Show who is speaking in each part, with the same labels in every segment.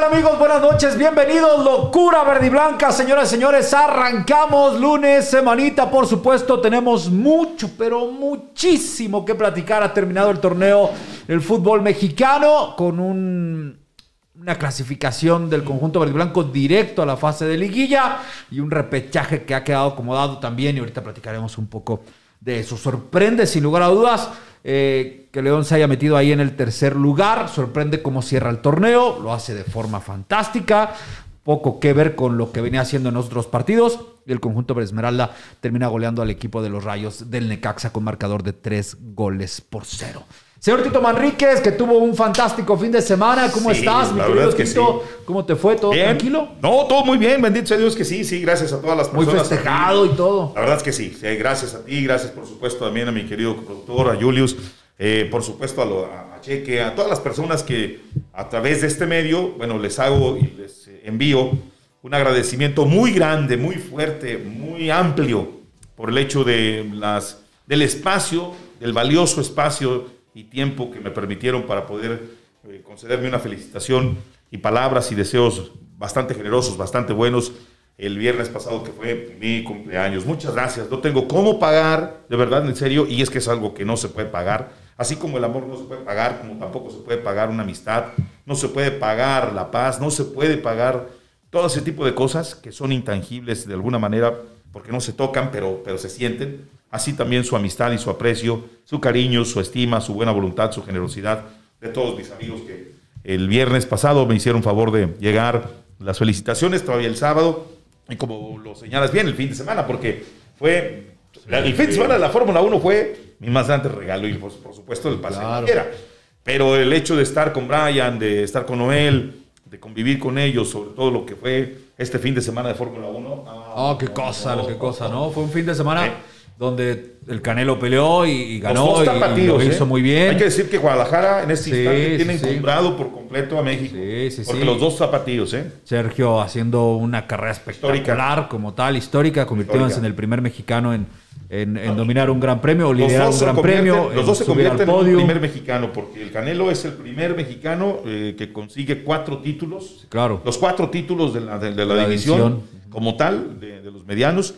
Speaker 1: tal amigos? Buenas noches, bienvenidos. Locura verde y blanca, señoras y señores. Arrancamos lunes, semanita, por supuesto. Tenemos mucho, pero muchísimo que platicar. Ha terminado el torneo del fútbol mexicano con un, una clasificación del conjunto verde y blanco directo a la fase de liguilla y un repechaje que ha quedado acomodado también. Y ahorita platicaremos un poco de eso. Sorprende, sin lugar a dudas. Eh, que León se haya metido ahí en el tercer lugar. Sorprende cómo cierra el torneo, lo hace de forma fantástica. Poco que ver con lo que venía haciendo en otros partidos. Y el conjunto de Esmeralda termina goleando al equipo de los Rayos del Necaxa con marcador de tres goles por cero. Señor Tito Manríquez, que tuvo un fantástico fin de semana. ¿Cómo estás, mi querido Tito? ¿Cómo te fue? ¿Todo tranquilo?
Speaker 2: No, todo muy bien. Bendito sea Dios que sí, sí. Gracias a todas las
Speaker 1: personas. Muy festejado y todo.
Speaker 2: La verdad es que sí. Gracias a ti, gracias por supuesto también a mi querido productor, a Julius. Eh, por supuesto a, a, Cheque, a todas las personas que a través de este medio, bueno, les hago y les eh, envío un agradecimiento muy grande, muy fuerte, muy amplio por el hecho de las, del espacio, del valioso espacio y tiempo que me permitieron para poder eh, concederme una felicitación y palabras y deseos bastante generosos, bastante buenos el viernes pasado que fue mi cumpleaños. Muchas gracias. No tengo cómo pagar, de verdad, en serio, y es que es algo que no se puede pagar. Así como el amor no se puede pagar, como tampoco se puede pagar una amistad, no se puede pagar la paz, no se puede pagar todo ese tipo de cosas que son intangibles de alguna manera porque no se tocan, pero, pero se sienten así también su amistad y su aprecio, su cariño, su estima, su buena voluntad, su generosidad de todos mis amigos que el viernes pasado me hicieron favor de llegar las felicitaciones, todavía el sábado, y como lo señalas bien, el fin de semana, porque fue, el fin de semana de la Fórmula 1 fue mi más grande regalo y por, supuesto el pase claro. Pero el hecho de estar con Brian, de estar con Noel, de convivir con ellos, sobre todo lo que fue este fin de semana de Fórmula 1.
Speaker 1: Ah, oh, qué cosa, qué cosa, ¿no? Fue un fin de semana donde el Canelo peleó y, ganó y, lo hizo ¿eh? muy bien.
Speaker 2: Hay que decir que Guadalajara en este instante tiene encumbrado por completo a México. porque los dos zapatillos, ¿eh?
Speaker 1: Sergio haciendo una carrera espectacular como tal, histórica, convirtiéndose en el primer mexicano en, en, dominar un gran premio o liderar un gran premio.
Speaker 2: Los dos se convierten en el primer mexicano, porque el Canelo es el primer mexicano eh, que consigue cuatro títulos.
Speaker 1: Claro.
Speaker 2: Los cuatro títulos de la, de, la, división, como tal, de, de los medianos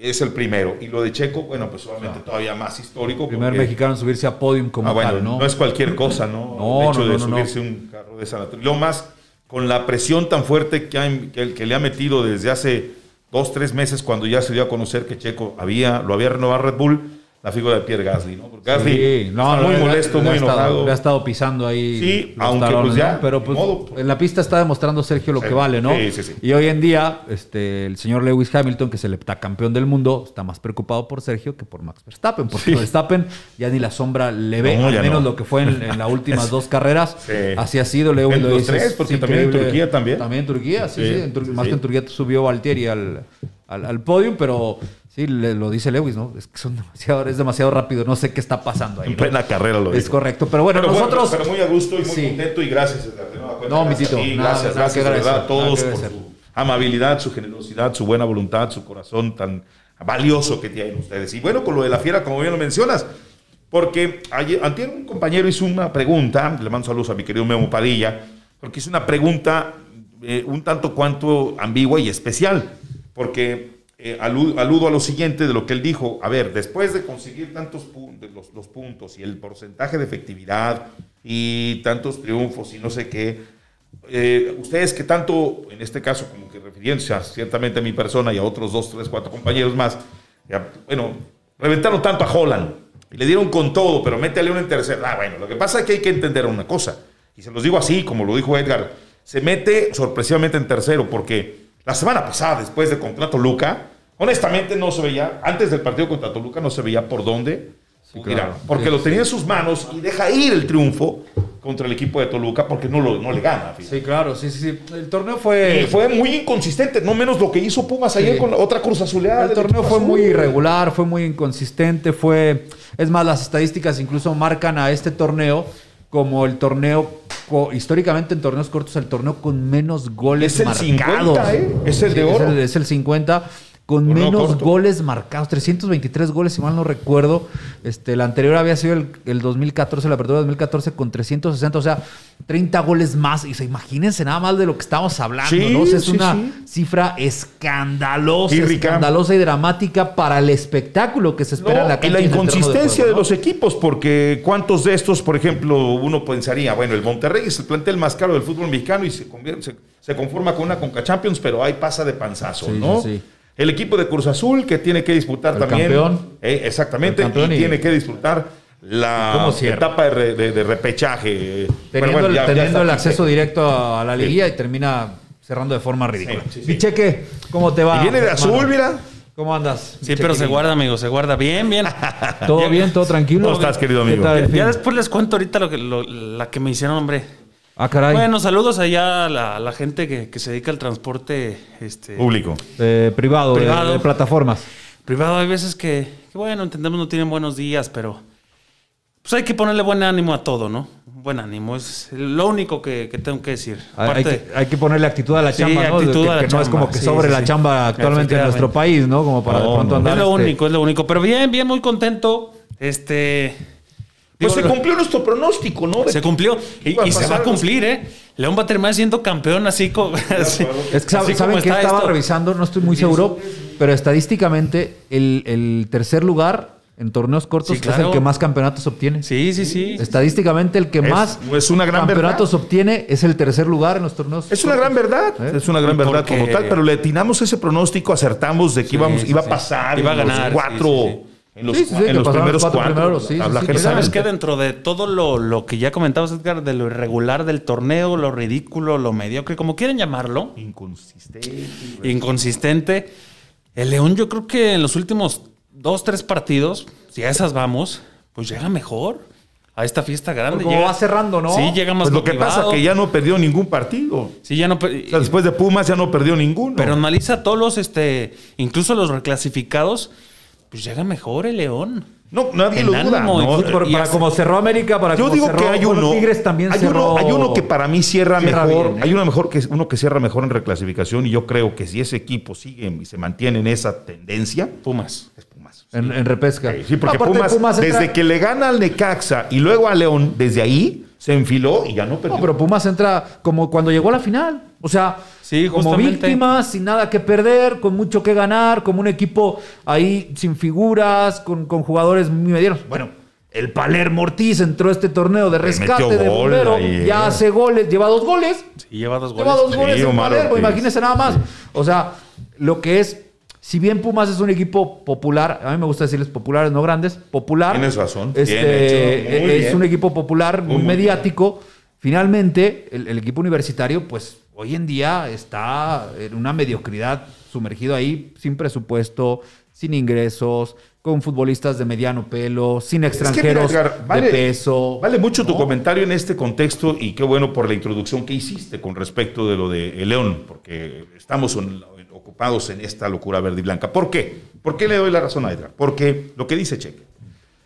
Speaker 2: es el primero. Y lo de Checo, bueno, pues obviamente todavía más histórico.
Speaker 1: Primer mexicano en subirse a podium como ah, tal, ¿no?
Speaker 2: No es cualquier cosa, ¿no?
Speaker 1: no
Speaker 2: el
Speaker 1: hecho
Speaker 2: de subirse un carro de esa Lo más, con la presión tan fuerte que, que, le ha metido desde hace dos, tres meses, cuando ya se dio a conocer que Checo había, lo había renovado Red Bull la figura de Pierre Gasly, ¿no? Porque Gasly
Speaker 1: sí, no, muy molesto, muy enojado. le ha estado pisando ahí.
Speaker 2: Sí, aunque pues ya.
Speaker 1: Pero pues en la pista está demostrando Sergio lo que vale, ¿no? Sí, sí, sí. Y hoy en día, este, el señor Lewis Hamilton, que es el heptacampeón del mundo, está más preocupado por Sergio que por Max Verstappen. Porque Verstappen ya ni la sombra le ve, al menos lo que fue en, las últimas dos carreras. Así ha sido, Lewis.
Speaker 2: En los tres, porque también en Turquía también.
Speaker 1: También en Turquía, sí, sí. más que en Turquía subió Valtieri al, al, al podio, pero Sí, lo dice Lewis, ¿no? Es que son demasiado, es demasiado rápido, no sé qué está pasando ahí.
Speaker 2: En plena carrera lo
Speaker 1: Es correcto, pero bueno, nosotros...
Speaker 2: pero muy a gusto y muy contento y gracias.
Speaker 1: no, mi tito,
Speaker 2: gracias, gracias a todos por su amabilidad, su generosidad, su buena voluntad, su corazón tan valioso que tienen ustedes. Y bueno, con lo de la fiera, como bien lo mencionas, porque ayer, un compañero hizo una pregunta, le mando saludos a mi querido Memo Padilla, porque hizo una pregunta eh, un tanto cuanto ambigua y especial, porque eh, aludo, a lo siguiente de lo que él dijo. A ver, después de conseguir tantos puntos, los, puntos y el porcentaje de efectividad y tantos triunfos y no sé qué, eh, ustedes que tanto, en este caso, como que refiriéndose ciertamente a mi persona y a otros dos, tres, cuatro compañeros más, bueno, reventaron tanto a Holland y le dieron con todo, pero métele uno en tercero. Ah, bueno, lo que pasa es que hay que entender una cosa, y se los digo así, como lo dijo Edgar, se mete sorpresivamente en tercero porque la semana pasada, después de contra Toluca, honestamente no se veía, antes del partido contra Toluca no se veía por dónde. porque lo tenía en sus manos y deja ir el triunfo contra el equipo de Toluca porque no, lo, no le gana.
Speaker 1: Sí, claro, sí, sí, sí. El torneo fue...
Speaker 2: Y fue muy inconsistente, no menos lo que hizo Pumas ayer con la otra cruz azuleada.
Speaker 1: El torneo fue muy irregular, fue muy inconsistente, fue... Es más, las estadísticas incluso marcan a este torneo como el torneo, históricamente en torneos cortos, el torneo con menos goles
Speaker 2: es el 50, ¿eh? Es el de oro.
Speaker 1: Es el, 50. Con menos
Speaker 2: corto.
Speaker 1: goles marcados, 323 goles, si mal no recuerdo. Este, el anterior había sido el, el 2014, la apertura de 2014 con 360, o sea, 30 goles más. Y o sea, imagínense nada más de lo que estamos hablando,
Speaker 2: Sí,
Speaker 1: ¿no? O sea, es
Speaker 2: sí,
Speaker 1: una
Speaker 2: sí.
Speaker 1: cifra escandalosa,
Speaker 2: Y,
Speaker 1: escandalosa y dramática para el espectáculo que se espera
Speaker 2: No,
Speaker 1: en la
Speaker 2: y
Speaker 1: cancha.
Speaker 2: la
Speaker 1: y terreno
Speaker 2: inconsistencia de
Speaker 1: juego, ¿no?
Speaker 2: los equipos, porque cuántos de estos, por ejemplo, uno pensaría, bueno, el Monterrey es el plantel más caro del fútbol mexicano y se, convierte- se, se conforma con una Conca Champions, pero ahí pasa de panzazo, ¿no?
Speaker 1: sí.
Speaker 2: El equipo de Cruz Azul que tiene que disputar
Speaker 1: El
Speaker 2: también.
Speaker 1: campeón.
Speaker 2: eh, exactamente,
Speaker 1: El campeón
Speaker 2: y,
Speaker 1: y-
Speaker 2: tiene que disputar la etapa de, re- de- de repechaje.
Speaker 1: Teniendo,
Speaker 2: bueno,
Speaker 1: el,
Speaker 2: ya- ya
Speaker 1: teniendo
Speaker 2: está
Speaker 1: el
Speaker 2: aquí.
Speaker 1: acceso directo a la liguilla y termina cerrando de forma ridícula.
Speaker 2: Sí, sí, sí.
Speaker 1: Mi cheque, ¿cómo te va?
Speaker 2: Y viene de
Speaker 1: hermano?
Speaker 2: azul, mira.
Speaker 1: ¿Cómo andas?
Speaker 3: Sí, pero se guarda, amigo, se guarda bien, bien.
Speaker 1: ¿Todo bien? ¿Todo tranquilo?
Speaker 2: ¿Cómo estás, querido
Speaker 1: ¿Qué
Speaker 2: amigo?
Speaker 3: Ya después les cuento ahorita lo que, lo- la que me hicieron, hombre.
Speaker 1: Ah, caray.
Speaker 3: Bueno, saludos allá a la, gente que, que se dedica al transporte este,
Speaker 2: Público.
Speaker 1: Eh, privado, de-
Speaker 3: Privado.
Speaker 1: De, plataformas.
Speaker 3: privado. Hay veces que, que, bueno, entendemos no tienen buenos días, pero pues hay que ponerle buen ánimo a todo, ¿no? Buen ánimo, es lo único que, que tengo que decir.
Speaker 1: Hay, que, hay que ponerle actitud a la
Speaker 3: Sí,
Speaker 1: chamba, ¿no?
Speaker 3: actitud
Speaker 1: que
Speaker 3: a la
Speaker 1: que no es como que
Speaker 3: Sí,
Speaker 1: sobre
Speaker 3: sí,
Speaker 1: la
Speaker 3: sí.
Speaker 1: chamba actualmente en nuestro país, ¿no? Como para de
Speaker 2: No,
Speaker 1: pronto
Speaker 2: no.
Speaker 1: andar.
Speaker 3: es lo
Speaker 1: este,
Speaker 3: único, es lo único. Pero bien, bien, muy contento. Este.
Speaker 2: Pues se cumplió nuestro pronóstico, ¿no? De-
Speaker 3: Se cumplió y, se va a cumplir, ¿eh? León va a terminar siendo campeón así como. así-
Speaker 1: Es que saben que estaba
Speaker 3: esto.
Speaker 1: revisando, no estoy muy seguro, pero estadísticamente el, el tercer lugar en torneos cortos
Speaker 3: Sí,
Speaker 1: es el que más campeonatos obtiene.
Speaker 3: Sí, sí, sí.
Speaker 1: Estadísticamente el que
Speaker 2: Es-
Speaker 1: más
Speaker 2: es una gran
Speaker 1: campeonatos obtiene es el tercer lugar en los torneos.
Speaker 2: Es una gran verdad,
Speaker 1: ¿Eh?
Speaker 2: es una gran verdad como tal, pero le atinamos ese pronóstico, acertamos de que íbamos,
Speaker 3: sí,
Speaker 2: iba a pasar
Speaker 3: Iba a
Speaker 2: los
Speaker 3: ganar,
Speaker 2: cuatro,
Speaker 3: sí, sí, sí.
Speaker 2: En los,
Speaker 1: Sí, sí, sí,
Speaker 2: en
Speaker 1: que
Speaker 2: los primeros
Speaker 1: cuatro
Speaker 2: cuatro,
Speaker 1: primeros, sí.
Speaker 3: ¿Sabes qué? Dentro de todo lo, lo que ya comentabas, Edgar, de lo irregular del torneo, lo ridículo, lo mediocre, como quieren llamarlo,
Speaker 2: Inconsistente.
Speaker 3: inconsistente, el León yo creo que en los últimos dos, tres partidos, si a esas vamos, pues llega mejor a esta fiesta grande.
Speaker 1: Como
Speaker 3: llega-
Speaker 1: va cerrando, ¿no?
Speaker 3: Sí, llega más
Speaker 2: Pues lo que pasa
Speaker 3: motivado.
Speaker 2: que ya no perdió ningún partido.
Speaker 3: Sí, ya no...
Speaker 2: O sea, después de Pumas ya no perdió ninguno.
Speaker 3: Pero analiza todos los, este, incluso los reclasificados, pues llega mejor el León.
Speaker 2: no, nadie
Speaker 3: en
Speaker 2: lo duda.
Speaker 1: para
Speaker 3: hace-
Speaker 1: como cerró América, para
Speaker 2: Yo
Speaker 1: como
Speaker 2: digo
Speaker 1: cerró-
Speaker 2: que hay uno.
Speaker 1: Tigres también
Speaker 2: hay,
Speaker 1: cerró-
Speaker 2: uno hay uno que para mí cierra,
Speaker 1: cierra
Speaker 2: mejor.
Speaker 1: bien, ¿eh?
Speaker 2: Hay uno mejor que uno que cierra mejor en reclasificación y yo creo que si ese equipo sigue y se mantiene en esa tendencia,
Speaker 3: Pumas.
Speaker 2: es Pumas.
Speaker 1: en, en repesca.
Speaker 2: Sí, porque
Speaker 1: Aparte,
Speaker 2: Pumas,
Speaker 1: entra-
Speaker 2: desde que le gana al Necaxa y luego a León, desde ahí se enfiló y ya no perdió.
Speaker 1: No, pero Pumas entra como cuando llegó a la final. O sea,
Speaker 3: Sí,
Speaker 1: como
Speaker 3: justamente.
Speaker 1: víctima, sin nada que perder, con mucho que ganar, como un equipo ahí sin figuras, con, con jugadores muy medianos. Bueno, el Palermo Ortiz entró a este torneo de rescate de bombero, ya
Speaker 2: eh.
Speaker 1: hace goles, lleva dos goles.
Speaker 3: Sí, lleva dos
Speaker 1: Lleva
Speaker 3: goles.
Speaker 1: dos goles
Speaker 2: Sí,
Speaker 1: en Palermo,
Speaker 2: Ortiz.
Speaker 1: imagínense nada más. O sea, lo que es, si bien Pumas es un equipo popular, a mí me gusta decirles populares, no grandes, popular.
Speaker 2: Tienes razón,
Speaker 1: Este,
Speaker 2: muy
Speaker 1: es
Speaker 2: bien.
Speaker 1: un equipo popular, muy, mediático. Finalmente, el, el equipo universitario, pues hoy en día está en una mediocridad sumergido ahí, sin presupuesto, sin ingresos, con futbolistas de mediano pelo, sin
Speaker 2: Es que, mira,
Speaker 1: extranjeros
Speaker 2: Edgar, vale,
Speaker 1: de peso.
Speaker 2: Vale mucho tu
Speaker 1: ¿no?
Speaker 2: comentario en este contexto y qué bueno por la introducción que hiciste con respecto de lo de León, porque estamos en- ocupados en esta locura verde y blanca. ¿Por qué? ¿Por qué le doy la razón a Edgar? Porque lo que dice Cheque,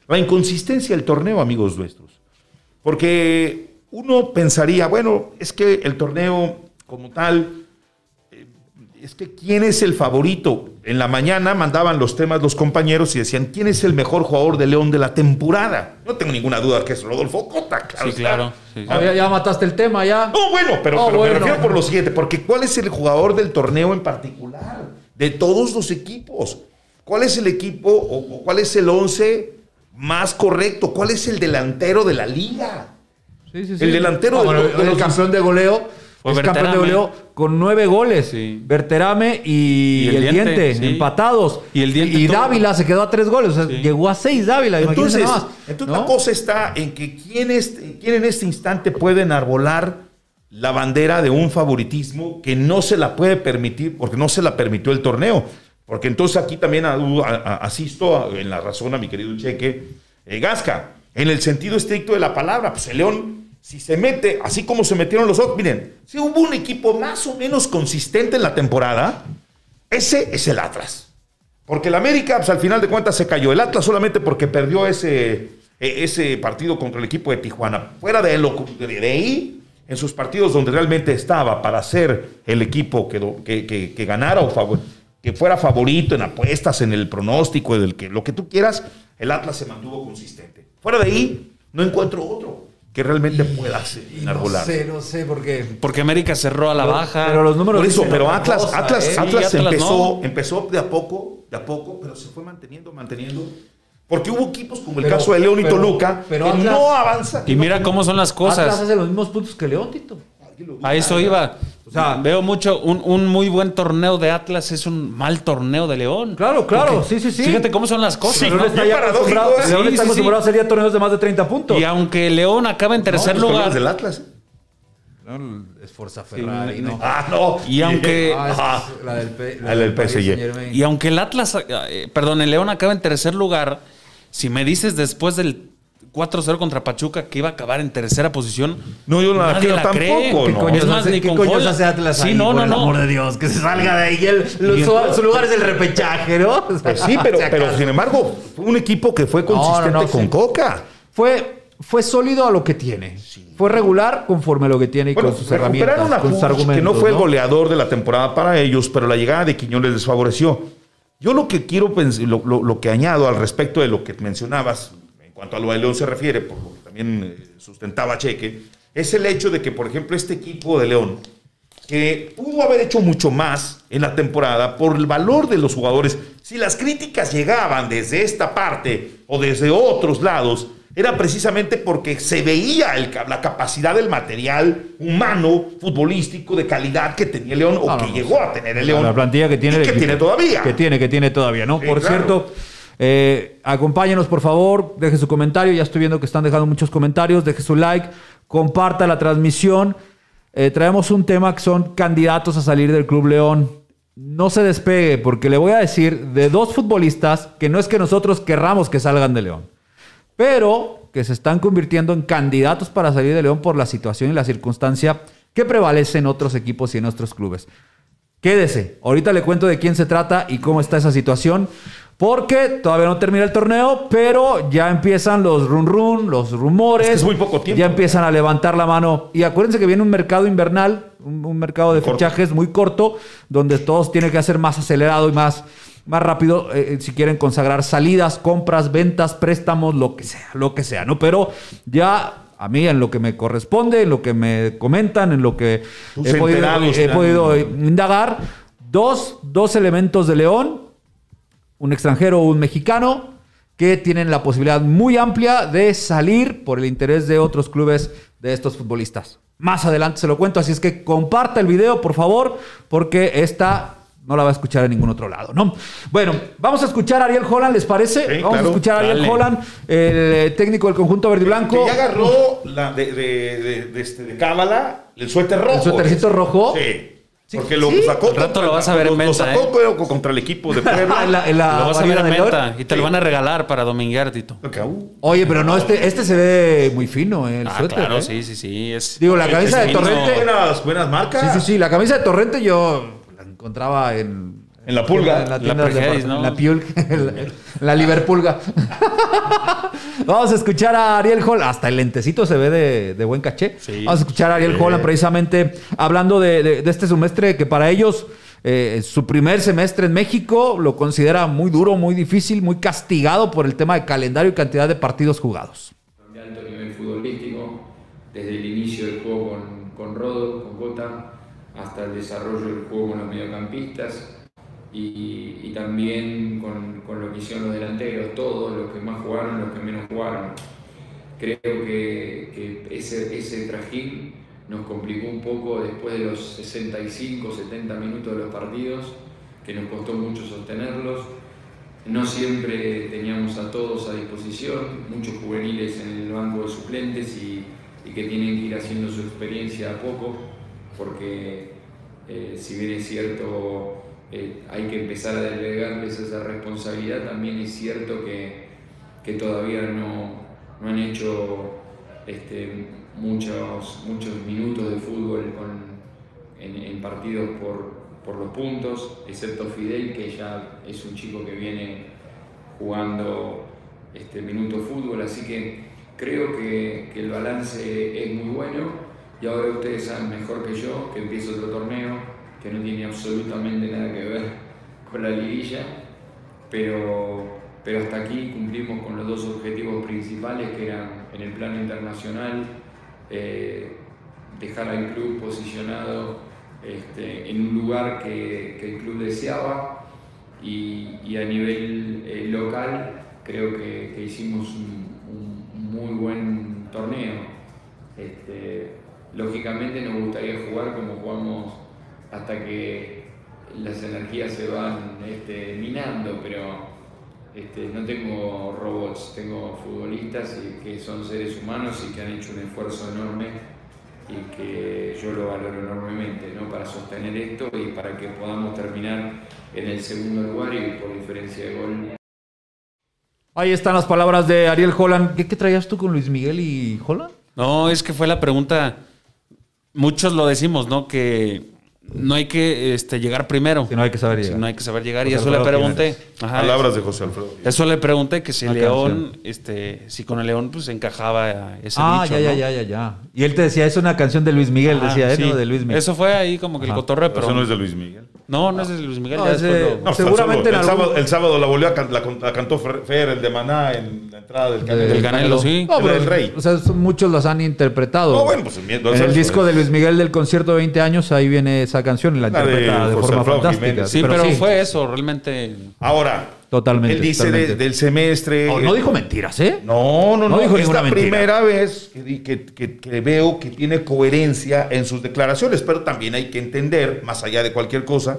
Speaker 2: la inconsistencia del torneo, amigos nuestros. Porque uno pensaría, bueno, es que el torneo como tal, eh, es que quién es el favorito. En la mañana mandaban los temas los compañeros y decían, ¿quién es el mejor jugador de León de la temporada? No tengo ninguna duda que es Rodolfo Cota, claro.
Speaker 3: Sí, claro. Sí, sí.
Speaker 1: Ah, ya, ya mataste el tema, ya.
Speaker 2: No, bueno, pero,
Speaker 1: Oh,
Speaker 2: pero
Speaker 1: bueno.
Speaker 2: me refiero por lo siguiente, porque ¿cuál es el jugador del torneo en particular? De todos los equipos. ¿Cuál es el equipo o, o cuál es el once más correcto? ¿Cuál es el delantero de la liga?
Speaker 1: Sí, sí, sí.
Speaker 2: El delantero
Speaker 1: Ah,
Speaker 2: de
Speaker 1: bueno,
Speaker 2: los- de
Speaker 1: el
Speaker 2: los-
Speaker 1: campeón de goleo.
Speaker 3: Fue
Speaker 1: es campeón de goleo con nueve goles.
Speaker 3: Sí.
Speaker 1: Berterame y,
Speaker 3: Y
Speaker 1: el,
Speaker 3: el
Speaker 1: diente,
Speaker 3: Diente, sí.
Speaker 1: empatados.
Speaker 3: Y el Diente
Speaker 1: Y
Speaker 3: todo.
Speaker 1: Dávila se quedó a tres goles. O sea,
Speaker 3: Sí.
Speaker 1: llegó a seis Dávila.
Speaker 2: Entonces,
Speaker 1: nada más,
Speaker 2: entonces
Speaker 1: ¿no?
Speaker 2: la cosa está en que quién, es, quién en este instante puede enarbolar la bandera de un favoritismo que no se la puede permitir, porque no se la permitió el torneo. Porque entonces aquí también asisto a- en la razón a mi querido Cheque eh, Gasca, en el sentido estricto de la palabra, pues el León, si se mete, así como se metieron los otros, miren, si hubo un equipo más o menos consistente en la temporada, ese es el Atlas. Porque el América, pues, al final de cuentas, se cayó. El Atlas solamente porque perdió ese, e- ese partido contra el equipo de Tijuana. Fuera de, lo, de, ahí, en sus partidos donde realmente estaba para ser el equipo que, ganara o que fuera favorito en apuestas, en el pronóstico, del que, lo que tú quieras, el Atlas se mantuvo consistente. Fuera de ahí, no encuentro otro que realmente pueda
Speaker 1: y No sé, no sé, porque...
Speaker 3: Porque América cerró a la baja.
Speaker 2: Pero los números... Por eso, pero Atlas, Atlas, ¿eh? Atlas, empezó, empezó de a poco, de a poco, pero se fue manteniendo, manteniendo. Porque hubo equipos como el caso de León y Toluca pero, que no avanza.
Speaker 3: Y mira cómo son las cosas.
Speaker 1: Atlas hace los mismos puntos que León, Tito.
Speaker 3: A eso iba. O sea, veo mucho, un, muy buen torneo de Atlas es un mal torneo de León.
Speaker 1: Claro, claro, sí, sí, sí.
Speaker 3: Fíjate cómo son las cosas.
Speaker 1: León está ya acostumbrado, León está acostumbrado a hacer torneos de más de 30 puntos.
Speaker 3: Y aunque León acaba en tercer lugar.
Speaker 2: del Atlas.
Speaker 1: No, es Forza Ferrari,
Speaker 2: no. Ah, no.
Speaker 3: Y aunque.
Speaker 1: Ah, la
Speaker 2: del, PSG.
Speaker 3: Y aunque el Atlas, eh, perdón, el León acaba en tercer lugar, si me dices después del 4-0 contra Pachuca que iba a acabar en tercera posición.
Speaker 2: No, yo la, quiero tampoco.
Speaker 1: ¿Qué coño, es más, ni ¿qué coño hace Atlas sí, no, no, no. amor de Dios, que se salga de ahí. El, su, lugar es el repechaje, ¿no?
Speaker 2: Pues sí, pero, pero sin embargo, fue un equipo que fue consistente con Coca.
Speaker 1: Fue, fue sólido a lo que tiene. Fue regular conforme a lo que tiene y con sus herramientas.
Speaker 2: Una
Speaker 1: con sus argumentos,
Speaker 2: que no fue el goleador de la temporada para ellos, pero la llegada de Quiñones les favoreció. Yo lo que quiero, lo, lo, lo que añado al respecto de lo que mencionabas, cuanto a lo de León se refiere, por lo que también eh, sustentaba Cheque, es el hecho de que, por ejemplo, este equipo de León, que pudo haber hecho mucho más en la temporada por el valor de los jugadores, si las críticas llegaban desde esta parte o desde otros lados, era precisamente porque se veía la capacidad del material humano, futbolístico, de calidad que tenía León o que llegó a tener el León.
Speaker 1: La plantilla que tiene.
Speaker 2: que tiene todavía.
Speaker 1: Que tiene, que tiene todavía, ¿no? por cierto, eh, acompáñenos, por favor, deje su comentario. Ya estoy viendo que están dejando muchos comentarios. Deje su like, comparta la transmisión. Eh, traemos un tema que son candidatos a salir del Club León. No se despegue, porque le voy a decir de dos futbolistas que no es que nosotros querramos que salgan de León, pero que se están convirtiendo en candidatos para salir de León por la situación y la circunstancia que prevalece en otros equipos y en nuestros clubes. Quédese, ahorita le cuento de quién se trata y cómo está esa situación. Porque todavía no termina el torneo, pero ya empiezan los run run, los rumores.
Speaker 2: Es, muy poco tiempo.
Speaker 1: Ya empiezan a levantar la mano. Y acuérdense que viene un mercado invernal, un, mercado de fichajes muy corto, donde todos tienen que hacer más acelerado y más, más rápido eh, eh, si quieren consagrar salidas, compras, ventas, préstamos, lo que sea, lo que sea, ¿no? Pero ya a mí en lo que me corresponde, en lo que me comentan, en lo que he podido, he podido, indagar, dos, dos elementos de León un extranjero o un mexicano que tienen la posibilidad muy amplia de salir por el interés de otros clubes de estos futbolistas. Más adelante se lo cuento, así es que comparta el video, por favor, porque esta no la va a escuchar en ningún otro lado, ¿no? Bueno, vamos a escuchar a Ariel Holland, ¿les parece? vamos a escuchar a Ariel Holland, el eh, técnico del conjunto verde y blanco.
Speaker 2: Que ya agarró la de, de, de, este, de Cábala el suéter rojo.
Speaker 1: El suétercito rojo.
Speaker 2: Sí. Porque lo sacó.
Speaker 3: Un rato lo vas a ver en
Speaker 2: venta. Lo sacó
Speaker 3: ¿eh?
Speaker 2: contra el equipo de Puebla.
Speaker 1: en la,
Speaker 3: lo vas a ver en venta. Y te lo van a regalar para dominguear, Tito.
Speaker 1: Oye, pero no, este, este se ve muy fino, eh, el ah, suéter.
Speaker 3: Claro,
Speaker 1: ¿eh?
Speaker 3: sí, sí, sí. Es,
Speaker 1: Digo, la camisa de Torrente.
Speaker 2: Buenas, buenas marcas.
Speaker 1: Sí, sí, sí. La camisa de Torrente yo la encontraba en
Speaker 2: en la pulga.
Speaker 1: En la tienda de ¿no? la piul, la, Liverpulga. Vamos a escuchar a Ariel Holland. Hasta el lentecito se ve de, buen caché. Vamos a escuchar a Ariel Holland precisamente hablando de, este semestre que para ellos, eh, su primer semestre en México, lo considera muy duro, muy difícil, muy castigado por el tema de calendario y cantidad de partidos jugados.
Speaker 4: De alto nivel futbolístico, desde el inicio del juego con, con Rodo, con Cota, hasta el desarrollo del juego con los mediocampistas y, también con, con, lo que hicieron los delanteros, todos los que más jugaron, los que menos jugaron. Creo que, ese, ese trajín nos complicó un poco después de los 65, 70 minutos de los partidos, que nos costó mucho sostenerlos. No siempre teníamos a todos a disposición, muchos juveniles en el banco de suplentes y, y que tienen que ir haciendo su experiencia a poco, porque eh, si bien es cierto eh, hay que empezar a delegarles esa responsabilidad. También es cierto que, que todavía no, no, han hecho este, muchos, muchos minutos de fútbol con, en, partidos por, por los puntos, excepto Fidel, que ya es un chico que viene jugando este minuto fútbol, así que creo que, que, el balance es muy bueno. Y ahora ustedes saben mejor que yo que empieza otro torneo que no tiene absolutamente nada que ver la liguilla, pero, pero hasta aquí cumplimos con los dos objetivos principales que eran en el plano internacional, eh, dejar al club posicionado este, en un lugar que, el club deseaba y, a nivel eh, local creo que, hicimos un, un, muy buen torneo. Este, lógicamente nos gustaría jugar como jugamos hasta que las energías se van este, minando, pero este, no tengo robots, tengo futbolistas y que son seres humanos y que han hecho un esfuerzo enorme y que yo lo valoro enormemente ¿no? para sostener esto y para que podamos terminar en el segundo lugar y por diferencia de gol.
Speaker 1: Ahí están las palabras de Ariel Holland. ¿Qué, qué traías tú con Luis Miguel y Holland?
Speaker 3: No, es que fue la pregunta. Muchos lo decimos, ¿no? Que no hay que este, llegar primero.
Speaker 1: Si no hay que saber llegar.
Speaker 3: Si no hay que saber llegar.
Speaker 1: José
Speaker 3: y eso le pregunté. Ajá,
Speaker 2: Palabras de José Alfredo.
Speaker 3: Eso le pregunté que si
Speaker 1: Una
Speaker 3: León,
Speaker 1: canción.
Speaker 3: este, si con el León pues encajaba ese
Speaker 1: Ah,
Speaker 3: dicho,
Speaker 1: ya, ya,
Speaker 3: ¿no?
Speaker 1: ya, ya, ya. Y él te decía, es una canción de Luis Miguel, decía, ¿eh?
Speaker 3: sí.
Speaker 1: ¿no? De Luis Miguel.
Speaker 3: Eso fue ahí como que el cotorreo, pero
Speaker 2: Eso no es de Luis Miguel.
Speaker 3: no, no es de Luis Miguel.
Speaker 1: No,
Speaker 3: ya
Speaker 1: es de-
Speaker 3: después lo-
Speaker 2: No,
Speaker 1: Seguramente
Speaker 2: el
Speaker 1: en
Speaker 2: sábado,
Speaker 1: algún-
Speaker 2: el sábado la volvió a can- la, cantó Fer, el de Maná, en la entrada del Canelo.
Speaker 3: Del Canelo, sí.
Speaker 1: No,
Speaker 2: El
Speaker 1: pero,
Speaker 2: del Rey.
Speaker 1: O sea, muchos los han interpretado.
Speaker 2: No, bueno, pues el miedo-
Speaker 1: en el disco de Luis Miguel del concierto de 20 años, ahí viene esa canción y la,
Speaker 2: La de
Speaker 1: interpreta de,
Speaker 2: José
Speaker 1: forma fantástica.
Speaker 2: Jiménez.
Speaker 3: Sí, pero, fue eso, realmente.
Speaker 2: Ahora,
Speaker 1: Totalmente,
Speaker 2: él dice de- del semestre.
Speaker 1: No, no dijo mentiras, ¿eh?
Speaker 2: No, no,
Speaker 1: No
Speaker 2: no.
Speaker 1: dijo
Speaker 2: es la
Speaker 1: mentira.
Speaker 2: primera vez que, di- que- que- que veo que tiene coherencia en sus declaraciones, pero también hay que entender, más allá de cualquier cosa,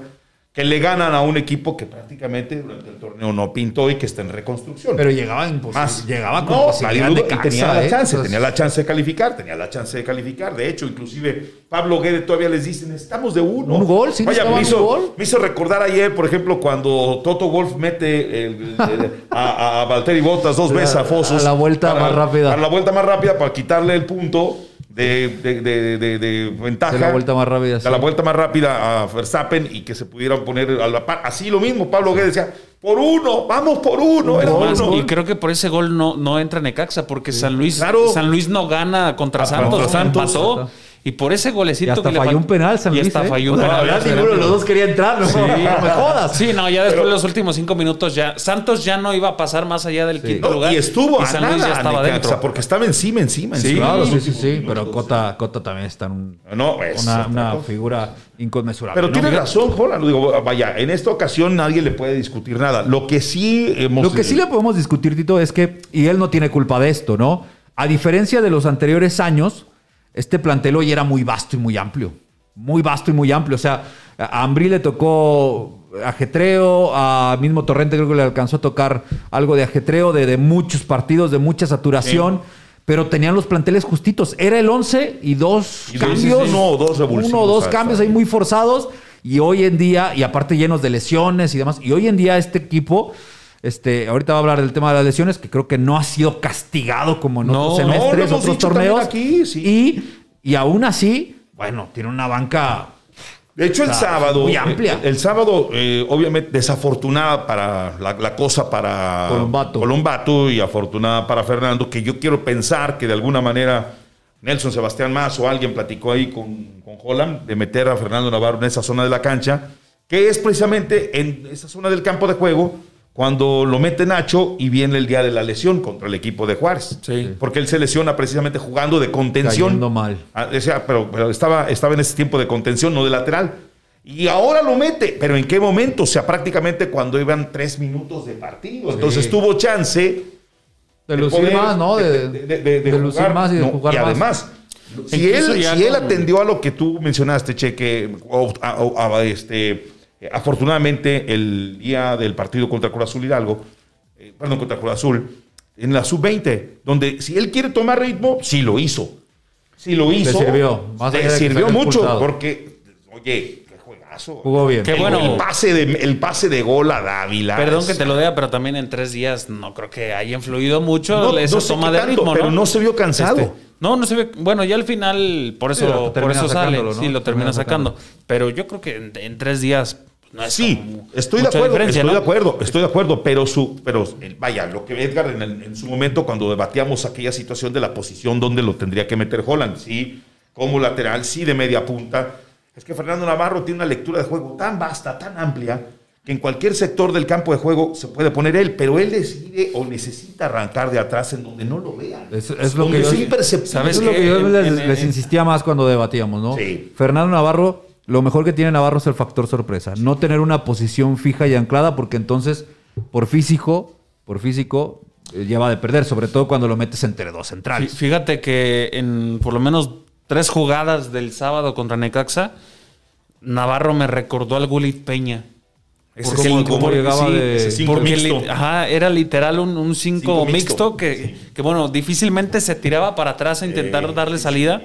Speaker 2: que le ganan a un equipo que prácticamente durante el torneo no pintó y que está en reconstrucción.
Speaker 1: Pero llegaba,
Speaker 2: más.
Speaker 1: llegaba con
Speaker 2: no,
Speaker 1: posibilidad de Caxa,
Speaker 2: tenía la
Speaker 1: ¿eh?
Speaker 2: chance,
Speaker 1: Entonces,
Speaker 2: tenía la chance de calificar, tenía la chance de calificar. De hecho, inclusive Pablo Guede todavía les dice, necesitamos de uno.
Speaker 1: ¿Un gol? ¿Sí
Speaker 2: Vaya, me hizo,
Speaker 1: gol?
Speaker 2: me hizo recordar ayer, por ejemplo, cuando Toto Wolf mete el- el- a, a Valtteri Bottas dos veces a Fosos.
Speaker 1: a la vuelta más rápida.
Speaker 2: A la vuelta más rápida para quitarle el punto de, de- de- de- de ventaja.
Speaker 1: De la vuelta más rápida,
Speaker 2: De
Speaker 1: sí.
Speaker 2: la vuelta más rápida a Verstappen y que se pudieran poner a la par. Así lo mismo, Pablo Guede decía, por uno, vamos por uno, era uno.
Speaker 3: y creo que por ese gol no, no entra Necaxa, porque San Luis
Speaker 2: Claro.
Speaker 3: San Luis no gana contra
Speaker 2: Ah,
Speaker 3: Santos,
Speaker 2: contra Santos.
Speaker 3: empató. Y por ese golecito
Speaker 1: Y hasta
Speaker 3: que le
Speaker 1: falló
Speaker 3: fal-
Speaker 1: un penal, San
Speaker 3: y
Speaker 1: Luis.
Speaker 3: hasta
Speaker 1: ¿eh?
Speaker 3: falló un
Speaker 1: sea, la
Speaker 3: penal.
Speaker 1: verdad, ninguno de los dos quería entrar, no, no me jodas.
Speaker 3: Sí, no, ya después de los últimos cinco minutos ya. Santos ya no iba a pasar más allá del quinto
Speaker 2: No,
Speaker 3: lugar.
Speaker 2: y estuvo a
Speaker 3: San Luis
Speaker 2: nada,
Speaker 3: ya estaba
Speaker 2: Necaxa,
Speaker 3: dentro.
Speaker 2: porque estaba encima, encima,
Speaker 3: Sí,
Speaker 2: encima.
Speaker 1: Claro, sí, sí, sí. Pero. Cota, Cota también está en un-
Speaker 2: No, es
Speaker 1: una,
Speaker 2: otra
Speaker 1: una figura inconmensurable.
Speaker 2: Pero
Speaker 1: ¿no?
Speaker 2: tiene razón, Holland. Digo, vaya, en esta ocasión nadie le puede discutir nada. Lo que sí hemos.
Speaker 1: Lo que sí le podemos discutir, Tito, es que, y él no tiene culpa de esto, ¿no? A diferencia de los anteriores años, este plantel hoy era muy vasto y muy amplio. Muy vasto y muy amplio. O sea, a Ambrí le tocó ajetreo, a mismo Torrente creo que le alcanzó a tocar algo de ajetreo, de, de muchos partidos, de mucha saturación. Pero tenían los planteles justitos. Era el 11 y dos
Speaker 2: Y
Speaker 1: cambios.
Speaker 2: Uno o dos
Speaker 1: Uno o dos cambios
Speaker 2: ahí
Speaker 1: muy forzados. Y hoy en día, y aparte llenos de lesiones y demás. Y hoy en día este equipo, este, ahorita va a hablar del tema de las lesiones, que creo que no ha sido castigado como en
Speaker 3: No,
Speaker 1: otros
Speaker 2: no,
Speaker 1: semestres,
Speaker 2: hemos
Speaker 1: otros torneos.
Speaker 2: aquí, sí.
Speaker 1: y, y aún así, bueno, tiene una banca.
Speaker 2: De hecho, el sábado.
Speaker 1: muy amplia.
Speaker 2: El, el sábado, eh, obviamente, desafortunada para la, la cosa para
Speaker 1: Colombato.
Speaker 2: Colombato y afortunada para Fernando, que yo quiero pensar que de alguna manera Nelson Sebastián Más o alguien platicó ahí con, con Holland de meter a Fernando Navarro en esa zona de la cancha, que es precisamente en esa zona del campo de juego cuando lo mete Nacho y viene el día de la lesión contra el equipo de Juárez.
Speaker 3: Sí.
Speaker 2: Porque él se lesiona precisamente jugando de contención.
Speaker 1: Cayendo mal.
Speaker 2: Ah, o sea, pero, pero estaba, estaba en ese tiempo de contención, no de lateral. Y ahora lo mete. ¿Pero en qué momento? O sea, prácticamente cuando iban tres minutos de partido. Entonces tuvo chance.
Speaker 1: De lucir
Speaker 2: poder-
Speaker 1: más, ¿no? De, lucir
Speaker 2: jugar,
Speaker 1: más y de
Speaker 2: ¿no?
Speaker 1: jugar
Speaker 2: Y
Speaker 1: más.
Speaker 2: además, si él, si él atendió a lo que tú mencionaste, Che, que o- a- o- a- este, eh, afortunadamente el día del partido contra Cruz Azul Hidalgo, eh, perdón, contra Cruz Azul, en la sub-20, donde si él quiere tomar ritmo, sí lo hizo. Sí lo hizo.
Speaker 1: sirvió, más
Speaker 2: Le
Speaker 1: allá de que
Speaker 2: sirvió mucho,
Speaker 1: expulsado.
Speaker 2: porque, oye, qué juegazo.
Speaker 1: Jugó bien.
Speaker 3: Qué
Speaker 2: El-
Speaker 3: bueno.
Speaker 2: El pase, de, el pase de gol a Dávila.
Speaker 3: Perdón
Speaker 2: es-
Speaker 3: que te lo diga, pero también en tres días no creo que haya influido mucho
Speaker 2: No,
Speaker 3: esa
Speaker 2: no sé
Speaker 3: toma de
Speaker 2: tanto,
Speaker 3: ritmo,
Speaker 2: pero
Speaker 3: ¿no?
Speaker 2: no se vio cansado.
Speaker 3: Este, no, no se ve. Bueno, ya al final, por
Speaker 1: Sí,
Speaker 3: eso,
Speaker 1: lo
Speaker 3: por eso sale.
Speaker 1: ¿no?
Speaker 3: Sí, lo termina
Speaker 1: Termina
Speaker 3: sacando.
Speaker 1: sacando.
Speaker 3: Pero yo creo que en, en tres días no es
Speaker 2: Sí, estoy de acuerdo, estoy
Speaker 3: ¿no?
Speaker 2: de acuerdo, estoy de acuerdo, pero su, pero el- vaya, lo que Edgar en, el- en su momento cuando debatíamos aquella situación de la posición donde lo tendría que meter Holland, sí, como lateral, sí de media punta, es que Fernando Navarro tiene una lectura de juego tan vasta, tan amplia, que en cualquier sector del campo de juego se puede poner él, pero él decide o necesita arrancar de atrás en donde no lo vean.
Speaker 1: Es, es lo que yo,
Speaker 2: es imperceptible.
Speaker 3: ¿Sabes
Speaker 1: eso es lo
Speaker 3: qué?
Speaker 1: que yo
Speaker 3: En-
Speaker 1: les,
Speaker 3: en-
Speaker 1: les insistía más cuando debatíamos, ¿no?
Speaker 2: Sí.
Speaker 1: Fernando Navarro, lo mejor que tiene Navarro es el factor sorpresa. No tener una posición fija y anclada, porque entonces, por físico, por físico, eh, lleva de perder, sobre todo cuando lo metes entre dos centrales.
Speaker 3: Fíjate que en por lo menos tres jugadas del sábado contra Necaxa, Navarro me recordó al Gulit Peña.
Speaker 2: Ese cinco,
Speaker 3: porque
Speaker 1: llegaba
Speaker 3: sí,
Speaker 1: de-
Speaker 2: ese cinco
Speaker 3: porque
Speaker 2: mixto.
Speaker 3: li- ajá, era literal un 5
Speaker 2: Cinco
Speaker 3: mixto,
Speaker 2: mixto,
Speaker 3: que,
Speaker 2: sí.
Speaker 3: que, bueno, difícilmente se tiraba para atrás a intentar
Speaker 2: Eh,
Speaker 3: darle salida.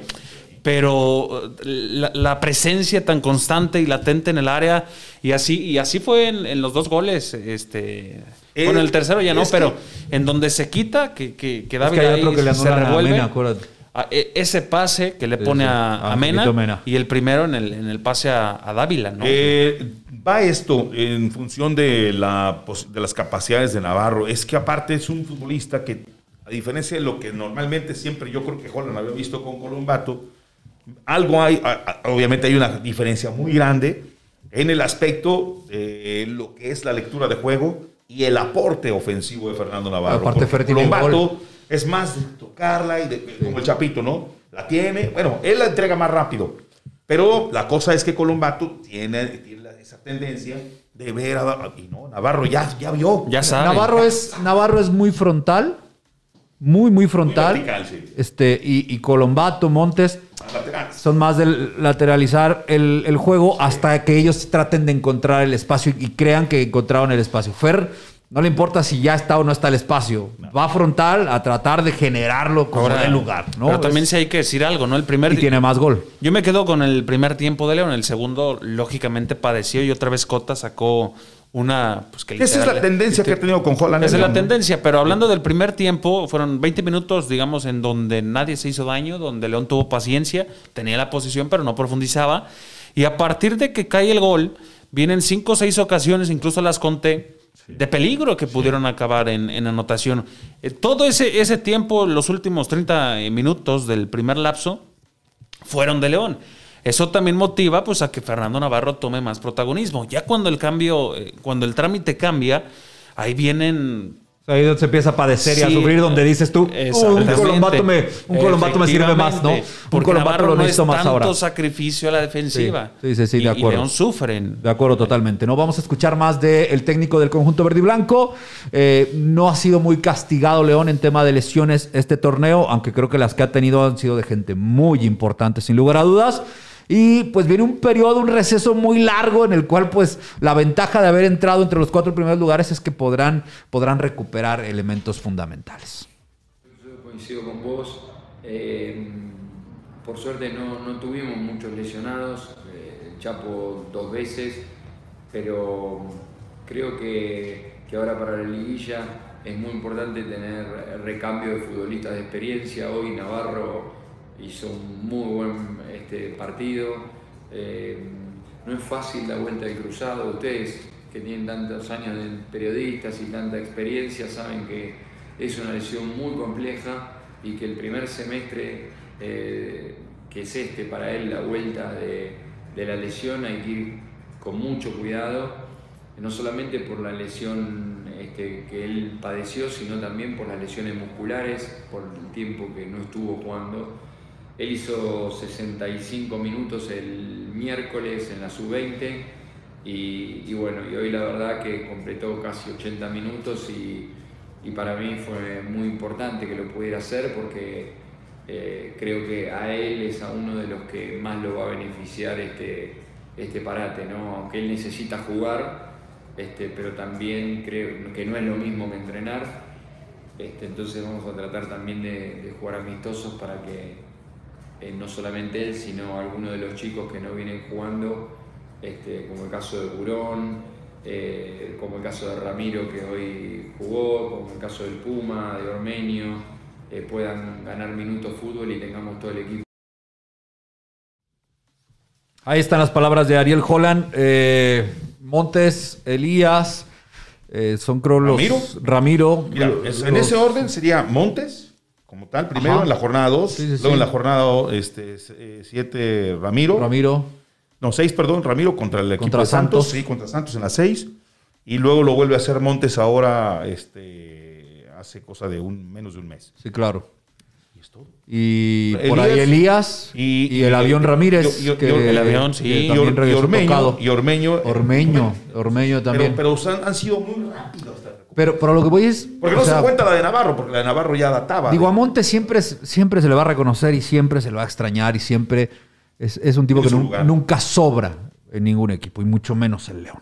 Speaker 3: Pero eh, la, la presencia tan constante y latente en el área, y así, y así fue en, en los dos goles. Este,
Speaker 2: Eh,
Speaker 3: bueno, el tercero ya no,
Speaker 2: es
Speaker 3: pero en donde se quita, que, que, que
Speaker 1: Es
Speaker 3: David
Speaker 1: que hay
Speaker 3: ahí
Speaker 1: otro que le
Speaker 3: se revuelve.
Speaker 1: Mena, acuérdate.
Speaker 3: a- e- ese pase que le pone a,
Speaker 1: A
Speaker 3: Mena, y el primero en el, en el pase a, a Dávila, ¿no?
Speaker 2: Eh, va esto en función de, la, de las capacidades de Navarro. Es que aparte es un futbolista que, a diferencia de lo que normalmente siempre yo creo que Holland había visto con Colombato, algo hay, obviamente hay una diferencia muy grande en el aspecto de lo que es la lectura de juego y el aporte ofensivo de Fernando Navarro.
Speaker 1: Tiene
Speaker 2: Colombato
Speaker 1: gol.
Speaker 2: es más de tocarla y de, como el Chapito, ¿no? La tiene, bueno, él la entrega más rápido. Pero la cosa es que Colombato tiene, tiene la- esa tendencia de ver a, a- y no, Navarro ya, ya vio.
Speaker 3: ya sabe.
Speaker 1: Navarro es, Navarro es muy frontal, muy, muy frontal.
Speaker 2: vertical, sí.
Speaker 1: este, y, y Colombato, Montes,
Speaker 2: Laterales.
Speaker 1: son más del lateralizar el, el juego hasta que ellos traten de encontrar el espacio y, y crean que encontraron el espacio. Fer no le importa si ya está o no está el espacio. Va frontal a tratar de generarlo como el lugar. ¿no?
Speaker 3: Pero también sí hay que decir algo, ¿no? El primer
Speaker 1: y tiene más gol.
Speaker 3: Yo me quedo con el primer tiempo de León, el segundo lógicamente padeció y otra vez Cota sacó una pues que
Speaker 2: Esa es la tendencia que ha tenido con Holland.
Speaker 3: Esa es la tendencia, pero hablando del primer tiempo, fueron 20 minutos, digamos, en donde nadie se hizo daño, donde León tuvo paciencia, tenía la posición, pero no profundizaba. Y a partir de que cae el gol, vienen cinco o seis ocasiones, incluso las conté, de peligro que pudieron acabar en, en anotación. Eh, todo ese, ese tiempo, los últimos 30 minutos del primer lapso, fueron de León. Eso también motiva pues a que Fernando Navarro tome más protagonismo. Ya cuando el cambio, eh, cuando el trámite cambia, ahí vienen
Speaker 1: Ahí se empieza a padecer y a
Speaker 3: Sí,
Speaker 1: sufrir donde dices tú, "Uh, un colombato me, un colombato me sirve más, ¿no? Un colombato lo
Speaker 3: no es
Speaker 1: necesito más
Speaker 3: tanto
Speaker 1: ahora.
Speaker 3: sacrificio a la defensiva.
Speaker 1: Sí, sí, sí,
Speaker 3: Y-
Speaker 1: de
Speaker 3: Y
Speaker 1: acuerdo.
Speaker 3: León sufren.
Speaker 1: De acuerdo, totalmente. No vamos a escuchar más del técnico del conjunto verde y blanco. Eh, no ha sido muy castigado León en tema de lesiones este torneo, aunque creo que las que ha tenido han sido de gente muy importante, sin lugar a dudas. Y pues viene un periodo, un receso muy largo en el cual pues la ventaja de haber entrado entre los cuatro primeros lugares es que podrán, podrán recuperar elementos fundamentales.
Speaker 4: Yo coincido con vos. Eh, por suerte no, no tuvimos muchos lesionados. eh, Chapo dos veces. Pero creo que, que ahora para la liguilla es muy importante tener recambio de futbolistas de experiencia. Hoy Navarro hizo un muy buen este, partido. Eh, no es fácil la vuelta del cruzado. Ustedes que tienen tantos años de periodistas y tanta experiencia saben que es una lesión muy compleja y que el primer semestre, eh, que es este para él, la vuelta de, la lesión, hay que ir con mucho cuidado, no solamente por la lesión este, que él padeció, sino también por las lesiones musculares, por el tiempo que no estuvo jugando. Él hizo 65 minutos el miércoles en la sub-20 y, bueno, y hoy la verdad que completó casi 80 minutos y, y para mí fue muy importante que lo pudiera hacer porque eh, creo que a él es a uno de los que más lo va a beneficiar este, este parate, ¿no? aunque él necesita jugar, este, pero también creo que no es lo mismo que entrenar. Este, entonces vamos a tratar también de, de jugar amistosos para que eh, no solamente él, sino algunos de los chicos que no vienen jugando, este, como el caso de Burón, eh, como el caso de Ramiro que hoy jugó, como el caso del Puma, de Ormeño, eh, puedan ganar minutos fútbol y tengamos todo el equipo.
Speaker 1: Ahí están las palabras de Ariel Holland. Eh, Montes, Elías, eh, son creo los...
Speaker 2: ¿Ramiro?
Speaker 1: Ramiro.
Speaker 2: Mira,
Speaker 1: los-
Speaker 2: es- en ese orden sería Montes, como tal, primero
Speaker 1: Ajá.
Speaker 2: en la jornada 2,
Speaker 1: Sí, sí,
Speaker 2: luego
Speaker 1: sí.
Speaker 2: en la jornada 7 Ramiro,
Speaker 1: Ramiro.
Speaker 2: no 6, perdón, Ramiro contra el equipo
Speaker 1: Contra
Speaker 2: de Santos,
Speaker 1: Santos.
Speaker 2: sí, contra Santos en la 6, y luego lo vuelve a hacer Montes ahora, este, hace cosa de un menos de un mes.
Speaker 1: Sí, claro.
Speaker 2: Y es todo.
Speaker 1: Y
Speaker 2: Elías.
Speaker 1: por ahí Elías y,
Speaker 2: Y-
Speaker 1: el avión Ramírez.
Speaker 2: y- y-
Speaker 1: que-
Speaker 3: el avión, sí.
Speaker 2: Ormeño,
Speaker 1: tocado.
Speaker 2: y Ormeño,
Speaker 1: Ormeño, Ormeño también.
Speaker 2: Pero, pero han, han sido muy rápidos.
Speaker 1: Pero, pero lo que voy es.
Speaker 2: Porque no
Speaker 1: sea,
Speaker 2: se cuenta la de Navarro, porque la de Navarro ya databa.
Speaker 1: Digo,
Speaker 2: de-
Speaker 1: a Monte siempre, siempre se le va a reconocer y siempre se le va a extrañar y siempre es, es un tipo que nunca sobra en ningún equipo y mucho menos el León.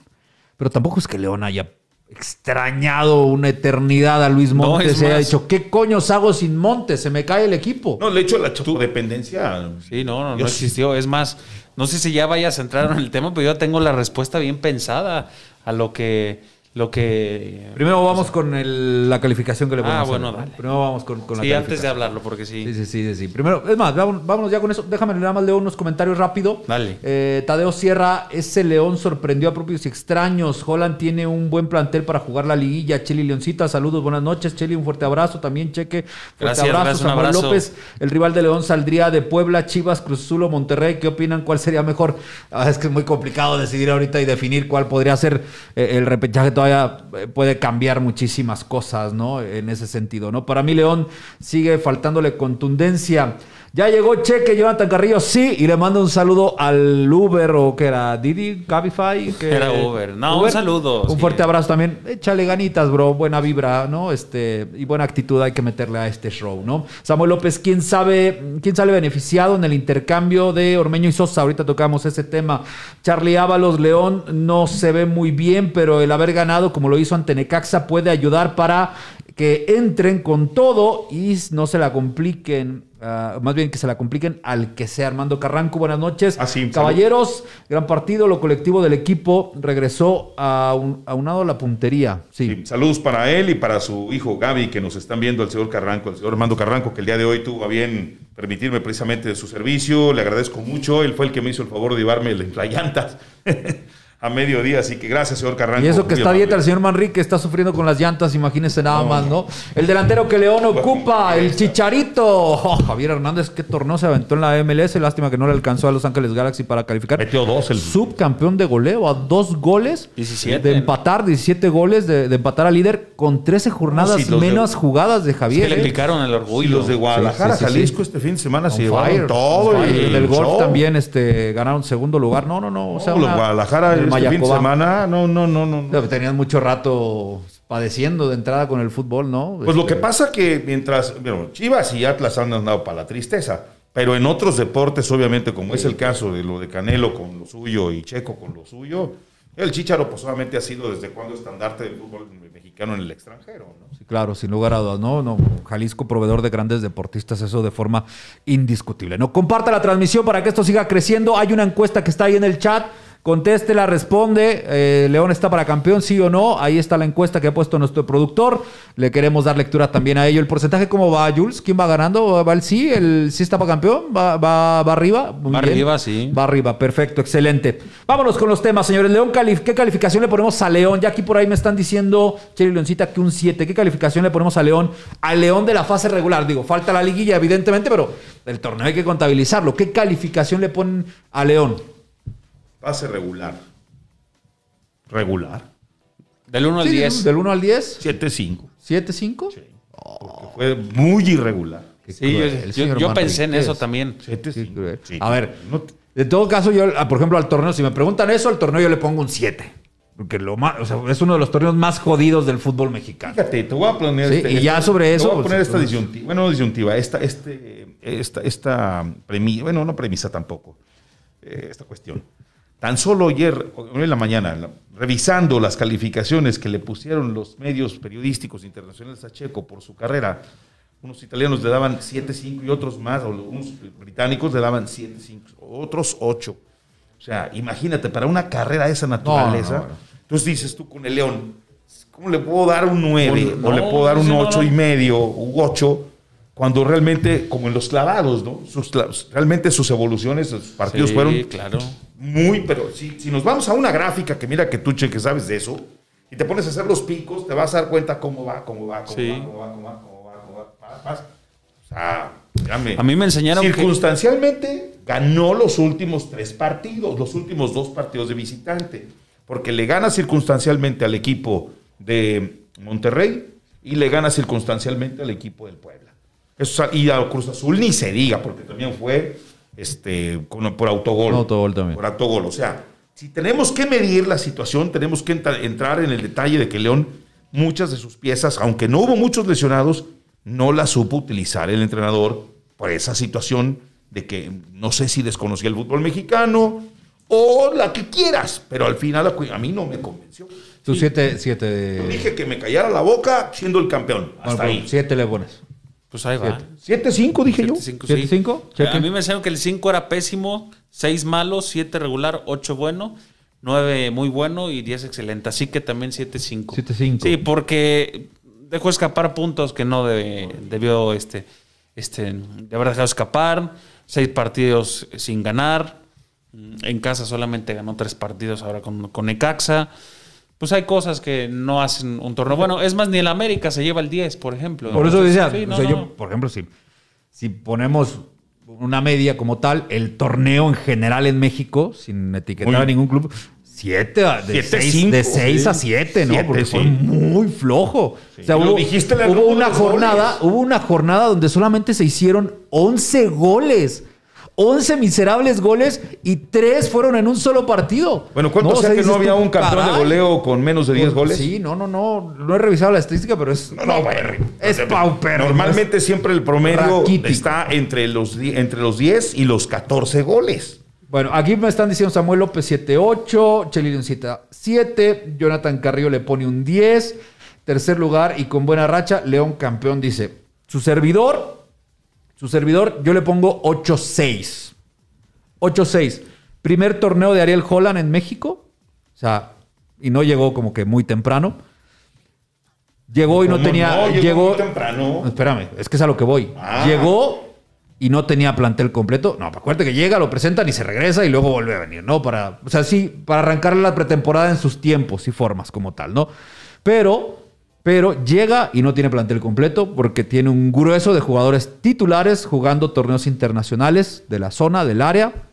Speaker 1: Pero tampoco es que León haya extrañado una eternidad a Luis
Speaker 3: No,
Speaker 1: Montes haya
Speaker 3: más-
Speaker 1: dicho, ¿qué coños hago sin Montes? Se me cae el equipo.
Speaker 2: No, le hecho la dependencia.
Speaker 3: Sí, no, no, no existió. Es más, no sé si ya vayas a entrar en el tema, pero yo tengo la respuesta bien pensada a lo que. Lo que
Speaker 1: Primero vamos con el- la calificación que le
Speaker 3: Ah,
Speaker 1: ponemos. a
Speaker 3: bueno, dale.
Speaker 1: Primero vamos con, con la
Speaker 3: sí, antes de hablarlo, porque sí.
Speaker 1: Sí, sí, sí, sí, sí. Primero, es más, vámonos, vámonos ya con eso. Déjame nada más leer unos comentarios rápido.
Speaker 3: Dale.
Speaker 1: Eh, Tadeo Sierra, ese León sorprendió a propios y extraños. Holland tiene un buen plantel para jugar la liguilla. Cheli Leoncita, saludos, buenas noches. Cheli, un fuerte abrazo. También Cheque, fuerte
Speaker 3: Gracias,
Speaker 1: abrazo.
Speaker 3: gracias,
Speaker 1: Samuel
Speaker 3: abrazo.
Speaker 1: López, el rival de León saldría de Puebla, Chivas, Cruz Azul o Monterrey. ¿Qué opinan? ¿Cuál sería mejor? Ah, es que es muy complicado decidir ahorita y definir cuál podría ser eh, el repechaje. Todavía eh, puede cambiar muchísimas cosas, ¿no? En ese sentido, ¿no? Para mí, León sigue faltándole contundencia. Ya llegó Cheque, Jonathan Carrillo, sí, y le mando un saludo al Uber o que era Didi, Cabify. Que,
Speaker 3: Era Uber. No, un saludo,
Speaker 1: Un
Speaker 3: sí.
Speaker 1: fuerte abrazo también. Échale ganitas, bro. Buena vibra, ¿no? Este, y buena actitud hay que meterle a este show, ¿no? Samuel López, ¿quién sabe, quién sale beneficiado en el intercambio de Ormeño y Sosa? Ahorita tocamos ese tema. Charlie Ábalos, León, no se ve muy bien, pero el haber ganado, como lo hizo ante Necaxa, puede ayudar para que entren con todo y no se la compliquen. Ah, más bien que se la compliquen al que sea Armando Carranco. Buenas noches.
Speaker 2: Ah, sí,
Speaker 1: Caballeros, gran partido. Lo colectivo del equipo regresó a un, a la puntería. Sí.
Speaker 2: Sí, saludos para él y para su hijo Gaby, que nos están viendo, el señor Carranco, el señor Armando Carranco, que el día de hoy tuvo a bien permitirme precisamente su servicio. Le agradezco mucho. Él fue el que me hizo el favor de llevarme las llantas a mediodía. Así que gracias, señor Carranco.
Speaker 1: Y eso que está dieta el señor Manrique está sufriendo con las llantas, imagínense nada
Speaker 2: No,
Speaker 1: más,
Speaker 2: no.
Speaker 1: El delantero que León ocupa, el. Chicharito. Oh, Javier Hernández, qué torneo se aventó en la MLS. Lástima que no le alcanzó a Los Ángeles Galaxy para calificar.
Speaker 2: Metió dos el
Speaker 1: Subcampeón de goleo a dos goles
Speaker 3: 17.
Speaker 1: de empatar, 17 goles de, de empatar al líder con 13 jornadas
Speaker 2: No, de-
Speaker 1: menos jugadas de
Speaker 3: Es
Speaker 1: Javier.
Speaker 3: que le
Speaker 1: ¿eh?
Speaker 3: picaron el
Speaker 2: Y
Speaker 3: orgullo.
Speaker 2: los de Guadalajara,
Speaker 1: Sí, sí, sí,
Speaker 2: Jalisco,
Speaker 1: sí.
Speaker 2: este fin de semana se
Speaker 1: On
Speaker 2: llevaron todo. y
Speaker 1: El del golf
Speaker 2: show.
Speaker 1: también este, ganaron segundo lugar. No, no, no. O sea,
Speaker 2: No,
Speaker 1: una-
Speaker 2: Guadalajara
Speaker 1: el
Speaker 2: este fin de semana, no, no, no, no.
Speaker 1: Tenían mucho rato padeciendo de entrada con el fútbol, ¿no?
Speaker 2: Pues lo
Speaker 1: Este,
Speaker 2: que pasa que mientras, bueno, Chivas y Atlas han andado para la tristeza, pero en otros deportes, obviamente, como es el caso de lo de Canelo con lo suyo y Checo con lo suyo, el Chicharo pues obviamente ha sido desde cuando estandarte del fútbol mexicano en el extranjero, ¿no?
Speaker 1: Sí, claro, sin lugar a dudas, ¿no? no Jalisco, proveedor de grandes deportistas, eso de forma indiscutible. No comparta la transmisión para que esto siga creciendo. Hay una encuesta que está ahí en el chat. Contéstela, responde. Eh, León está para campeón, sí o no. Ahí está la encuesta que ha puesto nuestro productor. Le queremos dar lectura también a ello. ¿El porcentaje cómo va, Jules? ¿Quién va ganando? ¿Va el sí? ¿El sí está para campeón? ¿Va, va, va arriba? Muy
Speaker 3: Va
Speaker 1: bien.
Speaker 3: arriba, sí.
Speaker 1: Va arriba, perfecto, excelente. Vámonos con los temas, señores. León, ¿qué calificación le ponemos a León? Ya aquí por ahí me están diciendo, Cheli Leoncita, que un 7. ¿Qué calificación le ponemos a León? Al León de la fase regular. Digo, falta la liguilla, evidentemente, pero el torneo hay que contabilizarlo. ¿Qué calificación le ponen a León?
Speaker 2: Pase regular. Regular.
Speaker 3: Del 1 al
Speaker 1: Sí,
Speaker 3: 10.
Speaker 1: Del 1 al 10,
Speaker 2: 7-5.
Speaker 1: 7, 5.
Speaker 2: Fue muy irregular.
Speaker 3: Sí, yo,
Speaker 1: cruel,
Speaker 3: yo- yo pensé en eso también.
Speaker 2: 7-5.
Speaker 1: cruel.
Speaker 2: Sí.
Speaker 1: A ver,
Speaker 2: No te-
Speaker 1: De todo caso, yo, ah, por ejemplo, al torneo, si me preguntan eso, al torneo yo le pongo un 7. Porque lo más, o sea, es uno de los torneos más jodidos del fútbol mexicano.
Speaker 2: Fíjate, te voy a poner.
Speaker 1: Sí, y ya sobre
Speaker 2: te
Speaker 1: eso,
Speaker 2: voy a
Speaker 1: pues,
Speaker 2: poner esta
Speaker 1: pues,
Speaker 2: disyuntiva. Bueno, no disyuntiva. Esta, este, esta, esta premisa. Bueno, no premisa tampoco. eh, esta cuestión. Tan solo ayer, hoy en la mañana, revisando las calificaciones que le pusieron los medios periodísticos internacionales a Checo por su carrera, unos italianos le daban 7-5 y otros más, o unos británicos le daban 7-5, otros 8. O sea, imagínate, para una carrera de esa naturaleza,
Speaker 1: no, no.
Speaker 2: entonces dices tú con el León, ¿cómo le puedo dar un 9
Speaker 3: No,
Speaker 2: o le puedo dar un
Speaker 3: sí, no,
Speaker 2: 8
Speaker 3: no.
Speaker 2: y medio u 8? Cuando realmente, como en los clavados, ¿no? Sus realmente sus evoluciones, sus partidos
Speaker 3: Sí,
Speaker 2: fueron
Speaker 3: claro.
Speaker 2: muy, pero si, si nos vamos a una gráfica que mira que tú, Che, que sabes de eso, y te pones a hacer los picos, te vas a dar cuenta cómo va, cómo va, cómo
Speaker 3: Sí.
Speaker 2: va, cómo va, cómo va, cómo va, cómo va, pa- pa- O sea, dígame.
Speaker 3: A mí me enseñaron que-
Speaker 2: Circunstancialmente ganó los últimos tres partidos, los últimos dos partidos de visitante. porque le gana circunstancialmente al equipo de Monterrey y le gana circunstancialmente al equipo del Puebla. Eso, y a Cruz Azul ni se diga, porque también fue este, con- por autogol.
Speaker 1: Autogol también.
Speaker 2: Por autogol. O sea, si tenemos que medir la situación, tenemos que entra- entrar en el detalle de que León, muchas de sus piezas, aunque no hubo muchos lesionados, no las supo utilizar el entrenador por esa situación de que no sé si desconocía el fútbol mexicano o la que quieras, pero al final a mí no me convenció.
Speaker 1: Tú siete, siete.
Speaker 2: Yo dije que me callara la boca siendo el campeón. Hasta ahí.
Speaker 1: siete le pones.
Speaker 3: Pues ahí va.
Speaker 2: 7-5 dije yo.
Speaker 3: 7-5,
Speaker 1: ¿Siete,
Speaker 3: sí.
Speaker 1: cinco?
Speaker 3: A mí me dijeron que el 5 era pésimo, 6 malo, 7 regular, 8 bueno, 9 muy bueno y 10 excelente. Así que también 7-5.
Speaker 1: 7-5.
Speaker 3: Sí, porque dejó escapar puntos que no debe- debió este, este, de haber dejado escapar. 6 partidos sin ganar. En casa solamente ganó 3 partidos ahora con, con Necaxa. Pues hay cosas que no hacen un torneo. Bueno, es más, ni el América se lleva el 10, por ejemplo.
Speaker 1: Por eso decía,
Speaker 3: Sí,
Speaker 1: o
Speaker 3: no,
Speaker 1: sea,
Speaker 3: no.
Speaker 1: yo, por ejemplo, si, si ponemos una media como tal, el torneo en general en México, sin etiquetar a ningún club, siete a- de
Speaker 2: Siete,
Speaker 1: 6
Speaker 2: cinco,
Speaker 1: de seis
Speaker 2: sí.
Speaker 1: a 7, ¿no?
Speaker 2: Siete,
Speaker 1: Porque
Speaker 2: sí.
Speaker 1: fue muy flojo. O sea,
Speaker 2: Y lo
Speaker 1: hubo, una jornada,
Speaker 2: goles.
Speaker 1: hubo una jornada donde solamente se hicieron 11 goles. 11 miserables goles y 3 fueron en un solo partido.
Speaker 2: Bueno, ¿cuánto
Speaker 1: No, o
Speaker 2: sea que no había un campeón de
Speaker 1: caray.
Speaker 2: goleo con menos de 10 goles?
Speaker 1: Sí, no, no, no. No he revisado la estadística, pero es.
Speaker 2: No, no, bueno.
Speaker 1: Es paupérrimo.
Speaker 2: Normalmente siempre el promedio
Speaker 1: Raquítico.
Speaker 2: está entre los, entre los 10 y los 14 goles.
Speaker 1: Bueno, aquí me están diciendo Samuel López 7-8, Chelilion 7-7, Jonathan Carrillo le pone un 10, tercer lugar y con buena racha, León campeón dice, su servidor, su servidor, yo le pongo 8-6. 8-6. Primer torneo de Ariel Holland en México, o sea, y no llegó como que muy temprano. Llegó y no
Speaker 2: ¿Cómo
Speaker 1: tenía.
Speaker 2: no? Llegó
Speaker 1: llegó
Speaker 2: muy temprano.
Speaker 1: Espérame, es que es a lo que voy.
Speaker 2: Ah.
Speaker 1: Llegó y no tenía plantel completo. No, acuérdate que llega, lo presentan y se regresa y luego vuelve a venir, ¿no? Para, o sea, sí, para arrancar la pretemporada en sus tiempos y formas como tal, ¿no? Pero, pero llega y no tiene plantel completo porque tiene un grueso de jugadores titulares jugando torneos internacionales de la zona, del área.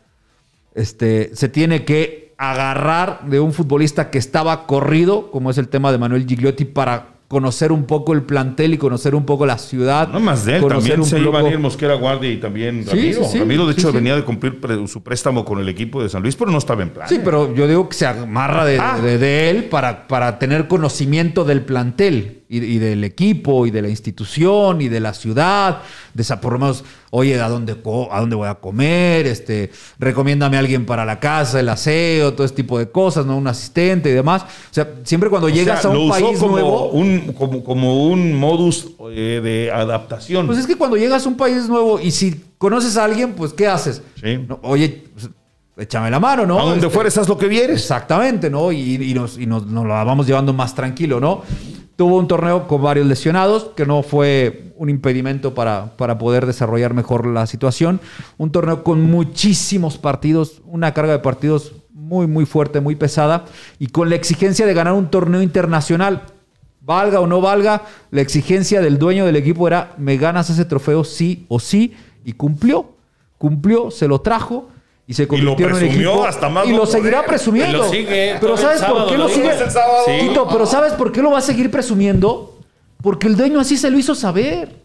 Speaker 1: Este, se tiene que agarrar de un futbolista que estaba corrido, como es el tema de Manuel Gigliotti, para conocer un poco el plantel y conocer un poco la ciudad.
Speaker 2: No más de él,
Speaker 1: conocer
Speaker 2: también
Speaker 1: un
Speaker 2: se
Speaker 1: poco-
Speaker 2: a ir Mosquera Guardia y también Ramiro.
Speaker 1: sí, sí.
Speaker 2: Ramiro, de hecho, venía de cumplir su préstamo con el equipo de San Luis, pero no estaba en plan.
Speaker 1: Sí, pero yo digo que se amarra de,
Speaker 2: Ah.
Speaker 1: de- de él para, para tener conocimiento del plantel y, y del equipo y de la institución y de la ciudad. De esa, por lo menos, oye, ¿a dónde, ¿a dónde voy a comer? Este, recomiéndame a alguien para la casa, el aseo, todo ese tipo de cosas, ¿no? Un asistente y demás. O sea, siempre cuando
Speaker 2: O
Speaker 1: llegas
Speaker 2: sea,
Speaker 1: a un país
Speaker 2: como
Speaker 1: nuevo.
Speaker 2: Un, como, como un modus eh, de adaptación.
Speaker 1: Pues es que cuando llegas a un país nuevo y si conoces a alguien, pues ¿qué haces?
Speaker 2: Sí.
Speaker 1: No, oye, pues, échame la mano, ¿no?
Speaker 2: a donde
Speaker 1: Este,
Speaker 2: fueres, haz lo que vieres.
Speaker 1: Exactamente, ¿no? Y, y nos, y nos, nos la vamos llevando más tranquilo, ¿no? Tuvo un torneo con varios lesionados, que no fue un impedimento para, para poder desarrollar mejor la situación. Un torneo con muchísimos partidos, una carga de partidos muy, muy fuerte, muy pesada, y con la exigencia de ganar un torneo internacional. Valga o no valga, la exigencia del dueño del equipo era, me ganas ese trofeo sí o sí, y cumplió. Cumplió, se lo trajo. Y se
Speaker 2: lo
Speaker 1: convirtió en un
Speaker 2: presumió
Speaker 1: equipo
Speaker 2: hasta más
Speaker 1: y lo
Speaker 2: poder.
Speaker 1: seguirá presumiendo.
Speaker 3: Y lo sigue,
Speaker 1: Pero ¿sabes por qué
Speaker 3: lo
Speaker 1: lo sigue?
Speaker 3: Sí.
Speaker 1: Tito, pero ¿sabes por qué lo va a seguir presumiendo? Porque el dueño así se lo hizo saber.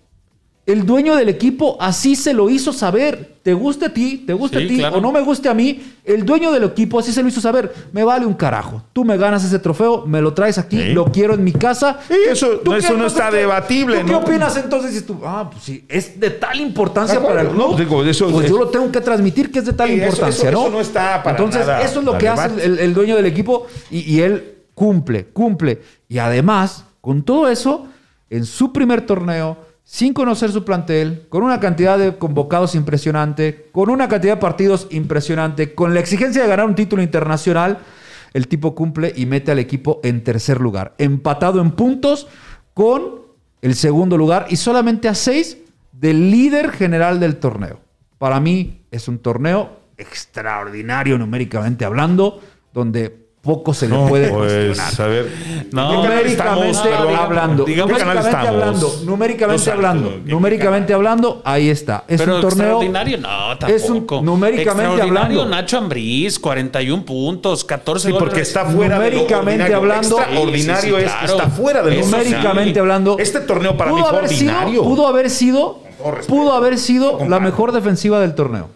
Speaker 1: El dueño del equipo así se lo hizo saber. Te guste a ti, te guste
Speaker 3: Sí,
Speaker 1: a ti
Speaker 3: claro.
Speaker 1: o no me guste a mí, el dueño del equipo así se lo hizo saber. Me vale un carajo. Tú me ganas ese trofeo, me lo traes aquí,
Speaker 2: Sí.
Speaker 1: lo quiero en mi casa.
Speaker 2: Sí, eso-
Speaker 1: ¿Tú
Speaker 2: no,
Speaker 1: qué-
Speaker 2: eso no está
Speaker 1: ¿tú qué-
Speaker 2: debatible,
Speaker 1: ¿tú ¿Qué
Speaker 2: ¿no?
Speaker 1: opinas entonces? Dices tú, ah, pues sí, es de tal importancia para el club.
Speaker 2: no, digo, eso-
Speaker 1: pues
Speaker 2: es-
Speaker 1: yo lo tengo que transmitir que es de tal importancia,
Speaker 2: eso-
Speaker 1: ¿no?
Speaker 2: eso no está para
Speaker 1: Entonces,
Speaker 2: nada
Speaker 1: eso es lo que hace el dueño del equipo y, y él cumple, cumple. Y además, con todo eso, en su primer torneo, sin conocer su plantel, con una cantidad de convocados impresionante, con una cantidad de partidos impresionante, con la exigencia de ganar un título internacional, el tipo cumple y mete al equipo en tercer lugar, empatado en puntos con el segundo lugar y solamente a seis del líder general del torneo. Para mí es un torneo extraordinario numéricamente hablando, donde tampoco se le puede cuestionar.
Speaker 2: Pues, a ver.
Speaker 3: No,
Speaker 2: ¿en qué canal
Speaker 1: numéricamente
Speaker 2: estamos?
Speaker 1: Hablando,
Speaker 3: digamos-
Speaker 2: ¿En qué canal
Speaker 1: numéricamente hablando, numéricamente
Speaker 2: No
Speaker 1: hablando,
Speaker 2: salto, ¿en qué
Speaker 1: numéricamente hablando, ahí está. Es
Speaker 3: pero
Speaker 1: un torneo
Speaker 3: extraordinario, no,
Speaker 1: es un-
Speaker 3: tampoco.
Speaker 1: numéricamente
Speaker 3: extraordinario,
Speaker 1: hablando.
Speaker 3: Nacho Ambriz, 41 puntos, 14
Speaker 2: Sí,
Speaker 3: goles.
Speaker 2: porque está fuera de lo
Speaker 1: Numéricamente
Speaker 2: ordinario.
Speaker 1: hablando-
Speaker 2: Extraordinario
Speaker 3: Sí, sí, sí,
Speaker 2: es que
Speaker 3: claro.
Speaker 2: está fuera de lo
Speaker 1: numéricamente hablando.
Speaker 2: Este torneo para mí
Speaker 1: pudo
Speaker 2: fue
Speaker 1: haber sido-
Speaker 2: ordinario.
Speaker 1: pudo haber sido, pudo haber sido la mejor defensiva del torneo.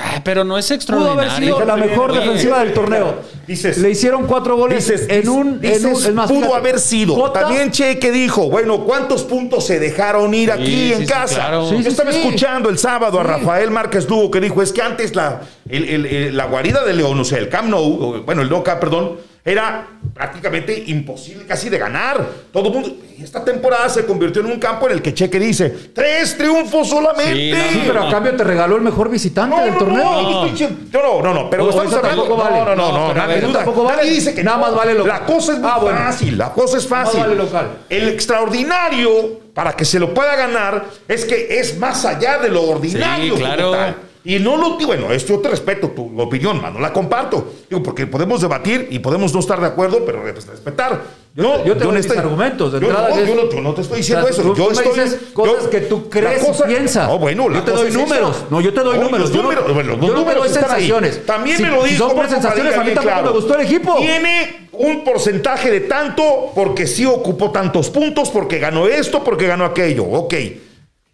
Speaker 3: Ah, pero no es
Speaker 1: Pudo
Speaker 3: extraordinario.
Speaker 1: haber sido la mejor defensiva del torneo.
Speaker 2: Dices-
Speaker 1: Le hicieron cuatro goles
Speaker 2: Dices,
Speaker 1: en un.
Speaker 2: dices,
Speaker 1: en un- es más,
Speaker 2: pudo
Speaker 1: fíjate,
Speaker 2: haber sido.
Speaker 1: Cota-
Speaker 2: También Cheque dijo, bueno, ¿cuántos puntos se dejaron ir aquí
Speaker 3: sí,
Speaker 2: en
Speaker 3: sí,
Speaker 2: casa?
Speaker 3: claro.
Speaker 1: Sí,
Speaker 2: Yo
Speaker 1: sí,
Speaker 2: estaba
Speaker 1: sí.
Speaker 2: escuchando el sábado a. Rafael Márquez Lugo que dijo, es que antes la, el- el- el- la guarida de León, o sea, el Camp Nou, bueno, el No Camp, perdón, era prácticamente imposible casi de ganar. Todo el mundo, esta temporada se convirtió en un campo en el que Cheque dice, tres triunfos solamente.
Speaker 3: Sí, no,
Speaker 1: Sí, pero a cambio te regaló el mejor visitante
Speaker 2: No,
Speaker 1: del
Speaker 2: no,
Speaker 1: torneo.
Speaker 2: No, no, no, no, no, no, pero
Speaker 1: O-
Speaker 2: estamos
Speaker 1: eso
Speaker 2: hablando.
Speaker 1: tampoco vale.
Speaker 2: No, no, no, nadie duda.
Speaker 1: tampoco vale.
Speaker 2: Nadie dice que
Speaker 1: Nada más vale local.
Speaker 2: La cosa es muy
Speaker 1: Ah, bueno.
Speaker 2: fácil, la cosa es fácil.
Speaker 1: vale local.
Speaker 2: El extraordinario, para que se lo pueda ganar, es que es más allá de lo ordinario.
Speaker 3: Sí, claro.
Speaker 2: Y no lo bueno, esto yo te respeto tu opinión, mano, la comparto. Digo, porque podemos debatir y podemos no estar de acuerdo, pero res- respetar.
Speaker 1: Yo
Speaker 2: no,
Speaker 1: yo te doy
Speaker 2: no
Speaker 1: mis argumentos, de
Speaker 2: yo,
Speaker 1: entrada
Speaker 2: no, yo no, yo no te estoy diciendo
Speaker 1: O sea,
Speaker 2: eso.
Speaker 1: tú-
Speaker 2: yo
Speaker 1: tú me
Speaker 2: estoy,
Speaker 1: dices cosas
Speaker 2: yo-
Speaker 1: que tú crees y piensas.
Speaker 2: No, bueno, la
Speaker 1: Yo te
Speaker 2: cosa
Speaker 1: doy
Speaker 2: esa.
Speaker 1: números. No, yo te doy números. Yo
Speaker 2: números, bueno, los
Speaker 1: yo no doy
Speaker 2: ahí.
Speaker 1: sensaciones.
Speaker 2: También
Speaker 1: Si-
Speaker 2: me lo
Speaker 1: si
Speaker 2: dijo.
Speaker 1: son por sensaciones, a mí tampoco
Speaker 2: claro.
Speaker 1: me gustó el equipo.
Speaker 2: Tiene un porcentaje de tanto porque sí ocupó tantos puntos, porque ganó esto, porque ganó aquello. Ok.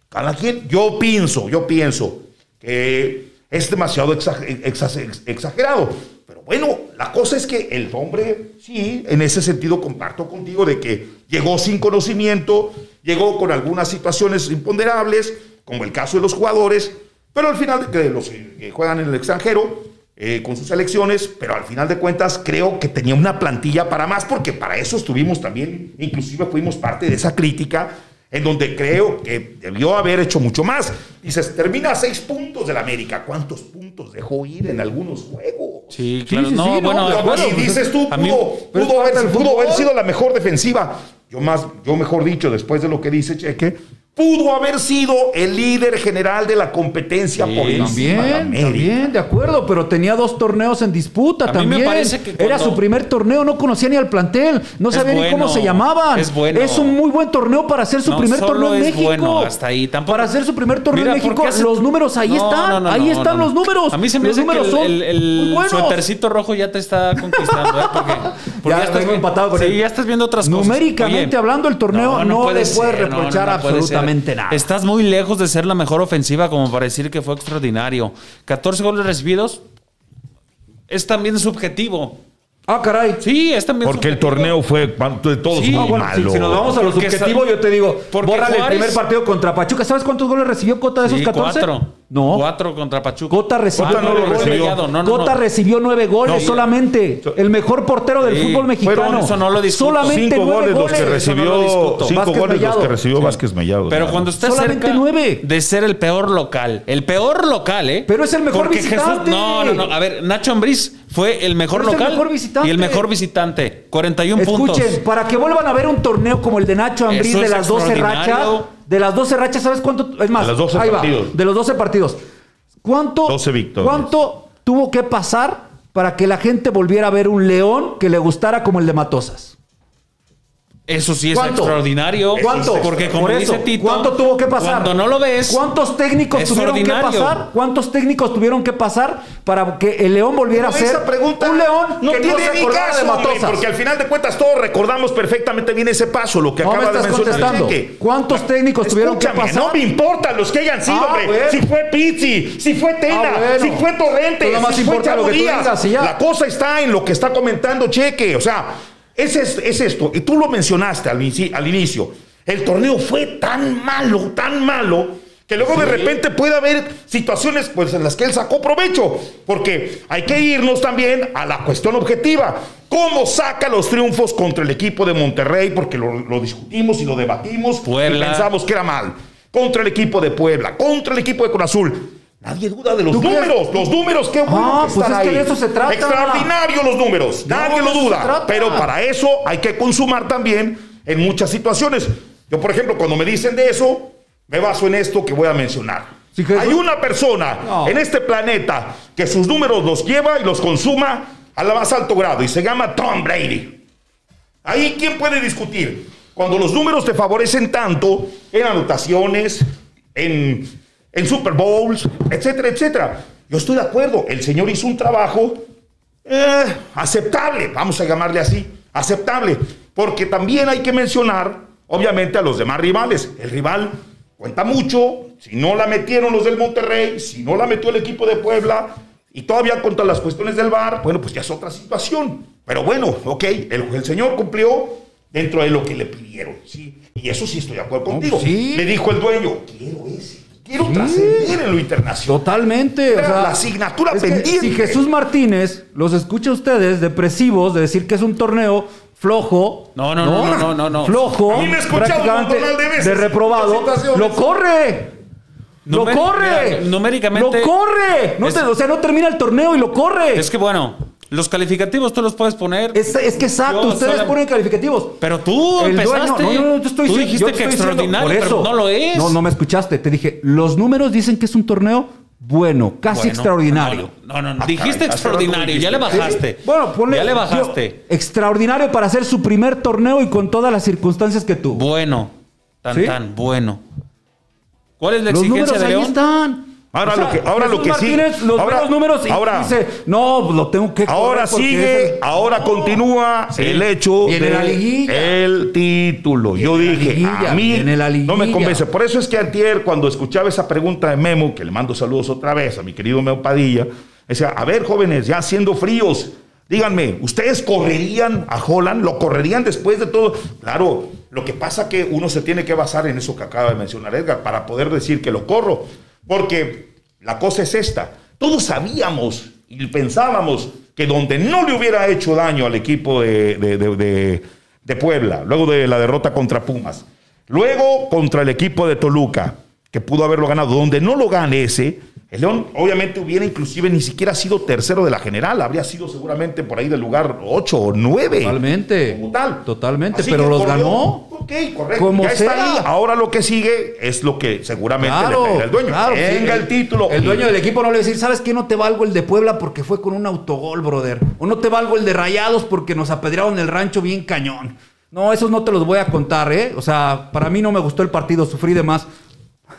Speaker 2: Cada quien, yo pienso, yo pienso que es demasiado exa- exa- ex- exagerado. Pero bueno, la cosa es que el hombre, sí, en ese sentido comparto contigo de que llegó sin conocimiento, llegó con algunas situaciones imponderables, como el caso de los jugadores, pero al final que los que juegan en el extranjero, eh, con sus elecciones, pero al final de cuentas creo que tenía una plantilla para más, porque para eso estuvimos también, inclusive fuimos parte de esa crítica, en donde creo que debió haber hecho mucho más. Dices, termina a seis puntos del América. ¿Cuántos puntos dejó ir en algunos juegos?
Speaker 3: Sí, claro.
Speaker 1: sí,
Speaker 3: no,
Speaker 1: sí, no,
Speaker 3: bueno,
Speaker 1: acuerdo.
Speaker 2: y dices tú,
Speaker 3: mí-
Speaker 2: pudo, pudo haber, pudo haber sido la mejor defensiva. Yo más, yo mejor dicho, después de lo que dice Cheque, pudo haber sido el líder general de la competencia
Speaker 3: Sí,
Speaker 2: por
Speaker 1: También,
Speaker 2: América.
Speaker 1: también, de acuerdo, pero tenía dos torneos en disputa
Speaker 3: A mí me
Speaker 1: también.
Speaker 3: parece que
Speaker 1: Era su primer torneo, no conocía ni al plantel, no
Speaker 3: Es
Speaker 1: sabía ni cómo se llamaban.
Speaker 3: es bueno.
Speaker 1: un muy buen torneo para hacer su
Speaker 3: No,
Speaker 1: primer
Speaker 3: solo
Speaker 1: torneo en
Speaker 3: es
Speaker 1: México.
Speaker 3: bueno, hasta ahí, tampoco-
Speaker 1: Para hacer su primer torneo
Speaker 3: Mira,
Speaker 1: en
Speaker 3: ¿por
Speaker 1: México,
Speaker 3: hace-
Speaker 1: los números ahí
Speaker 3: No,
Speaker 1: están,
Speaker 3: no, no,
Speaker 1: ahí
Speaker 3: no,
Speaker 1: están
Speaker 3: no,
Speaker 1: los
Speaker 3: no.
Speaker 1: números.
Speaker 3: A mí se me
Speaker 1: los
Speaker 3: hace que
Speaker 1: números
Speaker 3: el,
Speaker 1: son
Speaker 3: el- el
Speaker 1: muy buenos.
Speaker 3: suétercito rojo ya te está conquistando, ¿eh? Porque, porque
Speaker 1: Ya
Speaker 3: vi-
Speaker 1: empatado con
Speaker 3: sí,
Speaker 1: él.
Speaker 3: ya estás viendo otras cosas.
Speaker 1: Numéricamente hablando, el torneo no le puede reprochar absolutamente nada.
Speaker 3: Estás muy lejos de ser la mejor ofensiva como para decir que fue extraordinario. 14 goles recibidos es también subjetivo.
Speaker 1: Ah, caray.
Speaker 3: Sí, es también
Speaker 2: Porque el torneo fue de todos
Speaker 3: Sí,
Speaker 2: muy
Speaker 3: bueno,
Speaker 2: malo.
Speaker 1: si nos vamos a lo
Speaker 3: Porque
Speaker 1: subjetivo, yo te digo,
Speaker 3: porque
Speaker 1: bórrale el
Speaker 3: Juárez-
Speaker 1: primer partido contra Pachuca. ¿Sabes cuántos goles recibió Cota de esos
Speaker 3: Sí,
Speaker 1: 14?
Speaker 3: cuatro.
Speaker 1: No.
Speaker 3: Cuatro contra Pachuca.
Speaker 1: Cota recibió
Speaker 2: Cota no
Speaker 1: nueve
Speaker 2: lo
Speaker 1: goles.
Speaker 2: recibió.
Speaker 3: No, no, no.
Speaker 1: Cota recibió nueve goles
Speaker 3: No.
Speaker 1: solamente. El mejor portero del
Speaker 3: Sí,
Speaker 1: fútbol mexicano.
Speaker 3: fueron- eso no lo discuto.
Speaker 1: Solamente
Speaker 2: cinco
Speaker 1: nueve
Speaker 2: goles los que recibió, cinco
Speaker 1: Vázquez
Speaker 2: goles los
Speaker 1: Mellado.
Speaker 2: que recibió Vázquez Mellado.
Speaker 3: Pero cuando estés
Speaker 1: Solamente
Speaker 3: cerca
Speaker 1: nueve.
Speaker 3: de ser el peor local, el peor local, ¿eh?
Speaker 1: Pero es el mejor
Speaker 3: Porque
Speaker 1: visitante.
Speaker 3: no, no, no. A ver, Nacho Ambriz fue el mejor
Speaker 1: Pero es el
Speaker 3: local
Speaker 1: mejor visitante.
Speaker 3: y el mejor visitante. 41
Speaker 1: Escuchen,
Speaker 3: puntos.
Speaker 1: para que vuelvan a ver un torneo como el de Nacho Ambriz de las 12
Speaker 3: extraordinario.
Speaker 1: rachas. De las 12 rachas, ¿sabes cuánto? Es más,
Speaker 2: De los 12
Speaker 1: ahí va,
Speaker 2: partidos.
Speaker 1: de los 12 partidos. ¿Cuánto,
Speaker 2: 12 victorias.
Speaker 1: ¿Cuánto tuvo que pasar para que la gente volviera a ver un león que le gustara como el de Matosas?
Speaker 3: Eso sí es
Speaker 1: ¿Cuánto?
Speaker 3: extraordinario.
Speaker 1: ¿Cuánto?
Speaker 3: Porque como
Speaker 1: Por eso,
Speaker 3: dice Tito,
Speaker 1: ¿cuánto tuvo que pasar?
Speaker 3: Cuando no lo ves,
Speaker 1: ¿Cuántos técnicos tuvieron
Speaker 3: ordinario.
Speaker 1: que pasar? ¿Cuántos técnicos tuvieron que pasar para que el León volviera a ser
Speaker 2: esa pregunta
Speaker 1: un León
Speaker 2: no
Speaker 1: que
Speaker 2: tiene
Speaker 1: no se
Speaker 2: ni caso,
Speaker 1: de Matosas?
Speaker 2: porque al final de cuentas todos recordamos perfectamente bien ese paso, lo que
Speaker 1: No me
Speaker 2: acaba de mencionar
Speaker 1: contestando. ¿Cuántos técnicos tuvieron que pasar?
Speaker 2: No me importa los que hayan sido,
Speaker 1: Ah,
Speaker 2: hombre.
Speaker 1: bueno.
Speaker 2: Si fue Pizzi, si fue Tena,
Speaker 1: Ah, bueno.
Speaker 2: si fue Torrente,
Speaker 1: nada más
Speaker 2: si fue
Speaker 1: importa
Speaker 2: Chavo
Speaker 1: lo que tú
Speaker 2: Díaz.
Speaker 1: digas y ya.
Speaker 2: La cosa está en lo que está comentando Cheque. O sea, es, es, es esto. Y tú lo mencionaste al, al inicio. El torneo fue tan malo, tan malo, que luego de repente puede haber situaciones pues, en las que él sacó provecho. Porque hay que irnos también a la cuestión objetiva. ¿Cómo saca los triunfos contra el equipo de Monterrey? Porque lo, lo discutimos y lo debatimos
Speaker 3: Puebla.
Speaker 2: y pensamos que era mal. Contra el equipo de Puebla, contra el equipo de Conazul. Nadie duda de los números, los números, qué bueno
Speaker 1: Ah,
Speaker 2: que
Speaker 1: pues
Speaker 2: están
Speaker 1: es que
Speaker 2: ahí.
Speaker 1: de eso se trata.
Speaker 2: Extraordinario los números, nadie lo duda. Pero para eso hay que consumar también en muchas situaciones. Yo, por ejemplo, cuando me dicen de eso, me baso en esto que voy a mencionar.
Speaker 1: Sí.
Speaker 2: Hay una persona
Speaker 1: No.
Speaker 2: en este planeta que sus números los lleva y los consuma al más alto grado y se llama Tom Brady. Ahí, ¿quién puede discutir? Cuando los números te favorecen tanto en anotaciones, en, en Super Bowls, etcétera, etcétera. Yo estoy de acuerdo. El señor hizo un trabajo eh, aceptable, vamos a llamarle así, aceptable. Porque también hay que mencionar, obviamente, a los demás rivales. El rival cuenta mucho. Si no la metieron los del Monterrey, si no la metió el equipo de Puebla, y todavía contra las cuestiones del VAR, bueno, pues ya es otra situación. Pero bueno, ok, el, el señor cumplió dentro de lo que le pidieron, ¿sí? Y eso sí estoy de acuerdo contigo.
Speaker 1: sí.
Speaker 2: Le dijo el dueño, quiero ese, quiero trascender en lo internacional.
Speaker 1: Totalmente.
Speaker 2: Era la asignatura pendiente.
Speaker 1: Si Jesús Martínez los escucha a ustedes depresivos de decir que es un torneo flojo.
Speaker 3: No, no, no, no, no, no.
Speaker 1: Flojo.
Speaker 2: A mí me he escuchado
Speaker 1: prácticamente
Speaker 2: un de veces.
Speaker 1: de reprobado. Lo corre. Lo corre.
Speaker 3: mira, numéricamente-
Speaker 1: Lo corre. No
Speaker 3: Es-
Speaker 1: te- o sea, no termina el torneo y lo corre.
Speaker 3: Es que bueno, los calificativos tú los puedes poner.
Speaker 1: Es, es que exacto,
Speaker 3: Yo
Speaker 1: ustedes
Speaker 3: sola-
Speaker 1: ponen calificativos.
Speaker 3: Pero tú
Speaker 1: El
Speaker 3: empezaste.
Speaker 1: dueño- no, no, no, te estoy
Speaker 3: tú dijiste
Speaker 1: yo te
Speaker 3: que
Speaker 1: estoy diciendo,
Speaker 3: extraordinario, pero no lo es.
Speaker 1: No, no me escuchaste. Te dije, los números dicen que es un torneo bueno, casi
Speaker 3: Bueno,
Speaker 1: extraordinario.
Speaker 3: No, no, no,
Speaker 2: Ah,
Speaker 3: dijiste extraordinario, ya le bajaste.
Speaker 1: Bueno, ponle.
Speaker 3: Ya le
Speaker 1: yo-
Speaker 3: bajaste.
Speaker 1: extraordinario para hacer su primer torneo y con todas las circunstancias que tuvo.
Speaker 3: Bueno, tan
Speaker 1: ¿Sí?
Speaker 3: tan bueno. ¿Cuál es la
Speaker 1: Los
Speaker 3: exigencia
Speaker 1: números
Speaker 3: de
Speaker 1: ahí
Speaker 3: León?
Speaker 1: están.
Speaker 2: Ahora lo que- ahora lo
Speaker 1: Jesús
Speaker 2: que sí-
Speaker 1: los
Speaker 2: ahora-
Speaker 1: ve los números y
Speaker 2: ahora-
Speaker 1: dice, no, lo tengo que
Speaker 2: Ahora sigue,
Speaker 1: es el-".
Speaker 2: ahora continúa
Speaker 1: Sí.
Speaker 2: el hecho
Speaker 1: Viene la liguilla.
Speaker 2: el título. Yo dije,
Speaker 1: liguilla,
Speaker 2: a mí no me convence. Por eso es que antier, cuando escuchaba esa pregunta de Memo, que le mando saludos otra vez a mi querido Memo Padilla, decía, a ver, jóvenes, ya siendo fríos, díganme, ¿ustedes correrían a Holland? ¿Lo correrían después de todo? Claro, lo que pasa que uno se tiene que basar en eso que acaba de mencionar Edgar para poder decir que lo corro. Porque la cosa es esta. Todos sabíamos y pensábamos que donde no le hubiera hecho daño al equipo de, de- de- Puebla, luego de la derrota contra Pumas, luego contra el equipo de Toluca, que pudo haberlo ganado, donde no lo gane ese, el León obviamente hubiera inclusive ni siquiera sido tercero de la general, habría sido seguramente por ahí del lugar 8 o 9.
Speaker 1: Totalmente.
Speaker 2: Como tal.
Speaker 1: Totalmente,
Speaker 2: Así
Speaker 1: pero los ganó.
Speaker 2: Ok, correcto.
Speaker 1: Como
Speaker 2: ya está ahí. Ahora lo que sigue es lo que seguramente le
Speaker 1: Claro,
Speaker 2: pedirá el dueño.
Speaker 1: claro,
Speaker 2: Venga
Speaker 1: sí.
Speaker 2: el título.
Speaker 1: El dueño del equipo no le va a decir, ¿sabes qué? No te valgo el de Puebla porque fue con un autogol, brother. O no te valgo el de Rayados porque nos apedrearon el rancho bien cañón. No, esos no te los voy a contar, ¿eh? O sea, para mí no me gustó el partido, sufrí de más.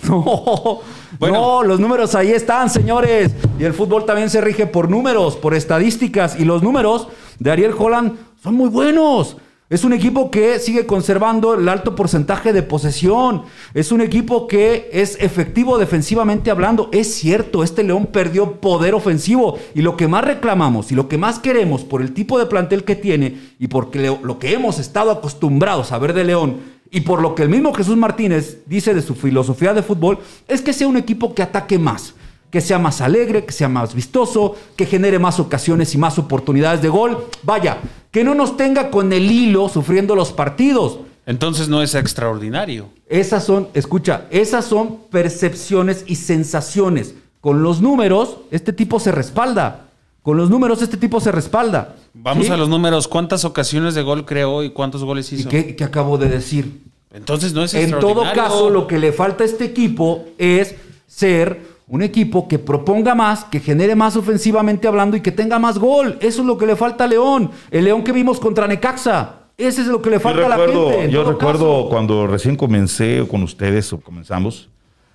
Speaker 1: No,
Speaker 3: Bueno.
Speaker 1: no, los números ahí están, señores. Y el fútbol también se rige por números, por estadísticas. Y los números de Ariel Holland son muy buenos. Es un equipo que sigue conservando el alto porcentaje de posesión. Es un equipo que es efectivo defensivamente hablando. Es cierto, este León perdió poder ofensivo. Y lo que más reclamamos y lo que más queremos por el tipo de plantel que tiene y porque lo que hemos estado acostumbrados a ver de León y por lo que el mismo Jesús Martínez dice de su filosofía de fútbol, es que sea un equipo que ataque más, que sea más alegre, que sea más vistoso, que genere más ocasiones y más oportunidades de gol. Vaya, que no nos tenga con el hilo sufriendo los partidos.
Speaker 3: Entonces no es extraordinario.
Speaker 1: Esas son, escucha, esas son percepciones y sensaciones. Con los números, este tipo se respalda. Con los números, este tipo se respalda.
Speaker 3: Vamos
Speaker 1: ¿Sí?
Speaker 3: a los números. ¿Cuántas ocasiones de gol creó y cuántos goles
Speaker 1: ¿Y
Speaker 3: hizo?
Speaker 1: qué, qué acabo de decir?
Speaker 3: Entonces no es
Speaker 1: En todo caso, lo que le falta a este equipo es ser un equipo que proponga más, que genere más ofensivamente hablando y que tenga más gol. Eso es lo que le falta a León. El León que vimos contra Necaxa. Ese es lo que le
Speaker 2: Yo
Speaker 1: falta a la
Speaker 2: recuerdo,
Speaker 1: gente. en
Speaker 2: yo recuerdo
Speaker 1: caso.
Speaker 2: cuando recién comencé con ustedes o comenzamos,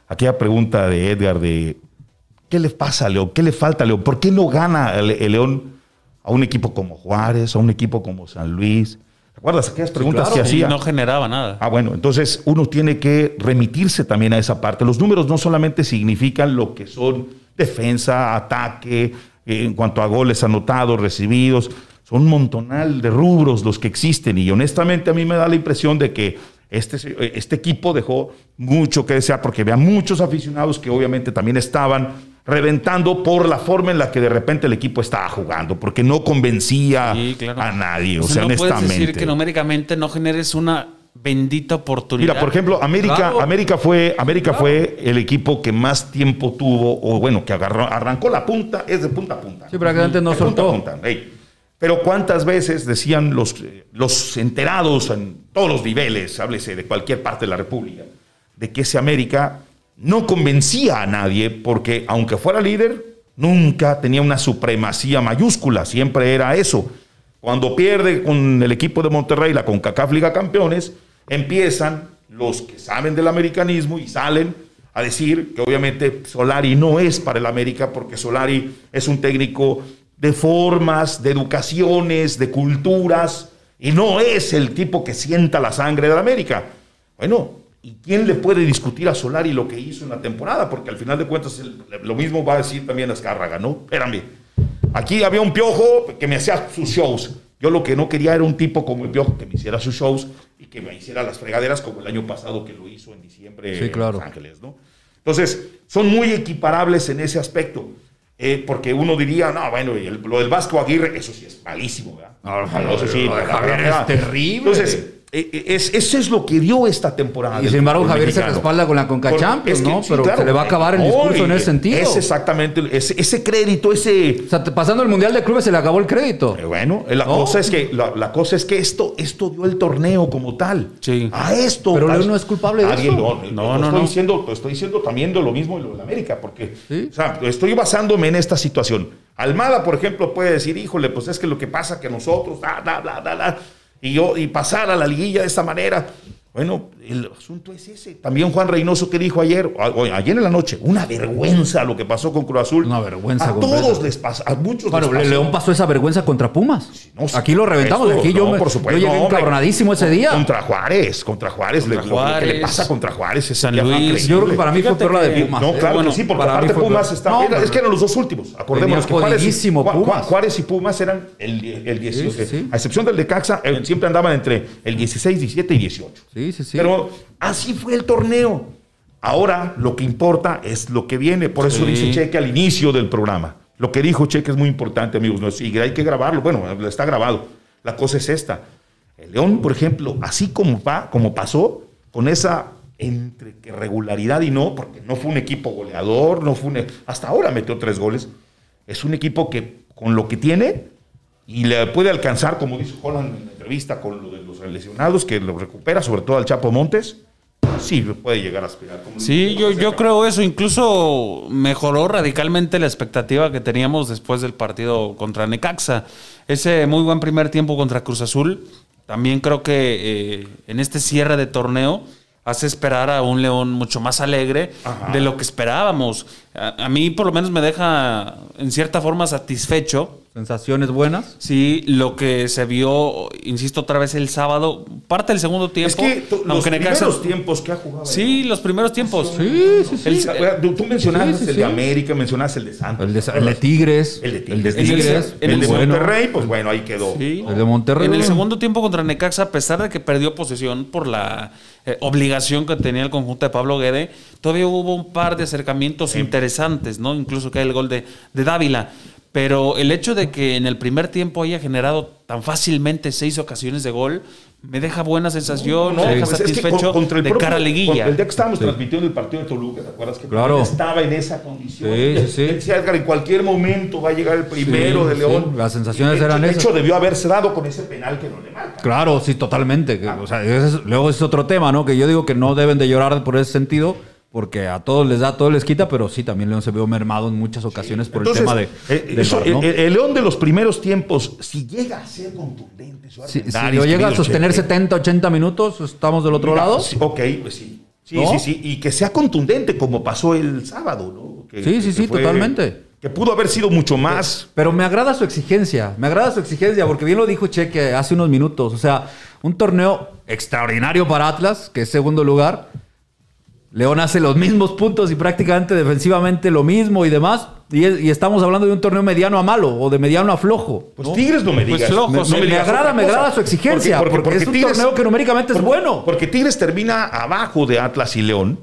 Speaker 2: aquella pregunta de Edgar de ¿qué le pasa a León? ¿Qué le falta a León? ¿Por qué no gana el, León a un equipo como Juárez, a un equipo como San Luis? ¿Recuerdas aquellas preguntas
Speaker 1: claro.
Speaker 2: que hacía?
Speaker 3: no generaba nada.
Speaker 2: Ah, bueno, entonces uno tiene que remitirse también a esa parte. Los números no solamente significan lo que son defensa, ataque, eh, en cuanto a goles anotados, recibidos, son un montonal de rubros los que existen y honestamente a mí me da la impresión de que este, este equipo dejó mucho que desear porque había muchos aficionados que obviamente también estaban reventando por la forma en la que de repente el equipo estaba jugando, porque no convencía
Speaker 3: Sí, claro.
Speaker 2: a nadie, o,
Speaker 3: O sea, no puedes
Speaker 2: honestamente.
Speaker 3: decir que numéricamente no generes una bendita oportunidad.
Speaker 2: Mira, por ejemplo, América,
Speaker 1: Claro.
Speaker 2: América fue, América fue el equipo que más tiempo tuvo, o bueno, que agarró, arrancó la punta, es de punta a punta.
Speaker 1: Sí, prácticamente no
Speaker 2: De punta a punta. Pero cuántas veces decían los, eh, los enterados en todos los niveles, háblese de cualquier parte de la República, de que ese América no convencía a nadie porque aunque fuera líder, Nunca tenía una supremacía mayúscula, siempre era eso. Cuando pierde con el equipo de Monterrey la CONCACAF Liga Campeones, empiezan los que saben del americanismo y salen a decir que obviamente Solari no es para el América porque Solari es un técnico de formas, de educaciones, de culturas y no es el tipo que sienta la sangre del América. Bueno, ¿y quién le puede discutir a Solari lo que hizo en la temporada? Porque al final de cuentas el- lo mismo va a decir también Azcárraga, ¿no? Espérame. Aquí había un piojo que me hacía sus shows. Yo lo que no quería era un tipo como el piojo que me hiciera sus shows y que me hiciera las fregaderas como el año pasado que lo hizo en diciembre
Speaker 1: Sí, claro.
Speaker 2: en Los Ángeles, ¿no? Entonces, son muy equiparables en ese aspecto. Eh, porque uno diría, no, bueno, el- lo del Vasco Aguirre, eso sí es malísimo, ¿verdad?
Speaker 1: No,
Speaker 2: Eso sí,
Speaker 1: Javier
Speaker 2: verdad.
Speaker 1: es terrible.
Speaker 2: Entonces, es, eso es lo que dio esta temporada.
Speaker 1: Y sin embargo, Javier se respalda con la Conca Champions,
Speaker 2: es que,
Speaker 1: ¿no?
Speaker 2: sí,
Speaker 1: Pero
Speaker 2: claro.
Speaker 1: se le va a acabar el discurso
Speaker 2: No,
Speaker 1: en ese sentido.
Speaker 2: Es exactamente ese, ese crédito, ese.
Speaker 1: O sea, pasando el Mundial de Clubes se le acabó el crédito.
Speaker 2: Eh, Bueno, la,
Speaker 1: No.
Speaker 2: cosa es que, la, la cosa es que esto, esto dio el torneo como tal.
Speaker 3: Sí.
Speaker 2: A esto.
Speaker 1: Pero
Speaker 2: esto-
Speaker 1: no es culpable de eso.
Speaker 3: No,
Speaker 2: lo
Speaker 3: no,
Speaker 2: estoy
Speaker 3: no.
Speaker 2: Diciendo, estoy diciendo también de lo mismo de lo de América, porque
Speaker 1: Sí.
Speaker 2: o sea, estoy basándome en esta situación. Almada, por ejemplo, puede decir, híjole, pues es que lo que pasa que nosotros, bla, bla, bla, bla, bla, y yo, y pasar a la liguilla de esta manera. Bueno, el asunto es ese. También Juan Reynoso que dijo ayer, a- o ayer en la noche, una vergüenza lo que pasó con Cruz Azul.
Speaker 1: Una vergüenza
Speaker 2: A
Speaker 1: completa.
Speaker 2: todos les pasa, a muchos
Speaker 1: Bueno,
Speaker 2: les pasó.
Speaker 1: León pasó esa vergüenza contra Pumas.
Speaker 2: No, sí,
Speaker 1: Aquí lo reventamos.
Speaker 2: eso,
Speaker 1: aquí yo, me,
Speaker 2: por
Speaker 1: yo
Speaker 2: supuesto,
Speaker 1: llegué
Speaker 2: no,
Speaker 1: encabronadísimo ese día.
Speaker 2: Contra Juárez, contra Juárez.
Speaker 3: Contra
Speaker 2: le- lo que le pasa contra Juárez es
Speaker 3: San Luis.
Speaker 1: Yo creo que para mí fue
Speaker 3: Fíjate
Speaker 1: peor la de Pumas.
Speaker 2: No,
Speaker 1: ¿eh?
Speaker 2: claro
Speaker 3: bueno,
Speaker 2: que sí, porque
Speaker 1: para
Speaker 2: aparte
Speaker 1: fue
Speaker 2: Pumas
Speaker 1: peor.
Speaker 2: está. Era- es que eran los dos últimos. Acordémonos que Juárez, y-
Speaker 1: Pumas.
Speaker 2: Juárez y Pumas eran el, die- el 18.
Speaker 1: Sí, sí, sí.
Speaker 2: A excepción del de Caxa, eh, siempre andaban entre el 16, 17 y 18.
Speaker 1: Sí, sí, sí.
Speaker 2: Pero así fue el torneo. Ahora lo que importa es lo que viene. Por eso
Speaker 3: Sí.
Speaker 2: dice Cheque al inicio del programa. Lo que dijo Cheque es muy importante, amigos. Y hay que grabarlo. Bueno, está grabado. La cosa es esta. El León, por ejemplo, así como, va, como pasó, con esa entre que regularidad y no, porque no fue un equipo goleador, no fue un, e, hasta ahora metió tres goles. Es un equipo que con lo que tiene y le puede alcanzar, como dijo Holland en la entrevista con lo de los lesionados, que lo recupera, sobre todo al Chapo Montes, sí puede llegar a aspirar. como
Speaker 3: Sí, yo, yo creo eso. Incluso mejoró radicalmente la expectativa que teníamos después del partido contra Necaxa. Ese muy buen primer tiempo contra Cruz Azul. También creo que eh, en este cierre de torneo hace esperar a un León mucho más alegre
Speaker 2: Ajá.
Speaker 3: de lo que esperábamos. A, a mí por lo menos me deja en cierta forma satisfecho
Speaker 1: Sensaciones buenas.
Speaker 3: Sí, lo que se vio, insisto otra vez el sábado, parte del segundo tiempo.
Speaker 2: Es que tú- los
Speaker 3: aunque Necaxa-
Speaker 2: primeros tiempos que ha jugado.
Speaker 3: Sí, los primeros tiempos.
Speaker 1: Sí, sí, sí.
Speaker 3: El-
Speaker 2: El- tú, mencionaste
Speaker 1: Sí, sí,
Speaker 2: el
Speaker 1: sí.
Speaker 2: de América, mencionaste el de Santos.
Speaker 1: El de, el de Tigres.
Speaker 2: El de Tigres.
Speaker 1: El de
Speaker 3: En el-
Speaker 1: Tigres.
Speaker 3: en
Speaker 2: el de
Speaker 1: bueno.
Speaker 2: Monterrey, pues bueno, ahí quedó.
Speaker 3: Sí.
Speaker 1: El de Monterrey.
Speaker 3: En el segundo tiempo contra Necaxa, a pesar de que perdió posesión por la eh, obligación que tenía el conjunto de Pablo Guede, todavía hubo un par de acercamientos interesantes, ¿no? Incluso que hay el gol de, de Dávila. Pero el hecho de que en el primer tiempo haya generado tan fácilmente seis ocasiones de gol, me deja buena sensación, me deja
Speaker 2: pues es que
Speaker 3: satisfecho
Speaker 2: con- contra el
Speaker 3: de
Speaker 2: propio-
Speaker 3: cara a liguilla.
Speaker 2: El día que estábamos transmitiendo el partido de Toluca, ¿te acuerdas que
Speaker 1: Claro.
Speaker 2: él estaba en esa condición?
Speaker 1: Sí, sí, sí.
Speaker 2: Edgar, en cualquier momento va a llegar el primero
Speaker 1: Sí,
Speaker 2: de
Speaker 1: sí,
Speaker 2: León.
Speaker 1: las sensaciones
Speaker 2: de
Speaker 1: eran esas.
Speaker 2: De hecho, debió haberse dado con ese penal que no le marca.
Speaker 1: Claro, sí, totalmente. Que, O sea, es- luego es otro tema, ¿no? Que yo digo que no deben de llorar por ese sentido, porque a todos les da, a todos les quita, pero sí, también León se vio mermado en muchas ocasiones por
Speaker 2: Entonces,
Speaker 1: el tema de,
Speaker 2: eh, eso,
Speaker 1: VAR, ¿no?
Speaker 2: el, el León de los primeros tiempos, si llega a ser contundente, su
Speaker 1: si, lo llega a sostener
Speaker 2: Chepe,
Speaker 1: 70, 80 minutos, estamos del otro
Speaker 2: mira,
Speaker 1: lado.
Speaker 2: sí, ok, pues sí. Sí,
Speaker 1: ¿No?
Speaker 2: sí, sí. Y que sea contundente como pasó el sábado, ¿no? Que-
Speaker 1: Sí, sí,
Speaker 2: que
Speaker 1: sí, totalmente.
Speaker 2: Que pudo haber sido mucho más.
Speaker 1: Pero me agrada su exigencia, me agrada su exigencia, porque bien lo dijo Cheque hace unos minutos. O sea, un torneo extraordinario para Atlas, que es segundo lugar. León hace los mismos puntos y prácticamente defensivamente lo mismo y demás. Y, es- y estamos hablando de un torneo mediano a malo o de mediano a flojo.
Speaker 2: Pues
Speaker 1: ¿no?
Speaker 2: Tigres no me
Speaker 3: Pues
Speaker 2: no
Speaker 1: me,
Speaker 2: digas
Speaker 1: agrada, me agrada su exigencia, porque, es un
Speaker 2: Tigres-
Speaker 1: torneo que numéricamente es bueno.
Speaker 2: Porque Tigres termina abajo de Atlas y León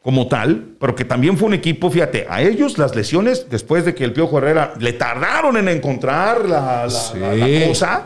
Speaker 2: como tal, pero que también fue un equipo, fíjate, a ellos las lesiones, después de que el Piojo Herrera le tardaron en encontrar la, la-
Speaker 1: Sí.
Speaker 2: la- la cosa,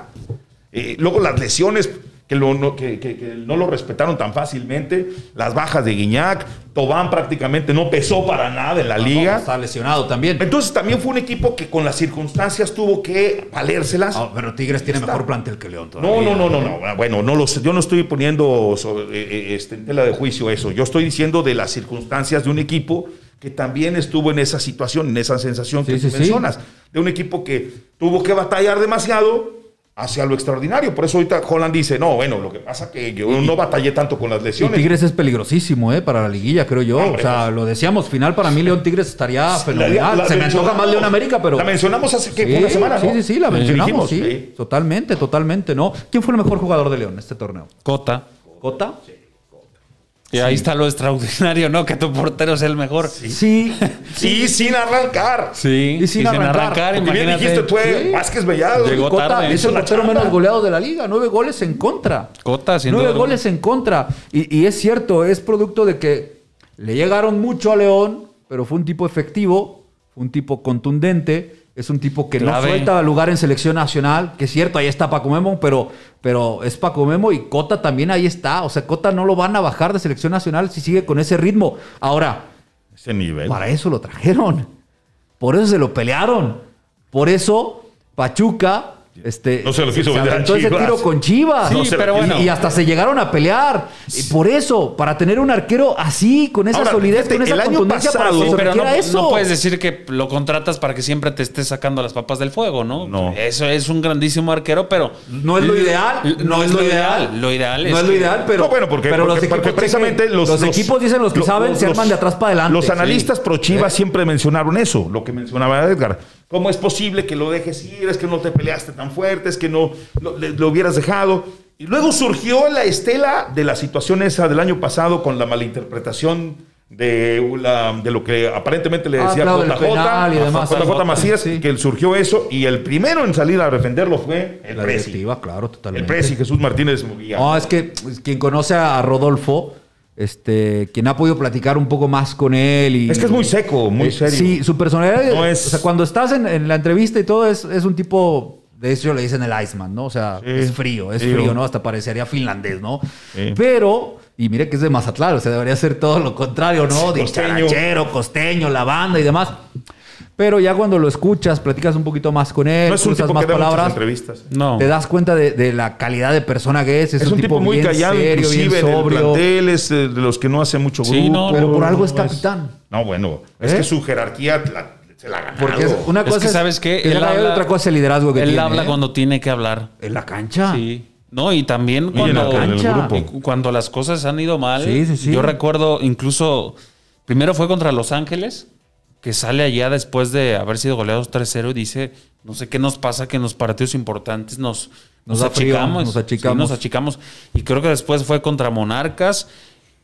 Speaker 2: eh, luego las lesiones que, lo- no, que- que- que no lo respetaron tan fácilmente, las bajas de Guiñac, Tobán prácticamente no pesó para nada en la liga.
Speaker 1: Está lesionado también.
Speaker 2: Entonces también fue un equipo que con las circunstancias tuvo que valérselas.
Speaker 1: Ah, pero Tigres tiene
Speaker 2: Está.
Speaker 1: mejor plantel que León
Speaker 2: No,
Speaker 1: todavía.
Speaker 2: no, no, no, no. Ah, Bueno, no lo sé. yo no estoy poniendo sobre, eh, eh, este, en tela de juicio eso. Yo estoy diciendo de las circunstancias de un equipo que también estuvo en esa situación, en esa sensación que
Speaker 1: Sí,
Speaker 2: tú
Speaker 1: sí.
Speaker 2: mencionas, de un equipo que tuvo que batallar demasiado hacia lo extraordinario. Por eso ahorita Holland dice, no, bueno, lo que pasa que yo no batallé tanto con las
Speaker 1: Y
Speaker 2: lesiones.
Speaker 1: Tigres es peligrosísimo, ¿eh? Para la liguilla, creo yo.
Speaker 2: Hombre,
Speaker 1: o sea,
Speaker 2: pues.
Speaker 1: lo decíamos, final para mí León Tigres estaría fenomenal.
Speaker 2: La- la
Speaker 1: Se me antoja más León América, pero.
Speaker 2: La mencionamos hace.
Speaker 1: Sí,
Speaker 2: una semana,
Speaker 1: sí,
Speaker 2: ¿no?
Speaker 1: sí, sí, la
Speaker 2: Sí,
Speaker 1: mencionamos,
Speaker 2: dijimos,
Speaker 1: sí. Totalmente, totalmente, ¿no? ¿Quién fue el mejor jugador de León en este torneo?
Speaker 3: Cota.
Speaker 1: ¿Cota?
Speaker 3: Y ahí está lo extraordinario, ¿no? Que tu portero sea el mejor.
Speaker 1: Sí.
Speaker 2: Y sin arrancar.
Speaker 3: Sí,
Speaker 1: Y sin arrancar.
Speaker 2: Porque bien
Speaker 3: imagínate.
Speaker 2: dijiste, fue
Speaker 1: Sí.
Speaker 2: Vázquez Mellado.
Speaker 3: Llegó
Speaker 1: Cota
Speaker 3: tarde.
Speaker 1: es el portero menos goleado de la liga, nueve goles en contra.
Speaker 3: Cota, sin
Speaker 1: Nueve
Speaker 3: duda.
Speaker 1: goles en contra. Y, y es cierto, es producto de que le llegaron mucho a León, pero fue un tipo efectivo, fue un tipo contundente, es un tipo que
Speaker 3: Clave.
Speaker 1: no suelta lugar en selección nacional, que es cierto, ahí está Paco Memo, pero, pero es Paco Memo y Cota también ahí está. O sea, Cota no lo van a bajar de selección nacional si sigue con ese ritmo. Ahora,
Speaker 2: Ese nivel.
Speaker 1: para eso lo trajeron. Por eso se lo pelearon. Por eso Pachuca este,
Speaker 2: No se lo quiso vender a
Speaker 1: aventó ese tiro con Chivas.
Speaker 3: Sí,
Speaker 2: No
Speaker 3: pero bueno.
Speaker 1: Y, y hasta se llegaron a pelear. Y por eso, para tener un arquero así, con esa
Speaker 2: Ahora,
Speaker 1: solidez,
Speaker 2: fíjate,
Speaker 1: con esa
Speaker 2: el año
Speaker 1: contundencia, para
Speaker 2: pasado-
Speaker 3: pero no,
Speaker 1: eso.
Speaker 3: no puedes decir que lo contratas para que siempre te esté sacando las papas del fuego, ¿no?
Speaker 2: No.
Speaker 3: Eso es un grandísimo arquero, pero.
Speaker 1: No es lo ideal.
Speaker 3: No es lo ideal. Lo ideal es
Speaker 1: No es lo ideal, pero.
Speaker 2: No, bueno, porque,
Speaker 1: pero
Speaker 2: porque-
Speaker 1: los
Speaker 2: porque precisamente
Speaker 1: dicen-
Speaker 2: los,
Speaker 1: los equipos dicen los que saben, se arman de atrás para adelante.
Speaker 2: Los
Speaker 1: Sí.
Speaker 2: analistas pro Chivas siempre mencionaron eso, lo que mencionaba Edgar. ¿Cómo es posible que lo dejes ir? Es que no te peleaste tan fuerte, es que no lo, hubieras dejado. Y luego surgió la estela de la situación esa del año pasado con la malinterpretación de, la- de lo que aparentemente le
Speaker 1: Ah,
Speaker 2: decía
Speaker 1: claro, del
Speaker 2: JJ,
Speaker 1: penal y demás.
Speaker 2: JJ Macías,
Speaker 1: Sí.
Speaker 2: que surgió eso. Y el primero en salir a defenderlo fue el
Speaker 1: La
Speaker 2: Presi.
Speaker 1: claro, totalmente.
Speaker 2: El Presi, Jesús Martínez.
Speaker 1: No, es que quien conoce a Rodolfo, este, quien ha podido platicar un poco más con él y
Speaker 2: Es que es muy seco, muy
Speaker 1: Eh,
Speaker 2: serio.
Speaker 1: Sí, su personalidad,
Speaker 2: No es-
Speaker 1: o sea, cuando estás en, en la entrevista y todo es, es un tipo, de hecho le dicen el Iceman, ¿no? O sea,
Speaker 2: Sí.
Speaker 1: es frío, es
Speaker 2: Frío.
Speaker 1: frío, ¿no? Hasta parecería finlandés, ¿no?
Speaker 2: Sí.
Speaker 1: Pero, y mire que es de Mazatlán, o sea, debería ser todo lo contrario, ¿no? De
Speaker 2: Costeño.
Speaker 1: charachero, costeño, la banda y demás. Pero ya cuando lo escuchas, platicas un poquito más con él,
Speaker 2: no es un tipo
Speaker 1: más
Speaker 2: que
Speaker 1: palabras,
Speaker 2: entrevistas.
Speaker 3: No.
Speaker 1: te das cuenta de, de la calidad de persona que es. Es,
Speaker 2: Es, un tipo, muy
Speaker 1: bien
Speaker 2: callado,
Speaker 1: serio, bien
Speaker 2: inclusive en el
Speaker 1: sobrio.
Speaker 2: plantel, es eh, de los que no hace mucho grupo.
Speaker 3: Sí, no,
Speaker 1: Pero por algo es
Speaker 2: no
Speaker 1: capitán.
Speaker 2: No, bueno, es
Speaker 1: ¿Eh?
Speaker 2: que su jerarquía la- se la ha ganado.
Speaker 1: Porque es una
Speaker 3: Es
Speaker 1: cosa
Speaker 3: que, ¿sabes qué?
Speaker 1: que
Speaker 3: Él habla-
Speaker 1: otra cosa es el liderazgo que
Speaker 3: Él
Speaker 1: tiene.
Speaker 3: habla
Speaker 1: ¿eh?
Speaker 3: cuando tiene que hablar.
Speaker 1: En la cancha.
Speaker 3: Sí. No, y también cuando, y cu- cuando las cosas han ido mal.
Speaker 1: Sí, sí, sí.
Speaker 3: Yo recuerdo incluso, primero fue contra Los Ángeles, que sale allá después de haber sido goleados 3-0 y dice, no sé qué nos pasa, que en los partidos importantes nos,
Speaker 1: Nos
Speaker 3: nos,
Speaker 1: da frío,
Speaker 3: achicamos,
Speaker 1: nos
Speaker 3: Sí,
Speaker 1: achicamos.
Speaker 3: nos achicamos. Y creo que después fue contra Monarcas.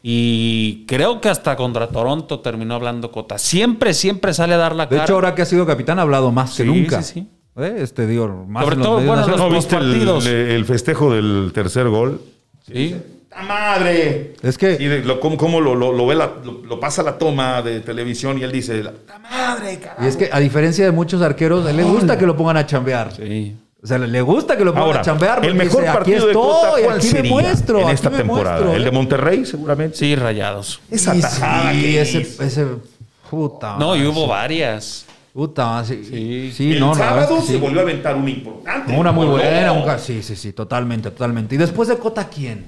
Speaker 3: Y creo que hasta contra Toronto terminó hablando Cota. Siempre, siempre sale a dar la
Speaker 1: De
Speaker 3: cara.
Speaker 1: hecho, ahora que ha sido capitán ha hablado más que
Speaker 3: Sí,
Speaker 1: nunca.
Speaker 3: sí, sí.
Speaker 1: ¿Eh? Este, digo, más
Speaker 3: Sobre
Speaker 1: en los
Speaker 3: todo, bueno.
Speaker 2: ¿No
Speaker 3: los
Speaker 2: viste el,
Speaker 3: partidos.
Speaker 2: el festejo del tercer gol?
Speaker 3: Sí.
Speaker 2: ¡La madre!
Speaker 1: Es que-
Speaker 2: de- lo, cómo, cómo lo, lo- lo ve la- lo, lo pasa la toma de televisión y él dice, ¡la madre, carajo!
Speaker 1: Y es que, a diferencia de muchos arqueros, a él le gusta que lo pongan a chambear.
Speaker 3: Sí.
Speaker 1: O sea, le- le gusta que lo pongan
Speaker 2: Ahora,
Speaker 1: a chambear. porque
Speaker 2: el mejor
Speaker 1: dice,
Speaker 2: partido
Speaker 1: aquí
Speaker 2: de
Speaker 1: estoy,
Speaker 2: ¿cuál
Speaker 1: aquí me
Speaker 2: sería
Speaker 1: muestro,
Speaker 2: en esta temporada?
Speaker 1: muestro,
Speaker 2: ¿El de. Monterrey, seguramente?
Speaker 3: Sí, rayados.
Speaker 2: Esa
Speaker 1: Y
Speaker 2: tajada
Speaker 1: sí,
Speaker 2: que
Speaker 1: ese, ese, puta.
Speaker 3: No, y hubo varias.
Speaker 1: Puta, sí.
Speaker 3: Sí.
Speaker 1: Sí,
Speaker 2: el
Speaker 1: no,
Speaker 2: sábado se
Speaker 1: sí.
Speaker 2: volvió a aventar una importante.
Speaker 1: Una muy buena, un sí, sí, sí, totalmente, totalmente. Y después de Cota, ¿quién?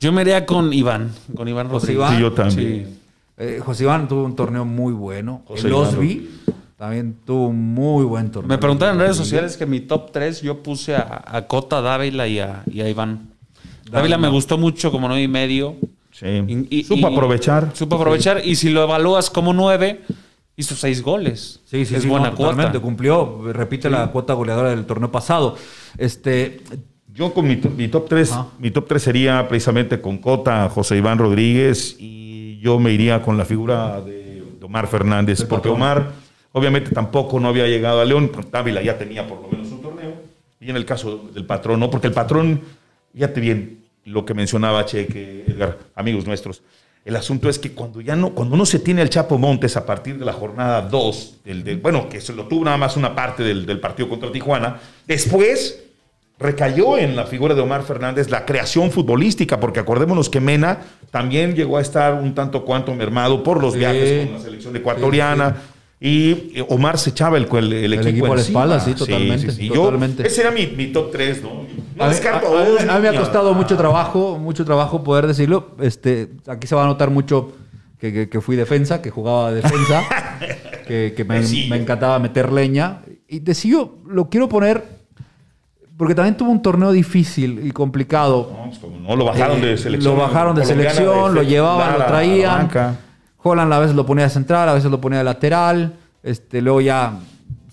Speaker 3: Yo me iría con Iván, con Iván
Speaker 1: José
Speaker 3: Rodríguez.
Speaker 1: Iván.
Speaker 2: Sí, yo también.
Speaker 1: Eh, José Iván tuvo un torneo muy bueno.
Speaker 2: José
Speaker 1: el
Speaker 2: Iván
Speaker 1: Osby también tuvo un muy buen torneo.
Speaker 3: Me preguntaron en redes sociales que mi top 3 yo puse a, a Cota, Dávila y a, y a Iván. Dávila me gustó mucho como 9 y medio.
Speaker 2: Sí.
Speaker 3: Y- y-
Speaker 2: Supo
Speaker 3: y-
Speaker 2: aprovechar.
Speaker 3: Supo aprovechar. Y si lo evalúas como 9, hizo 6 goles.
Speaker 1: Sí, sí,
Speaker 3: es
Speaker 1: sí,
Speaker 3: buena
Speaker 1: no,
Speaker 3: cuota.
Speaker 1: totalmente, cumplió, repite la cuota goleadora del torneo pasado. Este,
Speaker 2: Yo con mi, mi top 3,
Speaker 1: Ajá.
Speaker 2: mi top 3 sería precisamente con Cota, José Iván Rodríguez y yo me iría con la figura de Omar Fernández, porque. Omar obviamente tampoco no había llegado a León, pero Dávila ya tenía por lo menos un torneo, y en el caso del patrón, ¿no? Porque el patrón, fíjate bien lo que mencionaba Cheque, Edgar, amigos nuestros, el asunto es que cuando ya no, cuando uno se tiene al Chapo Montes a partir de la jornada 2, del, del- bueno, que se lo tuvo nada más una parte del, del partido contra Tijuana, después recayó en la figura de Omar Fernández la creación futbolística, porque acordémonos que Mena también llegó a estar un tanto cuanto mermado por los
Speaker 1: Sí.
Speaker 2: viajes con la selección ecuatoriana. Y Omar se echaba el, el, el equipo,
Speaker 1: equipo a la espalda, sí, totalmente,
Speaker 2: Yo-
Speaker 1: totalmente.
Speaker 2: ese era mi, mi top 3, ¿no? No
Speaker 1: a, mí,
Speaker 2: descarto
Speaker 1: a-
Speaker 2: a
Speaker 1: a-
Speaker 2: dos,
Speaker 1: a mí me ha costado mucho trabajo, mucho trabajo poder decirlo. Este, aquí se va a notar mucho que, que- que fui defensa, que jugaba defensa, que, que me, encantaba meter leña. Y Decillo lo quiero poner porque también tuvo un torneo difícil y complicado.
Speaker 2: No, pues, como no lo bajaron
Speaker 1: Eh,
Speaker 2: de selección.
Speaker 1: Lo bajaron de selección,
Speaker 2: de
Speaker 1: lo llevaban, lo
Speaker 2: la
Speaker 1: traían. Holland a veces lo ponía de central, a veces lo ponía de lateral. Este, luego ya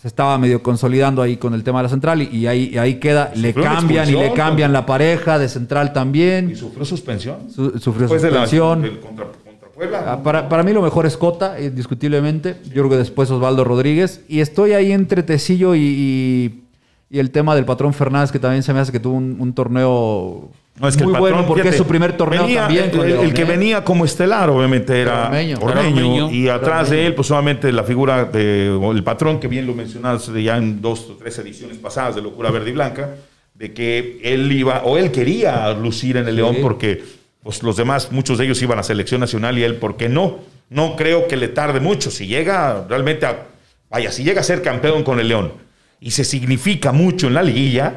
Speaker 1: se estaba medio consolidando ahí con el tema de la central y, y ahí, y ahí queda. Le cambian y le cambian la pareja de central
Speaker 2: Y
Speaker 1: también.
Speaker 2: sufrió suspensión.
Speaker 1: Su- sufrió
Speaker 2: Después de la-
Speaker 1: suspensión.
Speaker 2: contra, contra Puebla.
Speaker 1: Ah, Para, para mí lo mejor es Cota, indiscutiblemente. Yo creo que después Osvaldo Rodríguez. Y estoy ahí entre Tecillo y, y- y el tema del patrón Fernández, que también se me hace que tuvo un, un torneo
Speaker 2: No, es que
Speaker 1: muy
Speaker 2: el
Speaker 1: bueno
Speaker 2: patrón,
Speaker 1: porque
Speaker 2: fíjate,
Speaker 1: es su primer torneo
Speaker 2: venía-
Speaker 1: también.
Speaker 2: El, que venía como estelar, obviamente, era
Speaker 1: Ormeño.
Speaker 2: Ormeño.
Speaker 3: Era Ormeño.
Speaker 2: Y atrás
Speaker 1: Ormeño.
Speaker 2: de él, pues obviamente la figura de o el patrón, que bien lo mencionaste ya en dos o tres ediciones pasadas de Locura Verde y Blanca, de que él iba, o él quería lucir en el León porque pues, los demás, muchos de ellos iban a selección nacional y él, ¿por qué no? No creo que le tarde mucho. Si llega realmente a, vaya, si llega a ser campeón con el León y se significa mucho en la liguilla,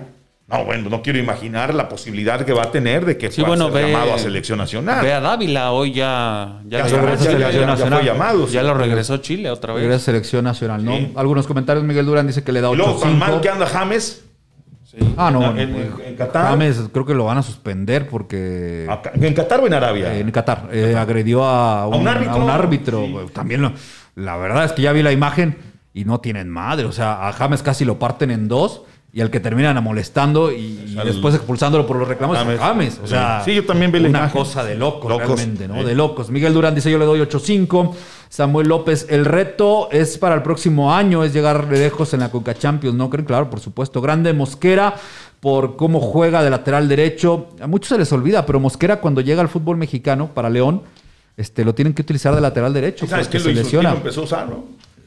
Speaker 2: no, bueno, no quiero imaginar la posibilidad que va a tener de que
Speaker 3: Sí,
Speaker 2: pueda
Speaker 3: bueno,
Speaker 2: ser
Speaker 3: ve,
Speaker 2: llamado a selección nacional.
Speaker 3: ve a Dávila, hoy ya, ya,
Speaker 2: Ya
Speaker 3: lo,
Speaker 2: se
Speaker 1: regresa
Speaker 3: regresó,
Speaker 1: a
Speaker 2: ya- fue llamado. sí.
Speaker 3: ya lo regresó Chile otra
Speaker 1: Regresa a
Speaker 3: vez.
Speaker 1: selección nacional, ¿no?
Speaker 2: Sí.
Speaker 1: Algunos comentarios. Miguel Durán dice que le da
Speaker 2: Y luego, tan mal
Speaker 1: 8-5.
Speaker 2: que anda James.
Speaker 1: Ah, no.
Speaker 2: En-
Speaker 1: no,
Speaker 2: en- en Qatar.
Speaker 1: James creo que lo van a suspender porque
Speaker 2: ¿En Qatar o en Arabia?
Speaker 1: en Qatar eh, agredió a un,
Speaker 2: un árbitro.
Speaker 1: a un árbitro.
Speaker 2: Sí.
Speaker 1: También lo- la verdad es que ya vi la imagen y no tienen madre. O sea, a James casi lo parten en dos y al que terminan molestando y, después expulsándolo por los reclamos
Speaker 2: James.
Speaker 1: James. O sea,
Speaker 2: Sí, yo también vi la
Speaker 1: una
Speaker 2: imagen.
Speaker 1: cosa de locos,
Speaker 2: Locos.
Speaker 1: realmente, ¿no? De locos. Miguel Durán dice yo le doy 8-5. Samuel López, el reto es para el próximo año, es llegar de lejos en la Conca Champions, ¿no creen? Claro, por supuesto. Grande Mosquera por cómo juega de lateral derecho. A muchos se les olvida, pero Mosquera cuando llega al fútbol mexicano para León, este, lo tienen que utilizar de lateral derecho.
Speaker 2: ¿Sabes quién lo hizo? ¿Quién
Speaker 1: lesiona.
Speaker 2: empezó?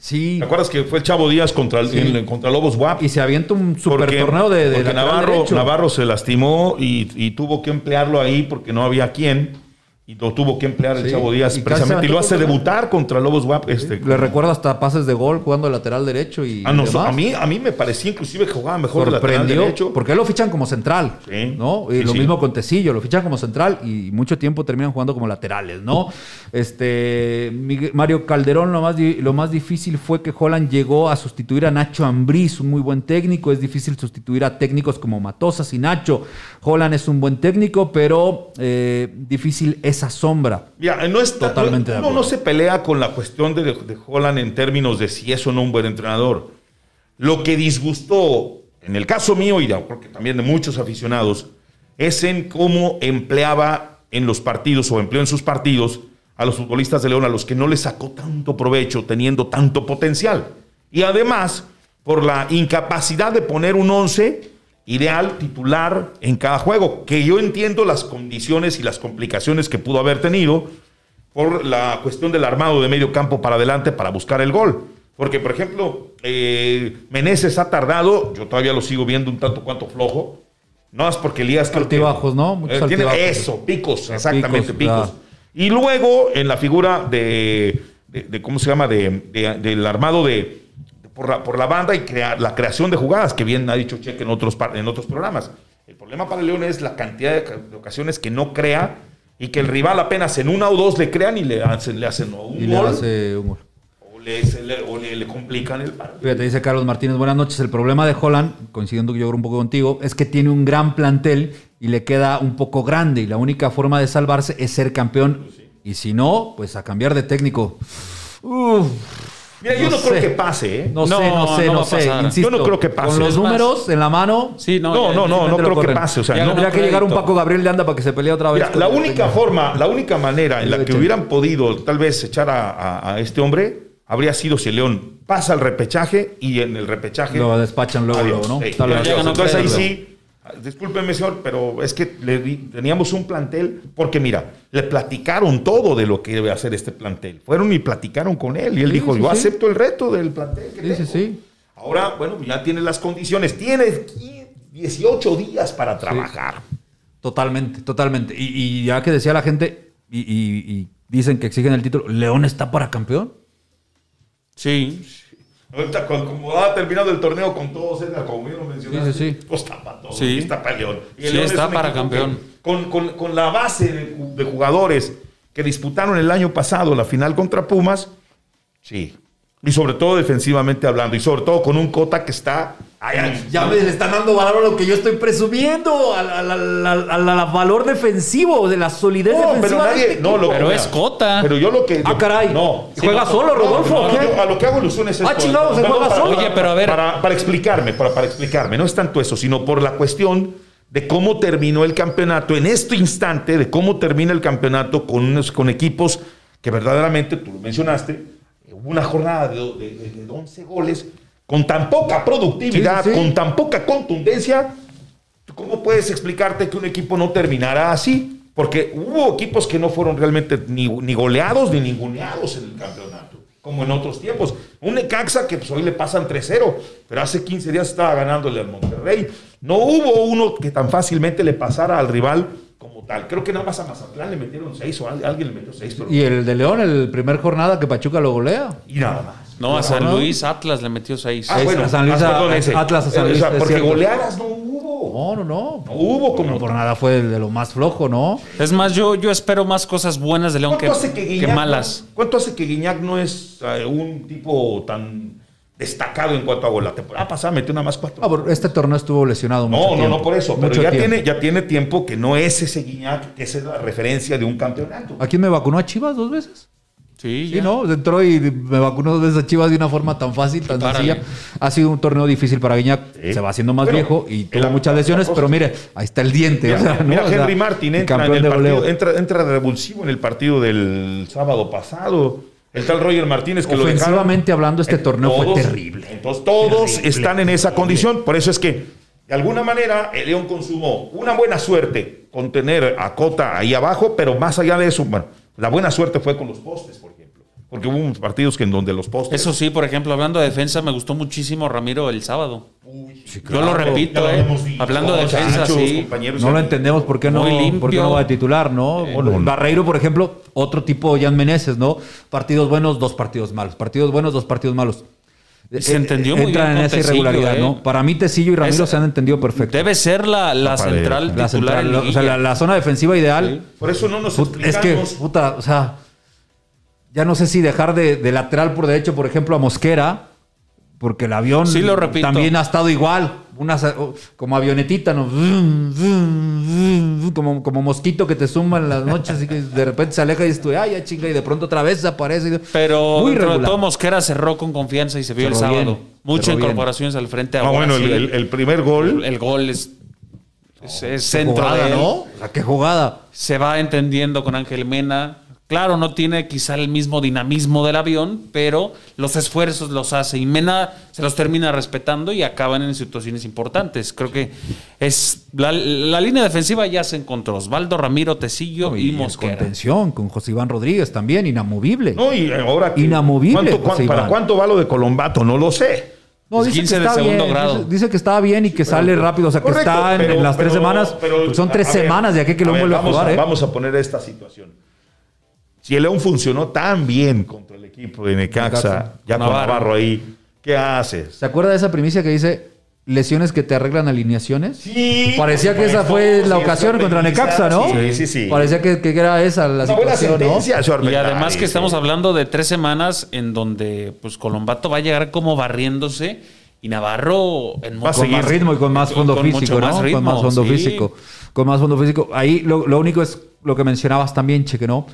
Speaker 1: Sí.
Speaker 2: ¿Te acuerdas que fue el Chavo Díaz contra, el-
Speaker 1: Sí.
Speaker 2: en- contra Lobos WAP?
Speaker 1: Y se avienta un super
Speaker 2: Porque-
Speaker 1: torneo de, de
Speaker 2: porque Navarro,
Speaker 1: derecho.
Speaker 2: Navarro se lastimó y, y tuvo que emplearlo ahí porque no había quien. Y lo tuvo que emplear el
Speaker 1: Sí.
Speaker 2: Chavo Díaz
Speaker 1: Y
Speaker 2: precisamente. Y lo hace debutar contra Lobos WAP. Este,
Speaker 1: Le recuerdo hasta pases de gol jugando de lateral derecho y
Speaker 2: Ah, a, mí, a mí me parecía inclusive que jugaba mejor de lateral derecho.
Speaker 1: porque lo fichan como central,
Speaker 2: Sí.
Speaker 1: ¿no? Y
Speaker 2: Sí,
Speaker 1: lo mismo con Tecillo, lo fichan como central y mucho tiempo terminan jugando como laterales, ¿no? Este Mario Calderón lo más lo más difícil fue que Holland llegó a sustituir a Nacho Ambriz, un muy buen técnico, es difícil sustituir a técnicos como Matosas y Nacho. Holland es un buen técnico, pero eh, difícil esa sombra.
Speaker 2: No está,
Speaker 1: Totalmente de
Speaker 2: uno
Speaker 1: acuerdo.
Speaker 2: no se pelea con la cuestión de, de Holland en términos de si es o no un buen entrenador. Lo que disgustó, en el caso mío y de- creo que también de muchos aficionados, es en cómo empleaba en los partidos o empleó en sus partidos a los futbolistas de León, a los que no les sacó tanto provecho, teniendo tanto potencial. Y además, por la incapacidad de poner un 11 ideal titular en cada juego, que yo entiendo las condiciones y las complicaciones que pudo haber tenido por la cuestión del armado de medio campo para adelante para buscar el gol. Porque, por ejemplo, eh, Meneses ha tardado, yo todavía lo sigo viendo un tanto cuanto flojo, no es porque Elías
Speaker 1: Altibajos, ¿no? Muchos
Speaker 2: eh, tiene eso, picos, exactamente,
Speaker 1: Picos.
Speaker 2: Y luego en la figura de, de- de- ¿cómo se llama? De, de- del armado de- por, la, por la banda y crear, la creación de jugadas, que bien ha dicho Cheque en otros, en otros programas. El problema para León es la cantidad de, ca- de ocasiones que no crea y que el rival apenas en una o dos le crean y le hacen, le hacen un
Speaker 1: Y le
Speaker 2: gol
Speaker 1: hace un gol.
Speaker 2: o, le, le- o le- le complican el partido.
Speaker 1: Fíjate, dice Carlos Martínez, buenas noches. El problema de Holland, coincidiendo yo creo un poco contigo, es que tiene un gran plantel y le queda un poco grande y la única forma de salvarse es ser campeón. Y si no, pues a cambiar de técnico. Uf,
Speaker 2: Mira, yo
Speaker 1: no
Speaker 2: creo que pase, ¿eh?
Speaker 1: no,
Speaker 3: No,
Speaker 1: sé, no sé,
Speaker 3: no
Speaker 1: no, sé. Insisto,
Speaker 2: Yo no creo que pase.
Speaker 1: Con los números en la mano,
Speaker 3: Sí, no,
Speaker 2: No,
Speaker 3: ya-
Speaker 2: no, no, no creo que pase. O sea,
Speaker 3: Ya
Speaker 2: no-
Speaker 3: ganó
Speaker 1: tendría que llegar un. Paco Gabriel de Anda para que se pelee otra vez.
Speaker 2: Mira, la única forma, la única manera en la que hubieran podido tal vez echar a, a- a este hombre habría sido si el León pasa al repechaje y en el repechaje.
Speaker 1: Lo despachan luego,
Speaker 2: Adiós.
Speaker 1: luego, ¿no? Tal vez.
Speaker 2: Entonces ahí sí, discúlpeme, señor, pero es que le di- teníamos un plantel, porque mira, le platicaron todo de lo que debe hacer este plantel. Fueron y platicaron con él y él
Speaker 1: Sí,
Speaker 2: dijo,
Speaker 1: sí,
Speaker 2: yo
Speaker 1: sí.
Speaker 2: acepto el reto del plantel. que
Speaker 1: Sí, sí,
Speaker 2: tengo".
Speaker 1: sí.
Speaker 2: Ahora, bueno, ya tiene las condiciones, tiene 18 días para trabajar.
Speaker 1: Totalmente, totalmente. Y, y ya que decía la gente, y, y- y dicen que exigen el título, ¿León está para campeón?
Speaker 3: Sí.
Speaker 2: Ahorita, como ha terminado el torneo con todos, como bien lo mencionaste,
Speaker 1: Sí, sí, sí.
Speaker 2: pues está para todo. Está para León. Y el
Speaker 3: Sí,
Speaker 2: León
Speaker 3: está
Speaker 2: es
Speaker 3: para campeón.
Speaker 2: Con, con- con la base de jugadores que disputaron el año pasado la final contra Pumas, sí. Y sobre todo defensivamente hablando, y sobre todo con un Cota que está...
Speaker 1: Ay, ay, ya me le están dando valor a lo que yo estoy presumiendo, al, al- al- al- al- al valor defensivo, de la solidez
Speaker 2: No, pero
Speaker 1: defensiva.
Speaker 2: nadie...
Speaker 1: este
Speaker 2: No, lo,
Speaker 3: Pero es Cota.
Speaker 2: Pero yo lo que...
Speaker 1: Ah, caray.
Speaker 2: No.
Speaker 1: ¿Juega solo, Rodolfo,
Speaker 2: No,
Speaker 1: o qué?
Speaker 2: yo a lo que hago alusión es
Speaker 1: Ah,
Speaker 2: esto.
Speaker 1: chingados, se juega
Speaker 2: para-
Speaker 1: solo.
Speaker 3: Oye, pero a ver.
Speaker 2: Para, para explicarme, para, para explicarme. No es tanto eso, sino por la cuestión de cómo terminó el campeonato en este instante, de cómo termina el campeonato con, unos, con equipos que verdaderamente, tú lo mencionaste, una jornada de, de- de 11 goles con tan poca productividad,
Speaker 1: Sí, sí, sí.
Speaker 2: con tan poca contundencia. ¿tú ¿Cómo puedes explicarte que un equipo no terminará así? Porque hubo equipos que no fueron realmente ni, ni goleados ni ninguneados en el campeonato, como en otros tiempos. Un Necaxa que pues, hoy le pasan 3-0, pero hace 15 días estaba ganándole al Monterrey. No hubo uno que tan fácilmente le pasara al rival como tal. Creo que nada más a Mazatlán le metieron 6 o al- alguien le metió 6, pero...
Speaker 1: Y el de León, el primer jornada que Pachuca lo golea.
Speaker 2: y nada más.
Speaker 3: No, a San. Luis Atlas le metió seis.
Speaker 2: Ah,
Speaker 1: Seis,
Speaker 2: bueno,
Speaker 1: a San Luis, a-
Speaker 2: perdón, ese.
Speaker 1: Atlas a San
Speaker 2: O
Speaker 1: Luis,
Speaker 2: sea,
Speaker 1: es
Speaker 2: porque goleadas no hubo.
Speaker 1: No, no, no.
Speaker 2: No hubo como
Speaker 1: Por nada fue de lo más flojo, ¿no?
Speaker 3: Es más, yo, yo espero más cosas buenas de León que,
Speaker 2: ¿Cuánto hace que,
Speaker 3: que malas.
Speaker 2: ¿Cuánto hace que Guiñac no es eh, un tipo tan destacado en cuanto a gol? La temporada pasada metió nada más cuatro.
Speaker 1: Ah, este torneo estuvo lesionado mucho
Speaker 2: no, no,
Speaker 1: tiempo.
Speaker 2: no por eso, pero
Speaker 1: Mucho
Speaker 2: ya
Speaker 1: tiempo.
Speaker 2: tiene, ya tiene tiempo que no es ese Guiñac, que esa es la referencia de un campeonato.
Speaker 1: ¿A quién me vacunó a Chivas dos veces?
Speaker 3: Sí,
Speaker 1: Sí,
Speaker 3: ya.
Speaker 1: ¿no? Entró y me vacunó dos veces a Chivas de una forma tan fácil, tan
Speaker 3: Párale.
Speaker 1: sencilla. Ha sido un torneo difícil para Guiñac.
Speaker 2: Sí.
Speaker 1: Se va haciendo más viejo y tuvo
Speaker 2: la-
Speaker 1: muchas lesiones, pero mire, ahí está el diente.
Speaker 2: Mira,
Speaker 1: o sea, ¿no?
Speaker 2: mira,
Speaker 1: O sea,
Speaker 2: Henry Martin entra, en el partido, entra, entra de revulsivo en el partido del sábado pasado. El tal Roger Martínez que lo dejaron.
Speaker 1: Ofensivamente hablando, este torneo fue terrible.
Speaker 2: Entonces todos
Speaker 1: Terrible,
Speaker 2: están en esa condición. Por eso es que, de alguna manera, el León consumó una buena suerte con tener a Cota ahí abajo, pero más allá de eso, bueno, la buena suerte fue con los postes. Porque hubo unos partidos que en donde los postes.
Speaker 3: Eso sí, por ejemplo, hablando de defensa, me gustó muchísimo Ramiro el sábado. Yo
Speaker 2: claro,
Speaker 3: lo repito,
Speaker 2: lo
Speaker 3: eh. Hablando de defensa, sí.
Speaker 1: No lo
Speaker 2: ya-
Speaker 1: entendemos por qué no,
Speaker 3: Muy limpio.
Speaker 1: por qué no va a titular, ¿no?
Speaker 2: no.
Speaker 1: Barreiro, por ejemplo, otro tipo Jan Meneses, ¿no? Partidos buenos, dos partidos malos. Partidos buenos, dos partidos malos.
Speaker 3: Se
Speaker 1: Eh,
Speaker 3: entendió
Speaker 1: eh,
Speaker 3: muy
Speaker 1: Entran
Speaker 3: bien
Speaker 1: en esa
Speaker 3: Tecillo,
Speaker 1: irregularidad,
Speaker 3: ¿eh?
Speaker 1: ¿no? Para mí, Tecillo y Ramiro se han entendido perfecto.
Speaker 3: Debe ser la, la
Speaker 2: La
Speaker 3: central
Speaker 1: La,
Speaker 3: titular
Speaker 1: central,
Speaker 3: en
Speaker 1: o sea, la, la zona defensiva ideal.
Speaker 2: Por eso no nos
Speaker 1: Put- es
Speaker 2: explicamos.
Speaker 1: que, puta, o sea, ya no sé si dejar de, de lateral por derecho, por ejemplo, a Mosquera, porque el avión
Speaker 3: Sí, lo repito.
Speaker 1: también ha estado igual, una, como avionetita, ¿no? Como, como mosquito que te suma en las noches y que de repente se aleja y dices tú, ay, ya chinga, y de pronto otra vez aparece.
Speaker 3: Pero
Speaker 1: Muy
Speaker 3: dentro de
Speaker 1: regular.
Speaker 3: todo Mosquera cerró con confianza y se vio el sábado.
Speaker 1: bien,
Speaker 3: Muchas
Speaker 1: bien.
Speaker 3: incorporaciones al frente.
Speaker 2: Ah, bueno, el,
Speaker 3: sí.
Speaker 2: el- el primer gol.
Speaker 3: el gol es, es, es
Speaker 1: Qué
Speaker 3: centro
Speaker 1: jugada,
Speaker 3: de él.
Speaker 1: ¿no? O sea, qué jugada.
Speaker 3: Se va entendiendo con Ángel Mena. Claro, no tiene quizá el mismo dinamismo del avión, pero los esfuerzos los hace y Mena se los termina respetando y acaban en situaciones importantes. Creo que es la, la línea defensiva ya se encontró. Osvaldo Ramiro, Tecillo y, Mosquera.
Speaker 1: contención, con José Iván Rodríguez también, inamovible.
Speaker 2: No, y ahora. que-
Speaker 1: Inamovible,
Speaker 2: ¿cuánto- cuán-
Speaker 1: José
Speaker 2: ¿Para
Speaker 1: Iván.
Speaker 2: cuánto va lo de Colombato? No lo sé.
Speaker 1: No, dice
Speaker 3: 15
Speaker 1: que
Speaker 3: de
Speaker 1: está
Speaker 3: segundo
Speaker 1: bien.
Speaker 3: grado.
Speaker 1: Dice, dice que está bien y que sale rápido. O sea, que
Speaker 2: Correcto,
Speaker 1: está en,
Speaker 2: pero-
Speaker 1: en las tres semanas. son tres
Speaker 2: a ver,
Speaker 1: semanas de aquí que lo vuelve a jugar. ¿eh?
Speaker 2: Vamos a poner esta situación. Si el León funcionó tan bien contra el equipo de Necaxa, ya con
Speaker 3: Navarro.
Speaker 2: Navarro ahí, ¿qué haces?
Speaker 1: ¿Se acuerda de esa primicia que dice lesiones que te arreglan alineaciones?
Speaker 2: Sí.
Speaker 1: Parecía que esa fue la ocasión contra Necaxa, ¿no?
Speaker 2: Sí, sí, sí.
Speaker 1: Parecía que, que era esa la
Speaker 2: Una buena
Speaker 1: situación, ¿no?
Speaker 3: Y además que estamos hablando de tres semanas en donde pues Colombato va a llegar como barriéndose y Navarro en
Speaker 2: Va a
Speaker 1: Con
Speaker 2: seguir.
Speaker 1: más ritmo y con más fondo
Speaker 3: Con
Speaker 1: físico, ¿no?
Speaker 3: más ritmo,
Speaker 1: con más fondo
Speaker 3: sí.
Speaker 1: físico. Con más fondo físico. Ahí lo, lo único es lo que mencionabas también, Cheque, ¿no?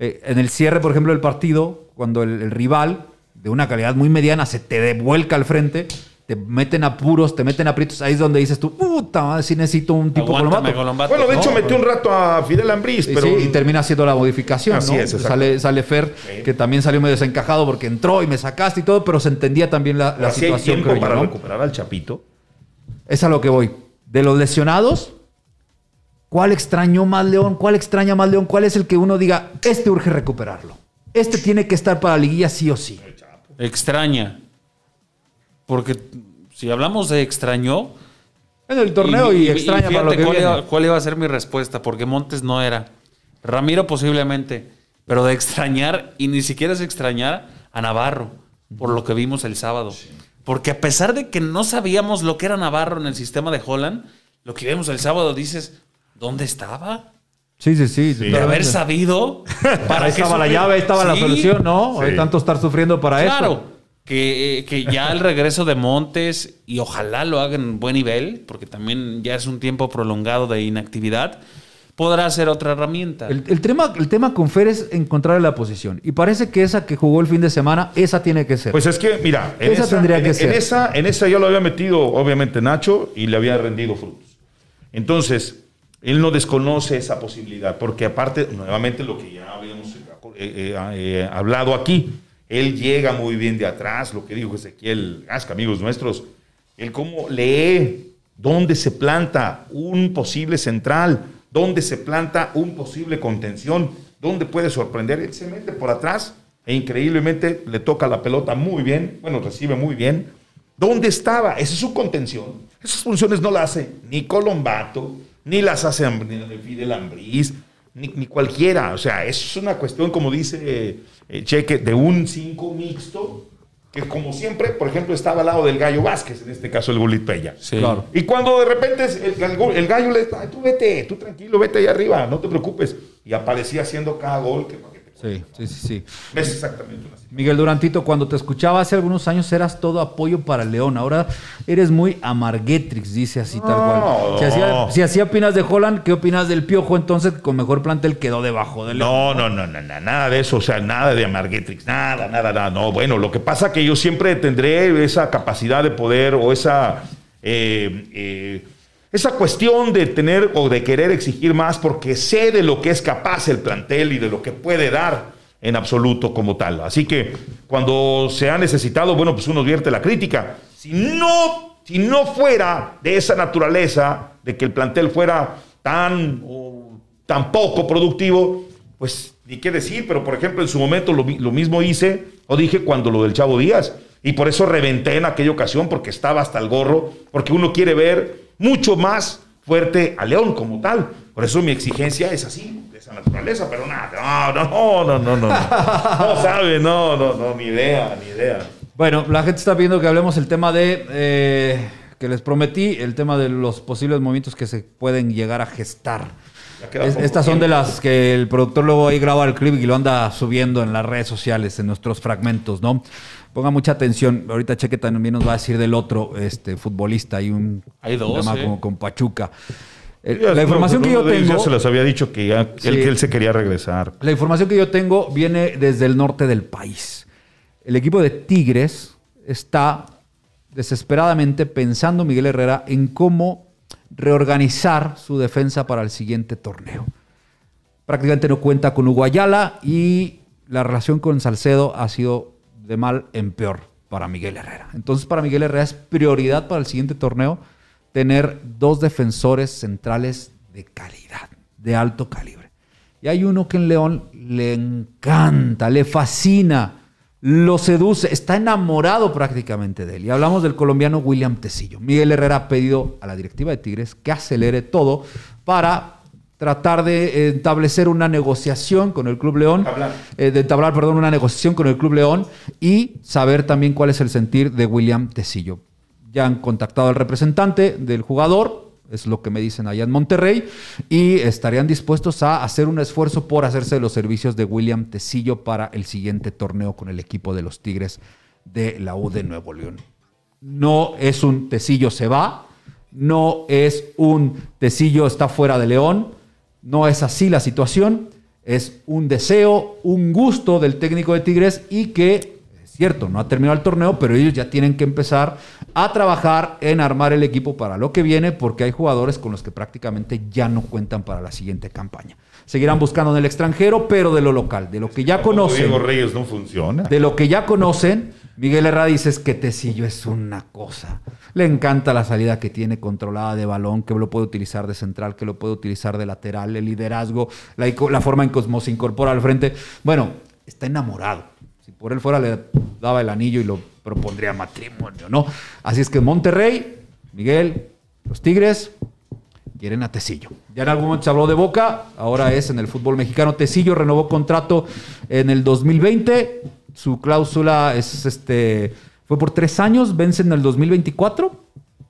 Speaker 1: Eh, en el cierre, por ejemplo, del partido, cuando el, el rival de una calidad muy mediana se te devuelca al frente, te meten apuros, te meten aprietos, ahí es donde dices tú, puta madre, sí necesito un tipo colombato.
Speaker 3: Colombato.
Speaker 2: Bueno, de hecho,
Speaker 1: No,
Speaker 2: metió un rato a Fidel Ambriz,
Speaker 1: Sí,
Speaker 2: pero.
Speaker 1: sí, y termina haciendo la modificación,
Speaker 2: Así
Speaker 1: ¿no?
Speaker 2: es,
Speaker 1: sale, sale Fer, que también salió medio desencajado porque entró y me sacaste y todo, pero se entendía también la, la
Speaker 2: Así hay
Speaker 1: situación,
Speaker 2: tiempo
Speaker 1: creo yo,
Speaker 2: para
Speaker 1: ¿no?
Speaker 2: recuperar al Chapito.
Speaker 1: Es a lo que voy. De los lesionados, ¿cuál extrañó más León? ¿Cuál extraña más León? ¿Cuál es el que uno diga, este urge recuperarlo? Este tiene que estar para la liguilla sí o sí.
Speaker 3: Extraña. Porque si hablamos de extrañó.
Speaker 1: En el torneo y, extraña para lo que
Speaker 3: cuál,
Speaker 1: viene.
Speaker 3: iba, cuál iba a ser mi respuesta, porque Montes no era. Ramiro posiblemente, pero de extrañar, y ni siquiera es extrañar a Navarro, por lo que vimos el sábado. Porque a pesar de que no sabíamos lo que era Navarro en el sistema de Holland, lo que vimos el sábado dices, ¿dónde estaba?
Speaker 1: Sí, sí, sí.
Speaker 3: De haber sabido.
Speaker 1: Para ahí
Speaker 3: qué
Speaker 1: estaba la
Speaker 3: sufrir.
Speaker 1: llave, ahí estaba la
Speaker 3: Sí,
Speaker 1: solución, ¿no?
Speaker 2: Sí.
Speaker 1: Hay tanto estar sufriendo para eso.
Speaker 3: Claro. Que, eh, que ya el regreso de Montes, y ojalá lo hagan en buen nivel, porque también ya es un tiempo prolongado de inactividad, podrá ser otra herramienta.
Speaker 1: El, el tema, el tema con Fer es encontrar la posición. Y parece que esa que jugó el fin de semana, esa tiene que ser.
Speaker 2: Pues es que, mira, en
Speaker 1: Esa
Speaker 2: esa,
Speaker 1: tendría
Speaker 2: en,
Speaker 1: que
Speaker 2: en
Speaker 1: ser.
Speaker 2: esa, en esa ya lo había metido, obviamente, Nacho y le había rendido frutos. Entonces, él no desconoce esa posibilidad, porque aparte, nuevamente, lo que ya habíamos eh, eh, eh, hablado aquí, él llega muy bien de atrás, lo que dijo Ezequiel Gasca, amigos nuestros, él cómo lee dónde se planta un posible central, dónde se planta un posible contención, dónde puede sorprender, él se mete por atrás e increíblemente le toca la pelota muy bien, bueno, recibe muy bien. ¿Dónde estaba? Esa es su contención. Esas funciones no las hace ni Colombato, ni las hace Fidel Ambriz, ni, ni cualquiera. O sea, es una cuestión, como dice eh, Cheque, de un 5 mixto, que como siempre, por ejemplo, estaba al lado del Gallo Vázquez, en este caso el Gulit Pella.
Speaker 3: Sí.
Speaker 1: Claro.
Speaker 2: Y cuando de repente el, el- el gallo le "Ay, tú vete, tú tranquilo, vete ahí arriba, no te preocupes. Y aparecía haciendo cada gol que,
Speaker 1: Sí, sí, sí, sí.
Speaker 2: Es exactamente una situación.
Speaker 1: Miguel Durantito, cuando te escuchaba hace algunos años eras todo apoyo para el León. Ahora eres muy amarguetrix, dice así tal cual.
Speaker 2: No.
Speaker 1: Si hacía- si así opinas de Holland, ¿qué opinas del Piojo? Entonces, con mejor plantel quedó debajo del León.
Speaker 2: No, no, no, no, no, nada de eso, o sea, nada de Amarguetrix, nada, nada, nada. No, bueno, lo que pasa que yo siempre tendré esa capacidad de poder o esa, eh, eh, esa cuestión de tener o de querer exigir más porque sé de lo que es capaz el plantel y de lo que puede dar en absoluto como tal. Así que cuando se ha necesitado, bueno, pues uno vierte la crítica. Si no, si no fuera de esa naturaleza, de que el plantel fuera tan o tan poco productivo, pues ni qué decir, pero por ejemplo en su momento lo, mi- lo mismo hice o dije cuando lo del Chavo Díaz. Y por eso reventé en aquella ocasión porque estaba hasta el gorro, porque uno quiere ver mucho más fuerte a León como tal. Por eso mi exigencia es así, de esa naturaleza, pero nada, no, no, no, no, no, no, no sabe, no, no, no, ni idea, ni idea.
Speaker 1: Bueno, la gente está viendo que hablemos el tema de eh, que les prometí, el tema de los posibles movimientos que se pueden llegar a gestar. Es- estas son de las que el productor luego ahí graba el clip y lo anda subiendo en las redes sociales, en nuestros fragmentos, ¿no? Ponga mucha atención. Ahorita Cheque también nos va a decir del otro este, futbolista. Hay un
Speaker 3: Hay dos,
Speaker 1: tema
Speaker 3: ¿eh?
Speaker 1: como con Pachuca. Eh,
Speaker 2: Ya,
Speaker 1: la información
Speaker 2: no,
Speaker 1: que yo tengo.
Speaker 2: Ya se los había dicho que, ya,
Speaker 1: Sí.
Speaker 2: él, que él se quería regresar.
Speaker 1: La información que yo tengo viene desde el norte del país. El equipo de Tigres está desesperadamente pensando, Miguel Herrera, en cómo reorganizar su defensa para el siguiente torneo. Prácticamente no cuenta con Hugo Ayala y la relación con Salcedo ha sido de mal en peor para Miguel Herrera. Entonces para Miguel Herrera es prioridad para el siguiente torneo tener dos defensores centrales de calidad, de alto calibre. Y hay uno que en León le encanta, le fascina, lo seduce, está enamorado prácticamente de él. Y hablamos del colombiano William Tecillo. Miguel Herrera ha pedido a la directiva de Tigres que acelere todo para tratar de establecer una negociación con el Club León, eh, de entablar, perdón, una negociación con el Club León y saber también cuál es el sentir de William Tecillo. Ya han contactado al representante del jugador, es lo que me dicen allá en Monterrey, y estarían dispuestos a hacer un esfuerzo por hacerse los servicios de William Tecillo para el siguiente torneo con el equipo de los Tigres de la U de Nuevo León. No es un Tecillo se va, no es un Tecillo está fuera de León, no es así la situación, es un deseo, un gusto del técnico de Tigres y que, es cierto, no ha terminado el torneo, pero ellos ya tienen que empezar a trabajar en armar el equipo para lo que viene porque hay jugadores con los que prácticamente ya no cuentan para la siguiente campaña. Seguirán buscando en el extranjero, pero de lo local, de lo que ya conocen.
Speaker 2: Diego Reyes no funciona.
Speaker 1: De lo que ya conocen, Miguel Herrera dice que Tecillo es una cosa. Le encanta la salida que tiene controlada de balón, que lo puede utilizar de central, que lo puede utilizar de lateral, el liderazgo, la, forma en cómo se incorpora al frente. Bueno, está enamorado. Si por él fuera le daba el anillo y lo propondría matrimonio, ¿no? Así es que Monterrey, Miguel, los Tigres, quieren a Tecillo. Ya en algún momento se habló de Boca, ahora es en el fútbol mexicano. Tecillo renovó contrato en el 2020. Su cláusula es este fue por tres años, vence en el 2024.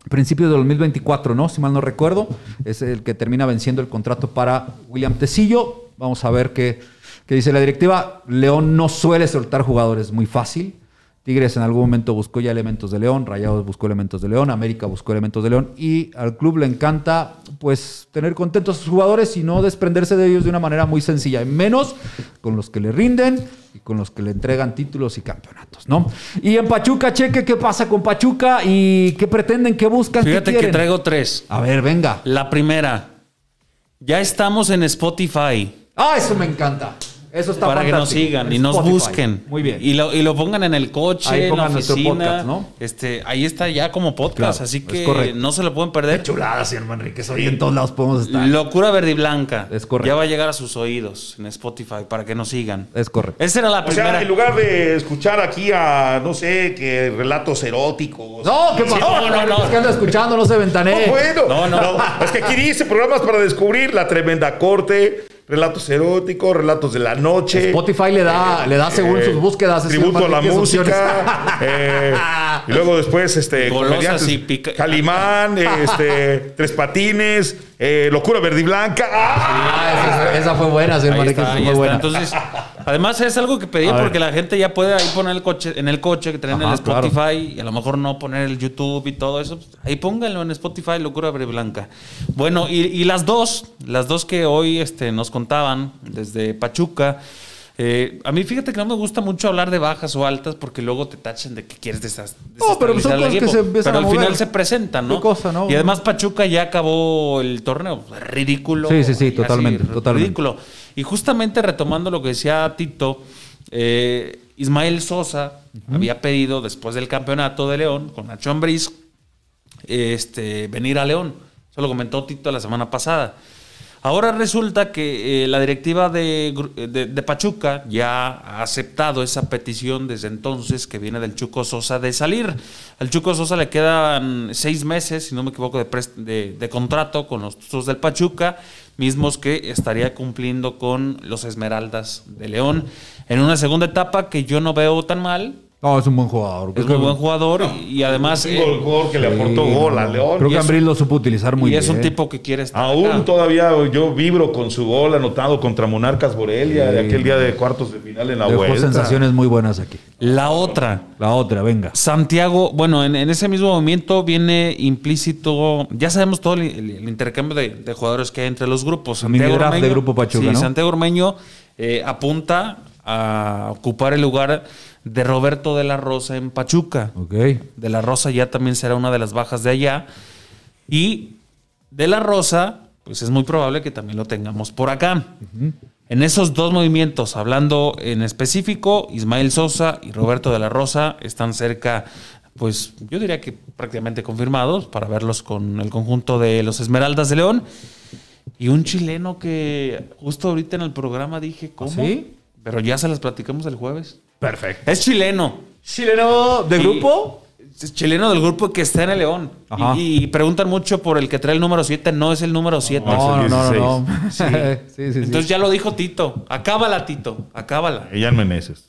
Speaker 1: principios de 2024, ¿no? Si mal no recuerdo. Es el que termina venciendo el contrato para William Tecillo. Vamos a ver qué, qué dice la directiva. León no suele soltar jugadores muy fácil. Tigres en algún momento buscó ya elementos de León, Rayados buscó elementos de León, América buscó elementos de León y al club le encanta pues tener contentos a sus jugadores y no desprenderse de ellos de una manera muy sencilla, menos con los que le rinden y con los que le entregan títulos y campeonatos, ¿no? Y en Pachuca, cheque, ¿qué pasa con Pachuca y qué pretenden, qué buscan, qué
Speaker 3: Fíjate que traigo tres.
Speaker 1: A ver, venga.
Speaker 3: La primera, ya estamos en Spotify.
Speaker 1: Ah, eso me encanta. Eso está
Speaker 3: para que nos sigan y nos
Speaker 1: Spotify.
Speaker 3: busquen.
Speaker 1: Muy bien.
Speaker 3: Y lo, y lo pongan en el coche,
Speaker 1: Ahí
Speaker 3: en la
Speaker 1: pongan nuestro
Speaker 3: oficina.
Speaker 1: podcast, ¿no?
Speaker 3: Este, ahí está ya como podcast,
Speaker 1: Claro,
Speaker 3: así que no se lo pueden perder.
Speaker 1: Chulada, señor Manrique. Hoy en todos lados podemos estar.
Speaker 3: Locura verde y blanca.
Speaker 1: Es correcto.
Speaker 3: Ya va a llegar a sus oídos en Spotify para que nos sigan.
Speaker 1: Es correcto.
Speaker 3: Esa era la
Speaker 2: O
Speaker 3: primera.
Speaker 2: sea, en lugar de escuchar aquí a, no sé, que relatos eróticos.
Speaker 1: No, ¿qué pasó?
Speaker 3: no, no, no.
Speaker 1: Es que anda escuchando, no se ventanee.
Speaker 2: No, bueno.
Speaker 3: No, no.
Speaker 2: Es que aquí dice programas para descubrir la tremenda corte, relatos eróticos, relatos de la noche.
Speaker 1: Spotify le da, le da según
Speaker 2: eh,
Speaker 1: sus búsquedas.
Speaker 2: Tributo a la música. eh, y luego después, este.
Speaker 3: Golosas
Speaker 2: comediantes,
Speaker 3: y pica-
Speaker 2: Calimán, este. Tres Patines, eh, Locura Verde y Blanca. ¡Ah!
Speaker 1: Esa, esa fue buena, señor
Speaker 3: ahí
Speaker 1: fue buena.
Speaker 3: Entonces, además es algo que
Speaker 1: A ver.
Speaker 3: porque la gente ya puede ahí poner el coche, en el coche, que traen
Speaker 1: Ajá,
Speaker 3: el Spotify y a lo mejor no poner el YouTube y todo eso. pues, ahí pónganlo en Spotify, Locura Blanca. Bueno, y, y las dos, las dos que hoy este, nos contaban desde Pachuca. eh, a mí fíjate que no me gusta mucho hablar de bajas o altas porque luego te tachan de que quieres desas-
Speaker 1: No, pero son cosas que se empiezan
Speaker 3: Pero
Speaker 1: a
Speaker 3: al
Speaker 1: mover.
Speaker 3: final se presentan, ¿no?
Speaker 1: Qué cosa, ¿no?
Speaker 3: Y además Pachuca ya acabó el torneo. Ridículo.
Speaker 1: Sí, sí, sí,
Speaker 3: así,
Speaker 1: totalmente, totalmente.
Speaker 3: Ridículo. Y justamente retomando lo que decía Tito, eh, Ismael Sosa había pedido después del campeonato de León con Nacho Ambriz este, venir a León. Eso lo comentó Tito la semana pasada. Ahora resulta que eh, la directiva de, de- Pachuca ya ha aceptado esa petición desde entonces que viene del Chuco Sosa de salir. Al Chuco Sosa le quedan seis meses, si no me equivoco, de, de- de contrato con los Tuzos del Pachuca, mismos que estaría cumpliendo con los Esmeraldas de León en una segunda etapa que yo no veo tan mal.
Speaker 1: No, es un buen jugador.
Speaker 3: Es
Speaker 1: que-
Speaker 3: buen jugador y, y además...
Speaker 2: Un
Speaker 3: eh,
Speaker 2: gol- jugador que le aportó
Speaker 1: Sí,
Speaker 2: gol a León.
Speaker 1: Creo
Speaker 3: Y
Speaker 1: que
Speaker 3: es-
Speaker 1: Ambril lo supo utilizar muy
Speaker 3: y
Speaker 1: bien.
Speaker 3: es un tipo que quiere estar
Speaker 2: Aún
Speaker 3: acá.
Speaker 2: todavía yo vibro con su gol anotado contra Monarcas Morelia de aquel día de cuartos de final en la
Speaker 1: Dejó
Speaker 2: vuelta.
Speaker 1: sensaciones muy buenas aquí.
Speaker 3: La otra,
Speaker 1: La otra, venga.
Speaker 3: Santiago, bueno, en, en ese mismo movimiento viene implícito, ya sabemos todo el, el- el intercambio de, de jugadores que hay entre los grupos.
Speaker 1: Mini draft de Grupo Pachuca,
Speaker 3: sí,
Speaker 1: ¿no?
Speaker 3: Santiago Ormeño eh, apunta a ocupar el lugar de Roberto de la Rosa en Pachuca. De la Rosa ya también será una de las bajas de allá. Y de la Rosa, pues es muy probable que también lo tengamos por acá. En esos dos movimientos, hablando en específico, Ismael Sosa y Roberto de la Rosa están cerca, pues yo diría que prácticamente confirmados para verlos con el conjunto de los Esmeraldas de León. Y un chileno que justo ahorita en el programa dije, ¿cómo?
Speaker 1: ¿Sí?
Speaker 3: Pero ya se las platicamos el jueves.
Speaker 1: Perfecto.
Speaker 3: Es chileno.
Speaker 1: ¿Chileno de
Speaker 3: Y-
Speaker 1: grupo?
Speaker 3: Chileno del grupo que está en el León.
Speaker 1: Ajá.
Speaker 3: Y, y preguntan mucho por el que trae el número 7. No es el número 7.
Speaker 1: No, no, no, no. no.
Speaker 3: Sí.
Speaker 1: Sí, sí, sí.
Speaker 3: Entonces ya lo dijo Tito. Acábala, Tito. Acábala.
Speaker 2: Eh, Jan Meneses.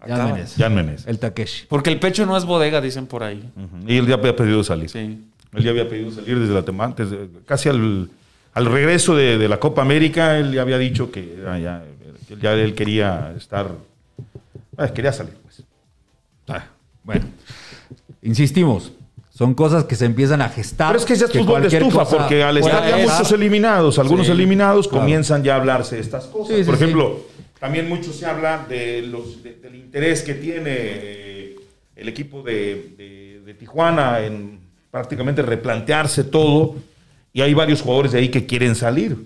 Speaker 1: Ya
Speaker 3: Acábala.
Speaker 1: Meneses.
Speaker 2: Jan Meneses.
Speaker 1: El Takeshi.
Speaker 3: Porque el pecho no es bodega, dicen por ahí.
Speaker 2: Y él ya había pedido salir.
Speaker 3: Sí.
Speaker 2: Él ya había pedido salir desde la tema- desde- casi al, al regreso de, de la Copa América. Él ya había dicho que ya, que ya él quería estar. Ah, quería salir, pues.
Speaker 1: Ah, bueno. Insistimos. Son cosas que se empiezan a gestar.
Speaker 2: Pero es que ya es fútbol de estufa, porque al estar ya muchos eliminados, algunos
Speaker 3: Sí,
Speaker 2: eliminados,
Speaker 1: claro.
Speaker 2: comienzan ya a hablarse de estas cosas.
Speaker 1: Sí,
Speaker 2: Por
Speaker 1: sí.
Speaker 2: ejemplo, también mucho se habla de los, de- del interés que tiene eh, el equipo de, de- de Tijuana en prácticamente replantearse todo. Y hay varios jugadores de ahí que quieren salir.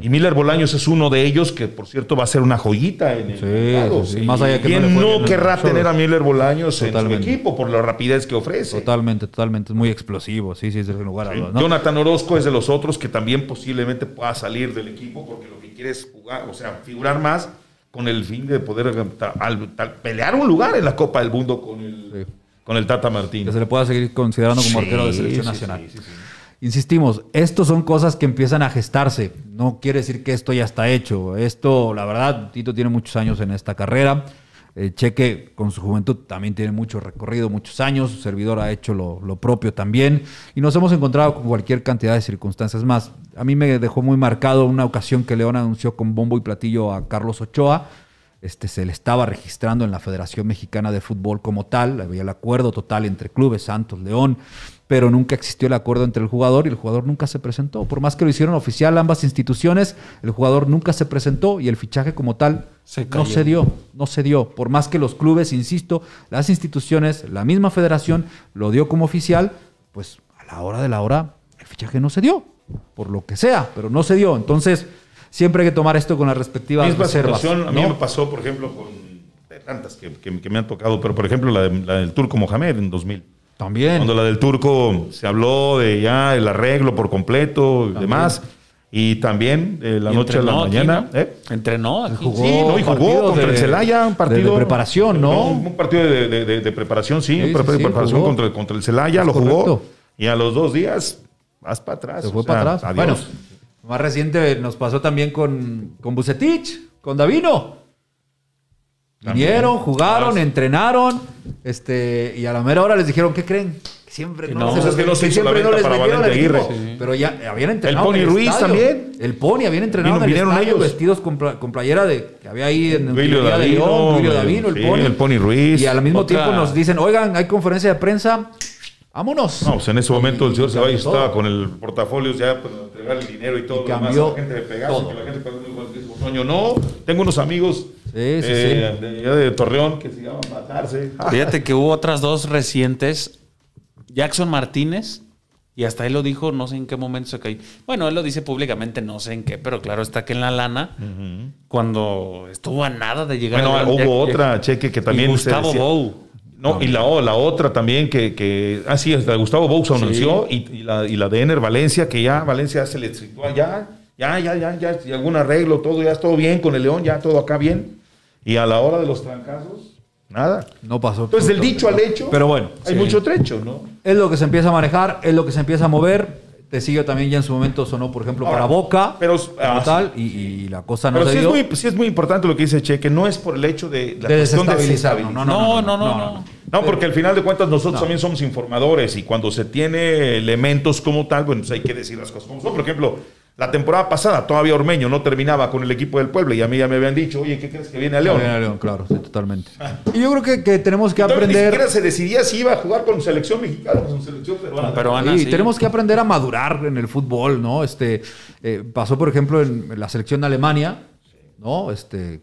Speaker 2: Y Miller Bolaños es uno de ellos que, por cierto, va a ser una joyita en el
Speaker 1: Sí,
Speaker 2: mercado.
Speaker 1: sí, sí. Más allá que no
Speaker 2: ¿Quién no, querrá tener a Miller Bolaños en su
Speaker 1: Totalmente.
Speaker 2: equipo por la rapidez que ofrece?
Speaker 1: Totalmente, totalmente. Es muy explosivo. Sí, sí, lugar a
Speaker 2: Sí.
Speaker 1: dudas. ¿no?
Speaker 2: Jonathan Orozco es de los otros que también posiblemente pueda salir del equipo porque lo que quiere es jugar, o sea, figurar más con el fin de poder ta- al- tal- pelear un lugar en la Copa del Mundo con el, con el Tata Martino.
Speaker 1: Que se le pueda seguir considerando como arquero de selección
Speaker 2: sí,
Speaker 1: nacional. Insistimos, estos son cosas que empiezan a gestarse. No quiere decir que esto ya está hecho. Esto, la verdad, Tito tiene muchos años en esta carrera. Eh, Cheque con su juventud también tiene mucho recorrido, muchos años, su servidor ha hecho lo, lo propio también y nos hemos encontrado con cualquier cantidad de circunstancias más. A mí me dejó muy marcado una ocasión que León anunció con bombo y platillo a Carlos Ochoa. Este, se le estaba registrando en la Federación Mexicana de Fútbol como tal, había el acuerdo total entre clubes, Santos, León, pero nunca existió el acuerdo entre el jugador y el jugador nunca se presentó. Por más que lo hicieron oficial ambas instituciones, el jugador nunca se presentó y el fichaje como tal
Speaker 3: Se
Speaker 1: no se dio, no se dio. Por más que los clubes, insisto, las instituciones, la misma federación lo dio como oficial, pues a la hora de la hora el fichaje no se dio, por lo que sea, pero no se dio. Entonces, siempre hay que tomar esto con las respectivas
Speaker 2: misma
Speaker 1: reservas.
Speaker 2: situación, a mí me pasó, por ejemplo, con tantas que, que- que me han tocado, pero por ejemplo la, de- la del Turco Mohamed en 2000.
Speaker 1: También.
Speaker 2: Cuando la del Turco se habló de ya el arreglo por completo y demás. Y también de la
Speaker 3: Y
Speaker 2: noche a la
Speaker 3: aquí,
Speaker 2: mañana.
Speaker 3: ¿no?
Speaker 2: ¿eh?
Speaker 3: Entrenó aquí.
Speaker 1: Jugó
Speaker 2: Sí, no, y jugó contra
Speaker 1: de-
Speaker 2: el Celaya, un
Speaker 1: de-
Speaker 2: partido.
Speaker 1: de preparación, ¿no?
Speaker 2: Un partido de, de- de- de preparación, sí,
Speaker 1: Sí,
Speaker 2: un partido
Speaker 1: sí,
Speaker 2: de
Speaker 1: sí,
Speaker 2: preparación
Speaker 1: jugó.
Speaker 2: contra, contra el Celaya, lo jugó. Y a los dos días, vas para atrás.
Speaker 1: Se fue
Speaker 2: o sea,
Speaker 1: para atrás.
Speaker 2: adiós.
Speaker 1: Bueno, más reciente nos pasó también con, con Bucetich, con Davino.
Speaker 2: También.
Speaker 1: Vinieron, jugaron,
Speaker 2: Ah, sí.
Speaker 1: entrenaron, este, y a la mera hora les dijeron, ¿qué creen? Que siempre no,
Speaker 3: no. Pues
Speaker 2: es que no se hizo
Speaker 1: siempre
Speaker 2: la venta para
Speaker 1: metieron al
Speaker 2: Valente
Speaker 1: equipo.
Speaker 2: Aguirre.
Speaker 1: Pero ya habían entrenado.
Speaker 2: El
Speaker 1: en
Speaker 2: Pony Ruiz
Speaker 1: estadio.
Speaker 2: también.
Speaker 1: El Pony habían entrenado
Speaker 2: Vino-
Speaker 1: en el
Speaker 2: vinieron ellos.
Speaker 1: vestidos con, con playera de que había ahí en de
Speaker 2: Davino,
Speaker 1: Duilio
Speaker 2: el-
Speaker 1: Davino, el
Speaker 2: sí,
Speaker 1: Pony.
Speaker 2: el Pony Ruiz.
Speaker 1: Y al mismo
Speaker 3: Otra-
Speaker 1: tiempo nos dicen, oigan, hay conferencia de prensa, vámonos.
Speaker 2: No, pues en ese momento el señor Ceballos estaba con el portafolio ya para entregar el dinero y todo.
Speaker 1: Y
Speaker 2: lo demás
Speaker 1: cambió
Speaker 2: a la gente de Pegaso, que la gente pagó dijo, Toño, no, tengo unos amigos
Speaker 1: sí,
Speaker 2: eh, De, Torreón que se llaman Matarse. Ah,
Speaker 3: Fíjate que hubo otras dos recientes. Jackson Martínez, y hasta él lo dijo, no sé en qué momento se cayó. Bueno, él lo dice públicamente, no sé en qué, pero claro está que en la lana, cuando estuvo a nada de llegar
Speaker 2: Bueno,
Speaker 3: al-
Speaker 2: hubo
Speaker 3: Jack-
Speaker 2: otra, Cheque, que también
Speaker 3: y Gustavo Bou.
Speaker 2: No, y la, otra también que, que ah, sí, hasta Gustavo Bous anunció y, y la, y la de Ener Valencia, que ya Valencia se le situó ya, ya, ya, ya, ya, ya, algún arreglo, todo, ya es todo bien con el León, ya todo acá bien. Y a la hora de los trancazos, nada.
Speaker 1: No pasó.
Speaker 2: Entonces, del dicho al hecho,
Speaker 1: Pero bueno,
Speaker 2: hay mucho trecho, ¿no?
Speaker 1: es lo que se empieza a manejar, es lo que se empieza a mover. Te sigue también ya en su momento sonó, por ejemplo,
Speaker 2: Ahora,
Speaker 1: para Boca,
Speaker 2: pero- ah,
Speaker 1: tal, y, y la cosa no
Speaker 2: Pero
Speaker 1: se
Speaker 2: sí es,
Speaker 1: dio.
Speaker 2: muy, sí es muy importante lo que dice Cheque, no es por el hecho de la
Speaker 1: de
Speaker 2: cuestión de
Speaker 1: desestabilizar.
Speaker 2: desestabilizar.
Speaker 1: No,
Speaker 3: No, no, no, no.
Speaker 2: No, porque al final de cuentas nosotros
Speaker 1: No.
Speaker 2: también somos informadores y cuando se tiene elementos como tal, bueno, pues hay que decir las cosas como son. Por ejemplo, la temporada pasada todavía Ormeño no terminaba con el equipo del pueblo y a mí ya me habían dicho, oye, ¿qué crees que viene a León?
Speaker 1: León. León, claro, sí, totalmente. Y yo creo que, que tenemos que
Speaker 2: Entonces, Ni
Speaker 1: aprender.
Speaker 2: siquiera se decidía si iba a jugar con selección mexicana o con selección peruana.
Speaker 3: Peruana.
Speaker 1: Sí,
Speaker 3: sí.
Speaker 1: tenemos que aprender a madurar en el fútbol, ¿no? Este eh, pasó, por ejemplo, en la selección de Alemania, ¿no? Este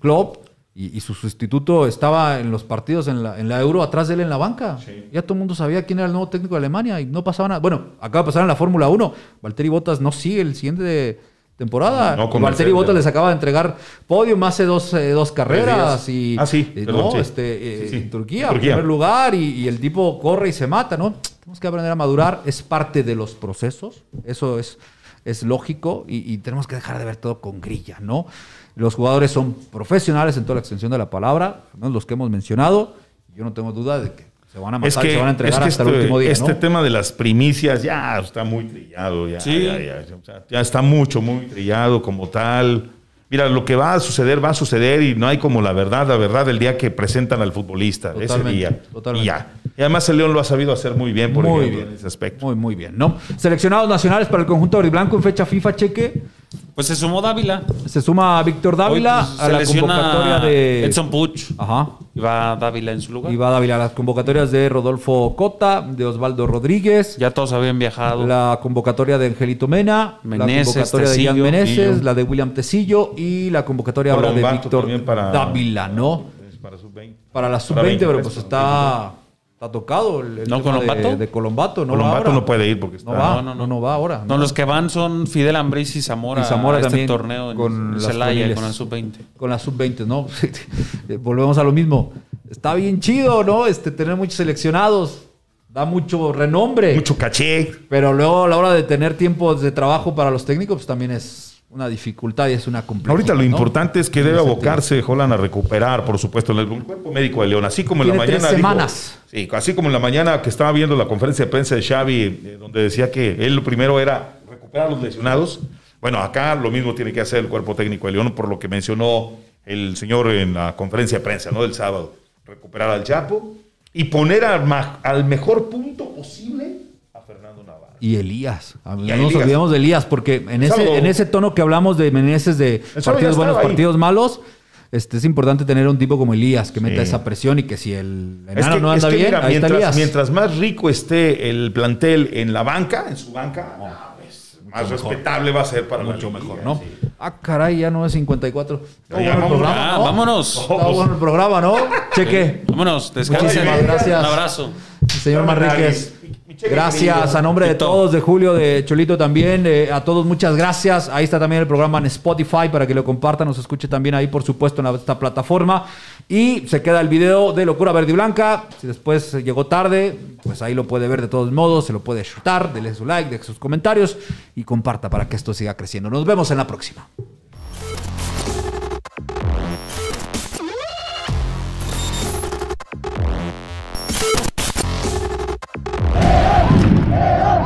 Speaker 1: Klopp y, y su sustituto estaba en los partidos en la, en la Euro atrás de él en la banca. Ya todo el mundo sabía quién era el nuevo técnico de Alemania y no pasaba nada. Bueno, acaba de pasar en la Fórmula 1. Valtteri Bottas no sigue el siguiente de temporada.
Speaker 2: No, con
Speaker 1: Valtteri Bottas les acaba de entregar podium hace dos, eh, dos carreras y
Speaker 2: Ah, sí,
Speaker 1: eh,
Speaker 2: perdón,
Speaker 1: no,
Speaker 2: sí.
Speaker 1: este, eh,
Speaker 2: Sí,
Speaker 1: en Turquía,
Speaker 2: En
Speaker 1: primer lugar y, y el tipo corre y se mata, ¿no? Tenemos que aprender a madurar, es parte de los procesos, eso es, es lógico y, y tenemos que dejar de ver todo con grilla, ¿no? Los jugadores son profesionales en toda la extensión de la palabra, al menos los que hemos mencionado, yo no tengo duda de que se van a matar
Speaker 2: Es
Speaker 1: y
Speaker 2: que,
Speaker 1: se van a entregar
Speaker 2: es que
Speaker 1: hasta
Speaker 2: este,
Speaker 1: el último día,
Speaker 2: este
Speaker 1: ¿no?
Speaker 2: tema de las primicias ya está muy trillado, ya,
Speaker 3: Sí.
Speaker 2: ya, ya, ya está mucho, muy trillado como tal. Mira, lo que va a suceder, va a suceder y no hay como la verdad, la verdad del día que presentan al futbolista, ese día.
Speaker 1: totalmente.
Speaker 2: Y ya. Y además el León lo ha sabido hacer muy bien, por
Speaker 1: Muy
Speaker 2: ejemplo,
Speaker 1: bien.
Speaker 2: en ese aspecto.
Speaker 1: Muy, muy bien, ¿no? Seleccionados nacionales para el conjunto y blanco en fecha FIFA, cheque.
Speaker 3: Pues se sumó Dávila.
Speaker 1: Se suma Víctor Dávila
Speaker 3: Hoy, pues,
Speaker 1: a la convocatoria de...
Speaker 3: Edson Puch.
Speaker 1: Ajá.
Speaker 3: Y va Dávila en su lugar.
Speaker 1: Y va Dávila a las convocatorias de Rodolfo Cota, de Osvaldo Rodríguez,
Speaker 3: Ya todos habían viajado.
Speaker 1: la convocatoria de Angelito Mena,
Speaker 3: Meneses,
Speaker 1: la convocatoria de Jan
Speaker 3: Tecillo,
Speaker 1: Meneses,
Speaker 3: Millo.
Speaker 1: la de William Tecillo y la convocatoria ahora de Víctor
Speaker 2: para-
Speaker 1: Dávila, ¿no?
Speaker 2: Para sub-20.
Speaker 1: Para la
Speaker 2: Para
Speaker 1: sub-20,
Speaker 2: 20,
Speaker 1: pero pues
Speaker 2: pues,
Speaker 1: está, está tocado el, el
Speaker 3: ¿No,
Speaker 1: tema
Speaker 3: Colombato?
Speaker 1: de Colombato. No
Speaker 2: Colombato no puede ir porque está...
Speaker 1: No va,
Speaker 3: No,
Speaker 1: no,
Speaker 3: no,
Speaker 1: no,
Speaker 3: no.
Speaker 1: va ahora.
Speaker 3: No, los que van son Fidel Ambriz y Zamora.
Speaker 1: Y Zamora
Speaker 3: a este
Speaker 1: también
Speaker 3: torneo
Speaker 1: con
Speaker 3: Celaya
Speaker 1: juveniles.
Speaker 3: con el sub-20.
Speaker 1: con la sub-20, ¿no? Volvemos a lo mismo. Está bien chido, ¿no? Este, tener muchos seleccionados. Da mucho renombre.
Speaker 2: Mucho caché.
Speaker 1: Pero luego a la hora de tener tiempo de trabajo para los técnicos, pues también es una dificultad y es una complejidad.
Speaker 2: Ahorita lo
Speaker 1: ¿no?
Speaker 2: importante es que
Speaker 1: En
Speaker 2: debe abocarse Jolan a recuperar, por supuesto, el, el cuerpo médico de León, así como en la
Speaker 1: tres
Speaker 2: mañana. dijo-
Speaker 1: semanas.
Speaker 2: sí, así como en la mañana que estaba viendo la conferencia de prensa de Xavi, eh, donde decía que él lo primero era recuperar a los lesionados. Bueno, acá lo mismo tiene que hacer el cuerpo técnico de León, por lo que mencionó el señor en la conferencia de prensa, ¿no? Del sábado. Recuperar al Chapo y poner al, mejor punto posible.
Speaker 1: Y Elías. A mí
Speaker 2: Y
Speaker 1: no nos
Speaker 2: Elías.
Speaker 1: olvidemos de Elías, porque en ese, en ese tono que hablamos de Meneses de partidos buenos,
Speaker 2: ahí.
Speaker 1: partidos malos, este, es importante tener un tipo como Elías que meta
Speaker 2: Sí.
Speaker 1: esa presión y que si el
Speaker 2: Es
Speaker 1: enano
Speaker 2: que-
Speaker 1: no
Speaker 2: es
Speaker 1: anda
Speaker 2: que
Speaker 1: bien,
Speaker 2: mira,
Speaker 1: ahí está
Speaker 2: mientras,
Speaker 1: Elías.
Speaker 2: mientras más rico esté el plantel en la banca, en su banca, ah, pues, más
Speaker 1: mejor.
Speaker 2: respetable va a ser para
Speaker 1: Mucho
Speaker 2: liga,
Speaker 1: mejor, ¿no?
Speaker 2: sí.
Speaker 1: Ah, caray, ya no es 54. Está bueno el
Speaker 2: vámonos.
Speaker 1: programa,
Speaker 3: Ah,
Speaker 1: ¿no?
Speaker 3: vámonos.
Speaker 1: Está bueno el programa, ¿no? Cheque.
Speaker 3: Vámonos, descansen.
Speaker 1: Muchísimas gracias.
Speaker 3: Un abrazo.
Speaker 1: Señor Manríquez. Gracias
Speaker 2: querido.
Speaker 1: a nombre de todos, de Julio, de Cholito también. eh, a todos, muchas gracias. Ahí está también el programa en Spotify para que lo compartan, nos escuche también ahí, por supuesto, en la- esta plataforma. Y se queda el video de Locura Verde y Blanca. Si después llegó tarde, pues ahí lo puede ver de todos modos, se lo puede chutar, dele su like, deje sus comentarios y comparta para que esto siga creciendo. Nos vemos en la próxima. Yeah.